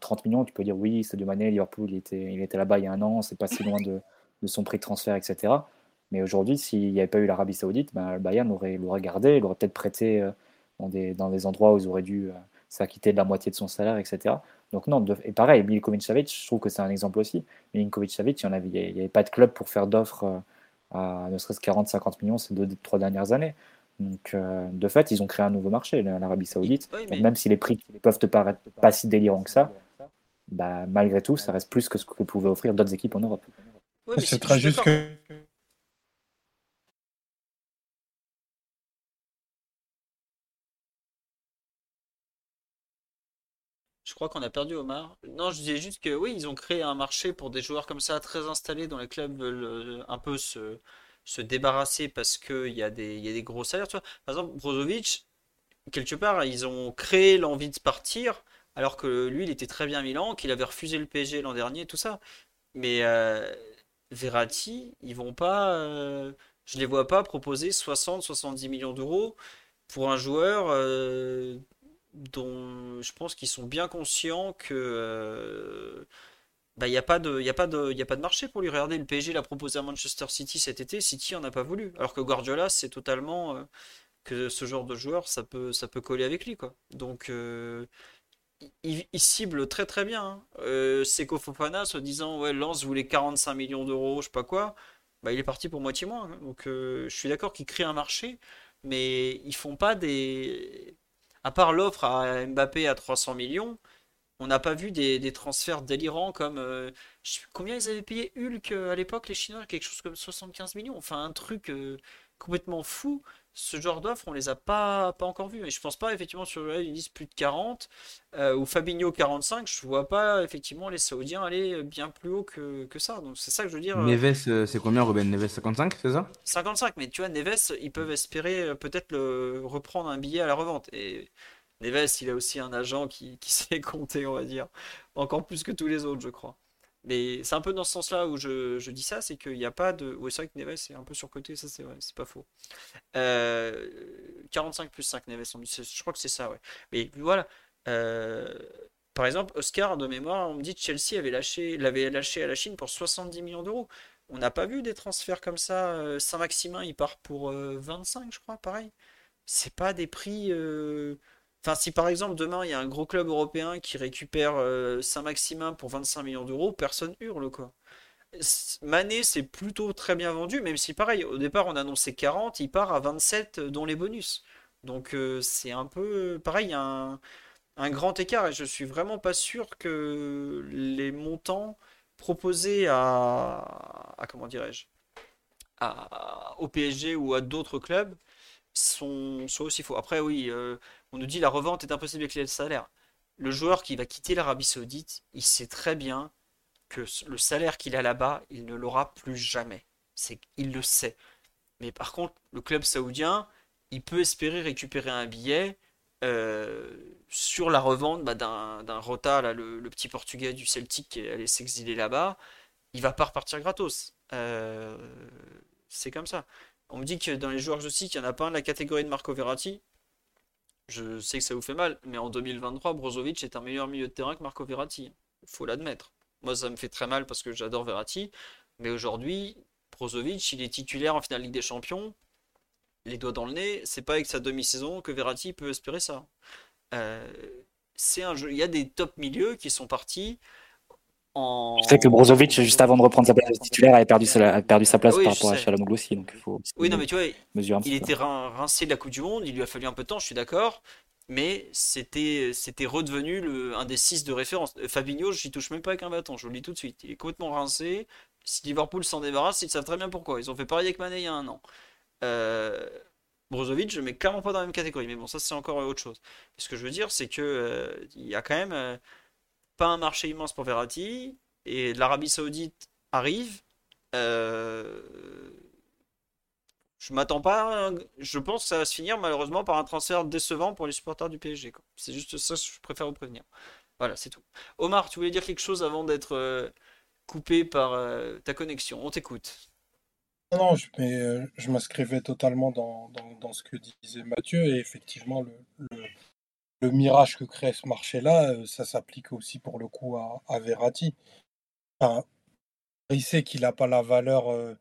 30 millions, tu peux dire oui, Sadio Mané, Liverpool, il était, il était là-bas il y a un an, c'est pas si loin de, de son prix de transfert, etc. Mais aujourd'hui, s'il n'y avait pas eu l'Arabie Saoudite, ben, le Bayern l'aurait gardé, il aurait peut-être prêté euh, dans des, dans des endroits où ils auraient dû euh, s'acquitter de la moitié de son salaire, etc. Donc non, et pareil, Milinkovic Savic, je trouve que c'est un exemple aussi. Milinkovic Savic, il n'y avait, avait, pas de club pour faire d'offres euh, à ne serait-ce 40-50 millions ces deux, trois dernières années. Donc de fait, ils ont créé un nouveau marché, l'Arabie Saoudite. même si les prix ne peuvent te paraître pas si délirants que ça, bah, malgré tout, ça reste plus que ce que pouvaient offrir d'autres équipes en Europe. c'est très juste que Je crois qu'on a perdu Omar. Non, je disais juste que oui, ils ont créé un marché pour des joueurs comme ça, très installés, dont les clubs veulent euh, un peu se, se débarrasser parce qu'il y, a des, y a des gros salaires. Par exemple, Brozovic, quelque part, ils ont créé l'envie de partir, alors que lui, il était très bien Milan, qu'il avait refusé le PSG l'an dernier, tout ça. Mais euh, Verratti, ils vont pas. Euh, je les vois pas proposer 60-70 millions d'euros pour un joueur dont je pense qu'ils sont bien conscients que euh, bah, il n'y a, pas de, y a, pas de, y a pas de marché pour lui. regarder le PSG l'a proposé à Manchester City cet été, City en a pas voulu. Alors que Guardiola, c'est totalement euh, que ce genre de joueur, ça peut, ça peut coller avec lui. Quoi. Donc, euh, il, cible très très bien. Hein. Euh, Seko Fofana, se disant, ouais, Lance voulait 45 millions d'euros, je sais pas quoi, bah, il est parti pour moitié moins. Hein. Donc, je suis d'accord qu'il crée un marché, mais ils font pas des à part l'offre à Mbappé à 300 millions, on n'a pas vu des, transferts délirants comme. Euh, combien ils avaient payé Hulk euh, à l'époque, les Chinois Quelque chose comme 75 millions. Enfin, un truc euh, complètement fou ce genre d'offre, on les a pas, pas encore vus. Et je pense pas, effectivement, sur le ils disent plus de 40, euh, ou Fabinho 45, je vois pas, effectivement, les Saoudiens aller bien plus haut que, que ça. Donc c'est ça que je veux dire. Neves, c'est combien, Ruben? Neves 55, c'est ça? 55, mais tu vois, Neves, ils peuvent espérer peut-être le, reprendre un billet à la revente. Et Neves, il a aussi un agent qui, sait compter, on va dire. Encore plus que tous les autres, je crois. Mais c'est un peu dans ce sens-là où je, je dis ça, c'est qu'il n'y a pas de. Oui, c'est vrai que Neves est un peu surcoté, ça c'est vrai, c'est pas faux. 45 euh, plus 5 Neves, je crois que c'est ça, ouais. Mais voilà. Euh, par exemple, Oscar, de mémoire, on me dit que Chelsea avait lâché, l'avait lâché à la Chine pour 70 millions d'euros. On n'a pas vu des transferts comme ça. Euh, Saint-Maximin, il part pour 25, je crois, pareil. C'est pas des prix. Enfin, si par exemple demain il y a un gros club européen qui récupère euh, Saint-Maximin pour 25 millions d'euros, personne hurle quoi. Mané c'est plutôt très bien vendu, même si pareil, au départ on annonçait 40, il part à 27 dont les bonus. Donc euh, c'est un peu pareil, un, un grand écart et je suis vraiment pas sûr que les montants proposés à comment dirais-je au PSG ou à d'autres clubs sont, aussi faux. Après oui, euh, on nous dit la revente est impossible avec les salaires. Le joueur qui va quitter l'Arabie Saoudite, il sait très bien que le salaire qu'il a là-bas, il ne l'aura plus jamais. C'est, il le sait. Mais par contre, le club saoudien, il peut espérer récupérer un billet euh, sur la revente bah, d'un, Rota, là, le, petit portugais du Celtic qui allait s'exiler là-bas. Il va pas repartir gratos. Euh, c'est comme ça. On me dit que dans les joueurs je cite, il n'y en a pas un la catégorie de Marco Verratti. Je sais que ça vous fait mal, mais en 2023, Brozovic est un meilleur milieu de terrain que Marco Verratti. Il faut l'admettre. Moi, ça me fait très mal parce que j'adore Verratti. Mais aujourd'hui, Brozovic, il est titulaire en finale Ligue des Champions. Les doigts dans le nez, c'est pas avec sa demi-saison que Verratti peut espérer ça. Euh, c'est un jeu. Il y a des top milieux qui sont partis. En... Je sais que Brozovic, juste avant de reprendre sa place de titulaire, avait perdu sa, perdu sa place Oui, par je rapport à. Chalamoglu aussi. Donc il faut Oui, non, mais tu vois, il était rin- rincé de la Coupe du Monde, il lui a fallu un peu de temps, je suis d'accord, mais c'était redevenu le, un des six de référence. Euh, Fabinho, j'y touche même pas avec un bâton, je vous le dis tout de suite. Il est complètement rincé. Si Liverpool s'en débarrasse, ils savent très bien pourquoi. Ils ont fait pareil avec Mané il y a un an. Euh, Brozovic, je mets clairement pas dans la même catégorie, mais bon, ça c'est encore autre chose. Ce que je veux dire, c'est que euh, y a quand même euh, pas un marché immense pour Verratti, et l'Arabie Saoudite arrive. Euh, je m'attends pas. Je pense que ça va se finir malheureusement par un transfert décevant pour les supporters du PSG. C'est juste ça, je préfère vous prévenir. Voilà, c'est tout. Omar, tu voulais dire quelque chose avant d'être euh, coupé par euh, ta connexion? On t'écoute. Non, je, mais, je m'inscrivais totalement dans, ce que disait Mathieu et effectivement le, le mirage que crée ce marché-là, euh, ça s'applique aussi pour le coup à, Verratti. Il sait qu'il n'a pas la valeur euh,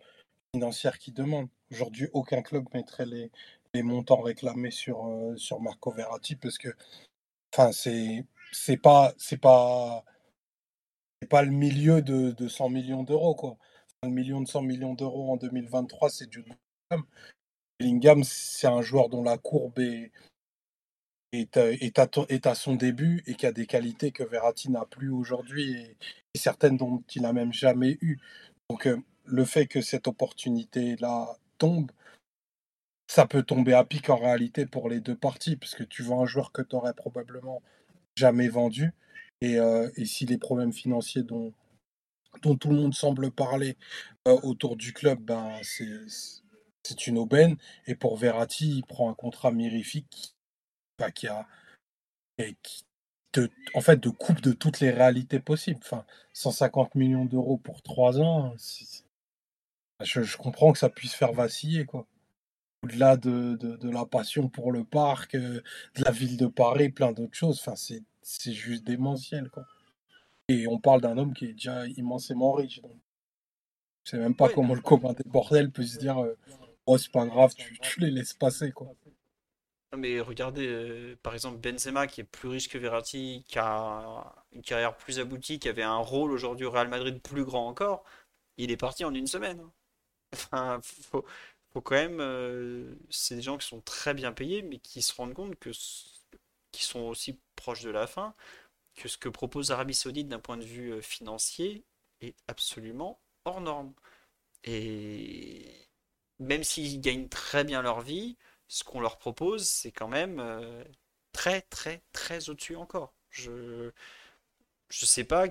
financière qu'il demande. Aujourd'hui, aucun club mettrait les, montants réclamés sur, euh, sur Marco Verratti parce que enfin, c'est c'est pas c'est pas c'est pas le milieu de, de 100 millions d'euros quoi. Un million de 100 millions d'euros en 2023, c'est du Bellingham. Bellingham, c'est un joueur dont la courbe est, est, à- son début et qui a des qualités que Verratti n'a plus aujourd'hui et, certaines dont il n'a même jamais eu. Donc euh, le fait que cette opportunité-là tombe, ça peut tomber à pic en réalité pour les deux parties, parce que tu vends un joueur que tu aurais probablement jamais vendu. Et, euh, et si les problèmes financiers dont, tout le monde semble parler euh, autour du club, ben, c'est une aubaine. Et pour Verratti, il prend un contrat mirifique bah, qui a et qui te, en fait de coupe de toutes les réalités possibles. Enfin, 150 millions d'euros pour trois ans, je, je comprends que ça puisse faire vaciller quoi. Au-delà de, de, de la passion pour le parc, euh, de la ville de Paris, plein d'autres choses. Enfin, c'est c'est juste démentiel quoi. Et on parle d'un homme qui est déjà immensément riche. Donc, je sais même pas comment le commun des bordels peut se dire euh, oh c'est pas grave, tu, tu les laisses passer quoi. Mais regardez, euh, par exemple, Benzema qui est plus riche que Verratti, qui a une carrière plus aboutie, qui avait un rôle aujourd'hui au Real Madrid plus grand encore, il est parti en une semaine. hein. Enfin, faut, faut quand même. euh, c'est des gens qui sont très bien payés, mais qui se rendent compte que, qui sont aussi proches de la fin, que ce que propose l'Arabie Saoudite d'un point de vue euh, financier est absolument hors norme. Et même s'ils gagnent très bien leur vie, ce qu'on leur propose, c'est quand même euh, très, très, très au-dessus encore. Je je sais pas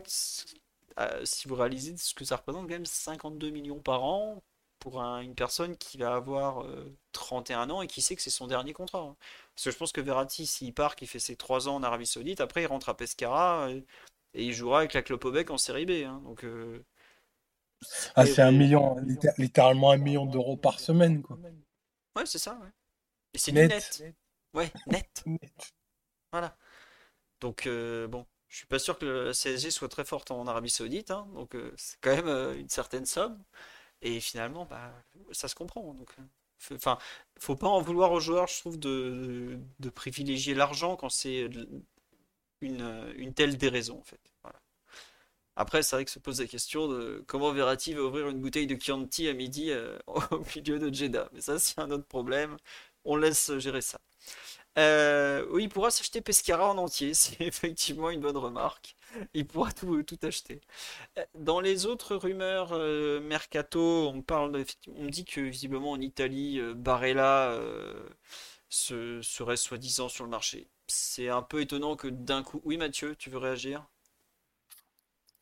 euh, si vous réalisez ce que ça représente quand même 52 millions par an pour un- une personne qui va avoir euh, 31 ans et qui sait que c'est son dernier contrat. hein. Parce que je pense que Verratti, s'il part, qu'il fait ses 3 ans en Arabie Saoudite, après il rentre à Pescara euh, et il jouera avec la Clopobec en Série B. hein. Donc, euh, Ah, c'est un million, litté- littéralement un million d'euros par semaine quoi. Ouais, c'est ça, ouais. C'est du Net. Ouais, net. Voilà. Donc, euh, bon, je suis pas sûr que la CSG soit très forte en Arabie Saoudite, hein, donc euh, c'est quand même euh, une certaine somme. Et finalement, bah, ça se comprend. Donc, enfin, faut pas en vouloir aux joueurs, je trouve, de, de privilégier l'argent quand c'est une, une telle déraison, en fait. Voilà. Après, c'est vrai que se pose la question de comment Verratti va ouvrir une bouteille de Chianti à midi euh, au milieu de Jeddah. Mais ça, c'est un autre problème. On laisse gérer ça. Euh, oui, il pourra s'acheter Pescara en entier, c'est effectivement une bonne remarque. Il pourra tout, tout acheter. Euh, Dans les autres rumeurs euh, mercato, on parle on me dit que visiblement en Italie, euh, Barella se- serait soi-disant sur le marché. C'est un peu étonnant que d'un coup. Oui, Mathieu, tu veux réagir?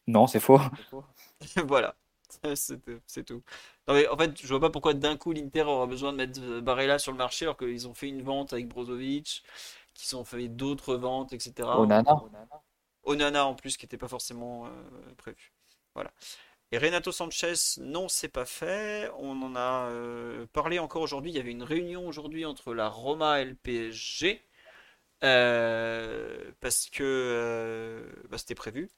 Non, c'est faux. Voilà, c'est tout. Non, mais en fait, je vois pas pourquoi d'un coup l'Inter aura besoin de mettre euh, Barella sur le marché alors qu'ils ont fait une vente avec Brozovic, qu'ils ont fait d'autres ventes, etc. Onana. Onana en plus qui n'était pas forcément euh, prévu. Voilà. Et Renato Sanchez, non, c'est pas fait. On en a euh, parlé encore aujourd'hui. Il y avait une réunion aujourd'hui entre la Roma et le PSG euh, parce que bah, c'était prévu.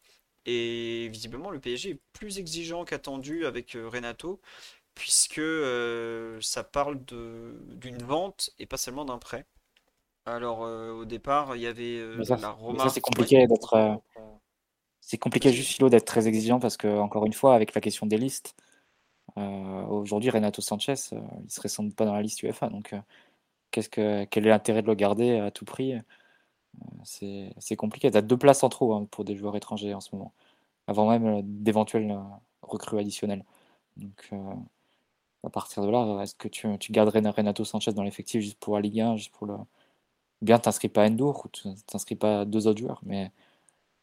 Et visiblement, le PSG est plus exigeant qu'attendu avec Renato, puisque euh, ça parle de, d'une vente et pas seulement d'un prêt. Alors, euh, au départ, il y avait euh, ça, la remarque. c'est compliqué d'être. C'est compliqué juste Philo d'être très exigeant parce que encore une fois avec la question des listes, aujourd'hui Renato Sanchez, il serait sans doute pas dans la liste UEFA donc qu'est-ce que quel est l'intérêt de le garder à tout prix? C'est c'est compliqué. Tu as deux places en trop hein, pour des joueurs étrangers en ce moment, avant même d'éventuels recrues additionnelles. Donc à partir de là, est-ce que tu, Ren- Renato Sanchez dans l'effectif juste pour la Ligue 1, juste pour le bien t'inscris pas à Endour ou t'inscris pas deux autres joueurs, mais a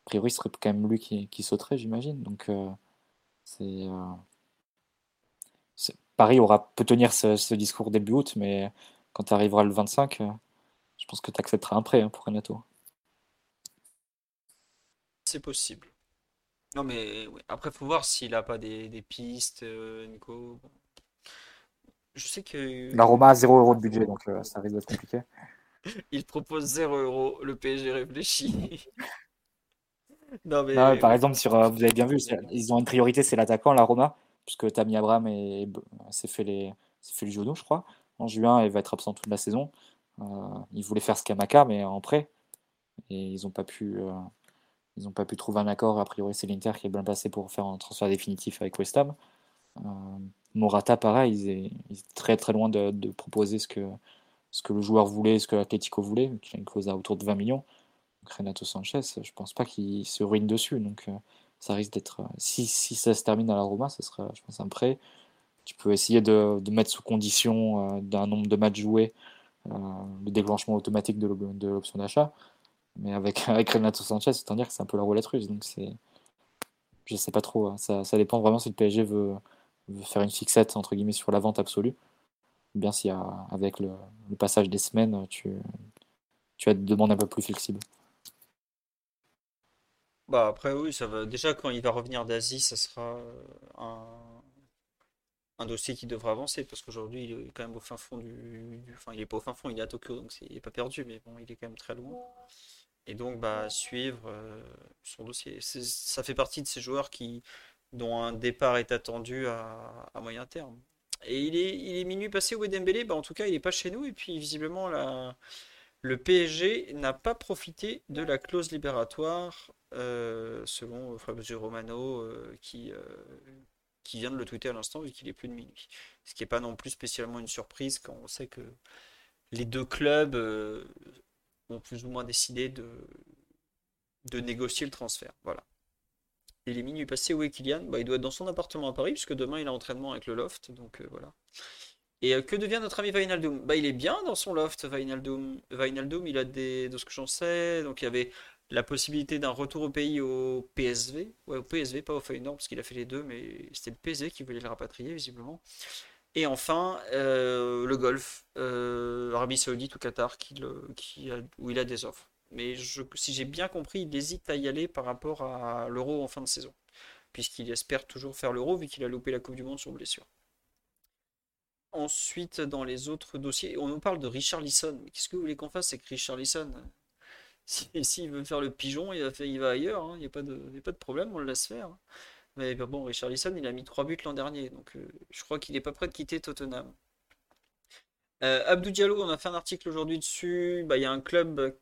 priori, ce serait quand même lui qui, sauterait, j'imagine. Donc, euh, c'est, euh, c'est- Paris aura, peut tenir ce, ce discours début août, mais quand tu arriveras le 25, euh, je pense que tu accepteras un prêt hein, pour Renato. C'est possible. Non, mais après, faut voir s'il a pas des, des pistes, Nico. Bon. Je sais que La Roma a 0 euro de budget, donc euh, ça risque d'être compliqué. il propose 0 euros. Le PSG réfléchit. Non, mais Non, mais par exemple, sur, euh, vous avez bien vu, ils ont une priorité, c'est l'attaquant, la Roma, puisque Tammy Abraham est- s'est fait, les, fait le genou, je crois, en juin, et va être absent toute la saison. Euh, ils voulaient faire Scamacca, mais en prêt, et ils n'ont pas pu, ils ont pas pu trouver un accord. A priori, c'est l'Inter qui est bien placé pour faire un transfert définitif avec West Ham. Morata, pareil, ils est, très très loin de, proposer ce que, ce que le joueur voulait, ce que l'Atlético voulait, qui a une clause à autour de 20 millions. Renato Sanchez, je pense pas qu'il se ruine dessus. Donc euh, ça risque d'être. euh, Si, si ça se termine à la Roma, ce sera, je pense, un prêt. Tu peux essayer de, de mettre sous condition euh, d'un nombre de matchs joués le déclenchement automatique de l'op- de l'option d'achat. Mais avec, avec Renato Sanchez, c'est à dire que c'est un peu la roulette russe. Donc c'est. Je sais pas trop. hein. Ça, ça dépend vraiment si le PSG veut faire une fixette entre guillemets sur la vente absolue. Bien si euh, avec le, passage des semaines, tu, tu as des demandes un peu plus flexibles. Bah après oui, ça va. Déjà quand il va revenir d'Asie, ça sera euh, un, dossier qui devra avancer parce qu'aujourd'hui il est quand même au fin fond du, Enfin il est pas au fin fond, il est à Tokyo donc il est pas perdu mais bon il est quand même très loin. Et donc bah suivre euh, son dossier. Ça fait partie de ces joueurs qui dont un départ est attendu à, moyen terme. Et il est, il est minuit passé au Dembélé, bah en tout cas il est pas chez nous et puis visiblement la, le PSG n'a pas profité de la clause libératoire, euh, selon Fabrizio Romano, euh, qui, euh, qui vient de le tweeter à l'instant, vu qu'il est plus de minuit. Ce qui n'est pas non plus spécialement une surprise quand on sait que les deux clubs euh, ont plus ou moins décidé de, de négocier le transfert. Voilà. Il est minuit passé, où est Kylian? Bah, il doit être dans son appartement à Paris, puisque demain il a entraînement avec le Loft, donc euh, voilà. Et euh, que devient notre ami Wijnaldum? Bah, il est bien dans son loft. Wijnaldum, il a des, de ce que j'en sais, donc il y avait la possibilité d'un retour au pays au PSV. Ouais, au PSV, pas au Feyenoord, parce qu'il a fait les deux, mais c'était le PSV qui voulait le rapatrier, visiblement. Et enfin, euh, le Golfe, euh, Arabie Saoudite ou Qatar, qui le- qui où il a des offres. Mais si j'ai bien compris, il hésite à y aller par rapport à l'Euro en fin de saison, puisqu'il espère toujours faire l'Euro, vu qu'il a loupé la Coupe du Monde sur blessure. Ensuite, dans les autres dossiers, on nous parle de Richard Lisson. Qu'est-ce que vous voulez qu'on fasse avec Richard Lisson? Si, s'il veut faire le pigeon, il va, il va ailleurs, hein. Il n'y a a pas de problème, on le laisse faire. Mais bah, bon, Richard Lisson, il a mis 3 buts l'an dernier, donc euh, je crois qu'il n'est pas prêt de quitter Tottenham. Euh, Abdou Diallo, on a fait un article aujourd'hui dessus. Bah, il y a un club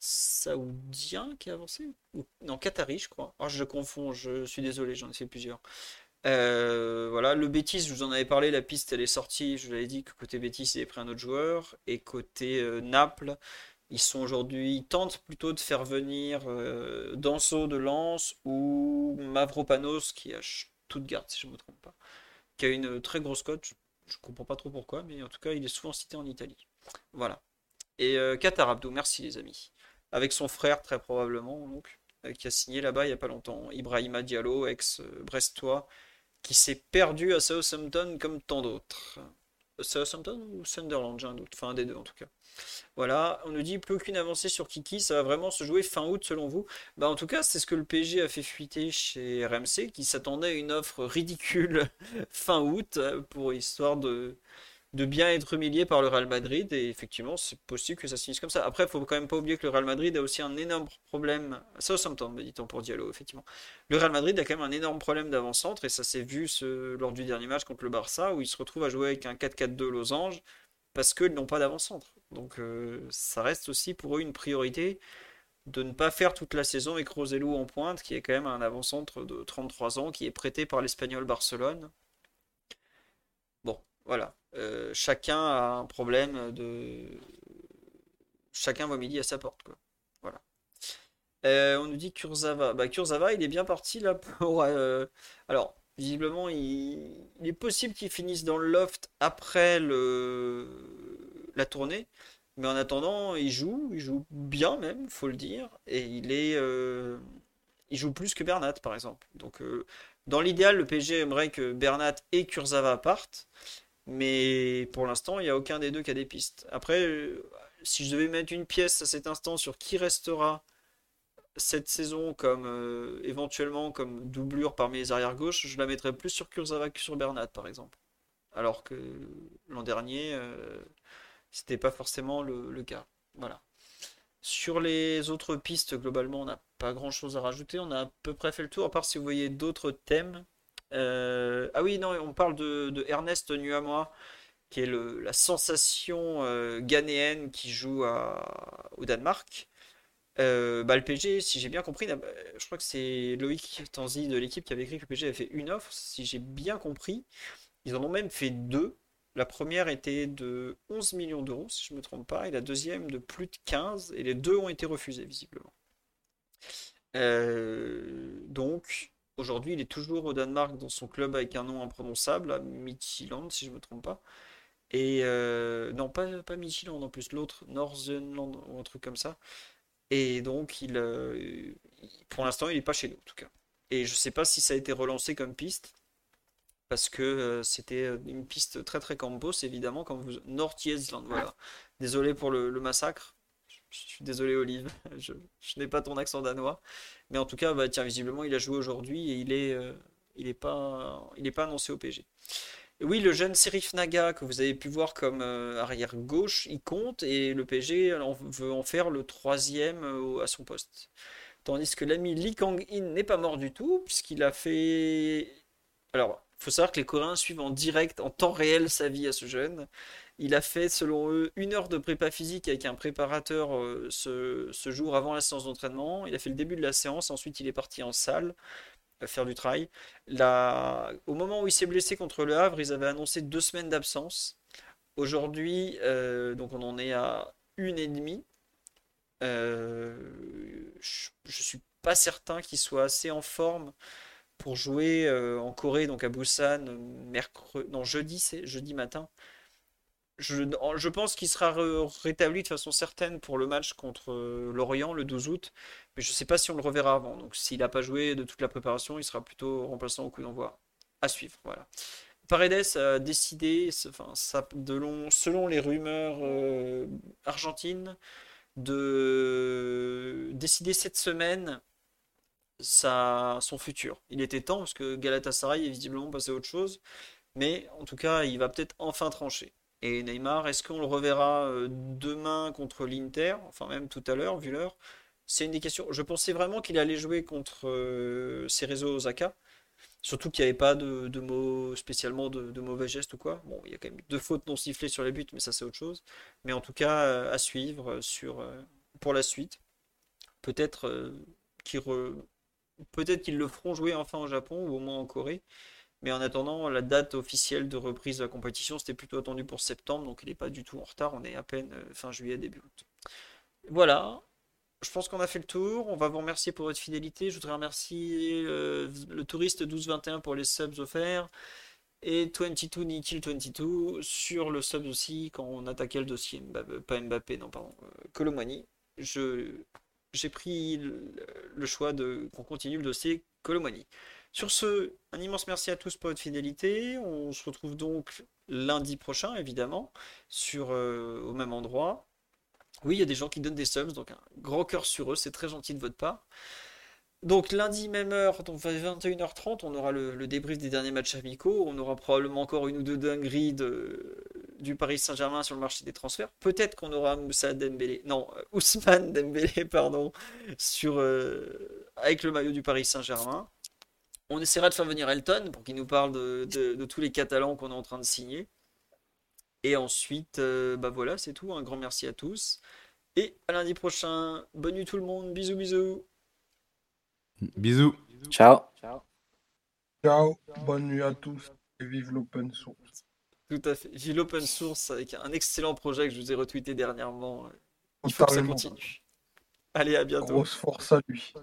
saoudien qui a avancé? Ou- non, qatari, je crois. Ah, je confonds, je suis désolé, j'en ai fait plusieurs. Euh, voilà, le Betis, je vous en avais parlé, la piste elle est sortie, je vous l'avais dit que côté Betis ils avaient pris un autre joueur, et côté euh, Naples, ils sont aujourd'hui, ils tentent plutôt de faire venir euh, de Lens ou Mavropanos qui est à Stuttgart si je ne me trompe pas, qui a une très grosse cote, je, je comprends pas trop pourquoi, mais en tout cas il est souvent cité en Italie. Voilà. Et euh, Qatar Abdo, merci les amis. Avec son frère très probablement, euh, qui a signé là-bas il n'y a pas longtemps, Ibrahima Diallo, ex-Brestois qui s'est perdu à Southampton comme tant d'autres. Southampton ou Sunderland, j'ai un doute. Enfin, un des deux en tout cas. Voilà, on nous dit plus aucune avancée sur Kiki, ça va vraiment se jouer fin août selon vous. Bah en tout cas, c'est ce que le PSG a fait fuiter chez RMC, qui s'attendait à une offre ridicule fin août euh, pour histoire de, de bien être humilié par le Real Madrid. Et effectivement, c'est possible que ça se finisse comme ça. Après, il faut quand même pas oublier que le Real Madrid a aussi un énorme problème. Ça, ça me dit-on pour Diallo, effectivement. Le Real Madrid a quand même un énorme problème d'avant-centre. Et ça s'est vu ce... lors du dernier match contre le Barça, où il se retrouve à jouer avec un 4-4-2 losange parce qu'ils n'ont pas d'avant-centre. Donc, euh, ça reste aussi pour eux une priorité de ne pas faire toute la saison avec Roselu en pointe, qui est quand même un avant-centre de 33 ans, qui est prêté par l'Espagnol Barcelone. Voilà. Euh, chacun a un problème de. Chacun voit midi à sa porte. Voilà. Euh, on nous dit Kurzawa. Bah, Kurzawa, il est bien parti là pour. Euh, alors, visiblement, il, est possible qu'il finisse dans le loft après la tournée. Mais en attendant, il joue, il joue bien même, faut le dire, et il est, il joue plus que Bernat par exemple. Donc dans l'idéal, le PSG aimerait que Bernat et Kurzawa partent, mais pour l'instant, il n'y a aucun des deux qui a des pistes. Après, euh, si je devais mettre une pièce à cet instant sur qui restera cette saison comme éventuellement comme doublure parmi les arrières gauche, je la mettrais plus sur Kurzawa que sur Bernat par exemple. Alors que l'an dernier, c'était pas forcément le, cas. Voilà. Sur les autres pistes, globalement, on n'a pas grand chose à rajouter. On a à peu près fait le tour, à part si vous voyez d'autres thèmes. Euh, ah oui, non, on parle de, Ernest Nuamois, qui est la sensation euh, ghanéenne qui joue au Danemark. Euh, bah, le PG, si j'ai bien compris, je crois que c'est Loïc Tanzi de l'équipe qui avait écrit que le PG avait fait une offre. Si j'ai bien compris, ils en ont même fait deux. La première était de 11 millions d'euros, si je ne me trompe pas, et la deuxième de plus de 15, et les deux ont été refusés, visiblement. Donc, aujourd'hui, il est toujours au Danemark dans son club avec un nom imprononçable, à Midtjylland, si je ne me trompe pas. Et euh, non, pas, pas Midtjylland en plus, l'autre, Northernland ou un truc comme ça. Et donc, il, euh, pour l'instant, il n'est pas chez nous, en tout cas. Et je ne sais pas si ça a été relancé comme piste parce que euh, c'était une piste très très campos, évidemment, quand vous... North voilà. Désolé pour le, massacre. Je suis désolé, Olive. Je, n'ai pas ton accent danois. Mais en tout cas, bah, tiens, visiblement, il a joué aujourd'hui et il est, euh, il pas, il pas annoncé au PG. oui, le jeune Serif Naga que vous avez pu voir comme arrière gauche, il compte et le PG veut en faire le troisième à son poste. Tandis que l'ami Lee Kang-in n'est pas mort du tout, puisqu'il a fait. Alors, faut savoir que les Coréens suivent en direct, en temps réel, sa vie à ce jeune. Il a fait, selon eux, une heure de prépa physique avec un préparateur euh, ce, jour avant la séance d'entraînement. Il a fait le début de la séance, ensuite il est parti en salle euh, faire du travail. Au moment où il s'est blessé contre le Havre, ils avaient annoncé deux semaines d'absence. Aujourd'hui, euh, donc on en est à une et demie. je, ne suis pas certain qu'il soit assez en forme pour jouer en Corée, donc à Busan, mercredi, non, jeudi, c'est jeudi matin. Je, pense qu'il sera rétabli de façon certaine pour le match contre euh, Lorient le 12 août, mais je ne sais pas si on le reverra avant. Donc s'il n'a pas joué de toute la préparation, il sera plutôt remplaçant au coup d'envoi. À suivre, voilà. Paredes a décidé, selon les rumeurs euh, argentines, de décider cette semaine son futur. Il était temps parce que Galatasaray est visiblement passé à autre chose, mais en tout cas, il va peut-être enfin trancher. Et Neymar, est-ce qu'on le reverra euh, demain contre l'Inter, enfin même tout à l'heure, vu l'heure C'est une des questions. Je pensais vraiment qu'il allait jouer contre euh, Cerezo Osaka, surtout qu'il n'y avait pas de, mots spécialement de, mauvais gestes ou quoi. Bon, il y a quand même deux fautes non sifflées sur les buts, mais ça c'est autre chose. Mais en tout cas, euh, à suivre sur, pour la suite. Peut-être qu'il Peut-être qu'ils le feront jouer enfin au Japon ou au moins en Corée. Mais en attendant, la date officielle de reprise de la compétition, c'était plutôt attendu pour septembre, donc il n'est pas du tout en retard. On est à peine euh, fin juillet, début août. Voilà. Je pense qu'on a fait le tour. On va vous remercier pour votre fidélité. Je voudrais remercier euh, le touriste 1221 pour les subs offerts. Et 22 Nikil 22 sur le sub aussi quand on attaquait le dossier. Pas Mbappé, non, pardon. Euh, Je j'ai pris le, choix de qu'on continue le dossier Colomani. Sur ce, un immense merci à tous pour votre fidélité. On se retrouve donc lundi prochain, évidemment, euh, au même endroit. Oui, il y a des gens qui donnent des subs, donc un grand cœur sur eux, c'est très gentil de votre part. Donc lundi, même heure, donc 21h30, on aura le, débrief des derniers matchs amicaux. On aura probablement encore une ou deux dingueries du Paris Saint-Germain sur le marché des transferts. Peut-être qu'on aura Moussa Dembélé, non, euh, Ousmane Dembélé, pardon, sur, euh, avec le maillot du Paris Saint-Germain. On essaiera de faire venir Elton pour qu'il nous parle de, de- de tous les Catalans qu'on est en train de signer. Et ensuite, euh, bah voilà, c'est tout. Un grand merci à tous. Et à lundi prochain. Bonne nuit tout le monde. Bisous, bisous. Bisous. Ciao. Ciao, bonne nuit à tous et vive l'open source. Tout à fait. J'ai l'open source avec un excellent projet que je vous ai retweeté dernièrement. Il faut que ça continue. Allez, à bientôt. Grosse force à lui.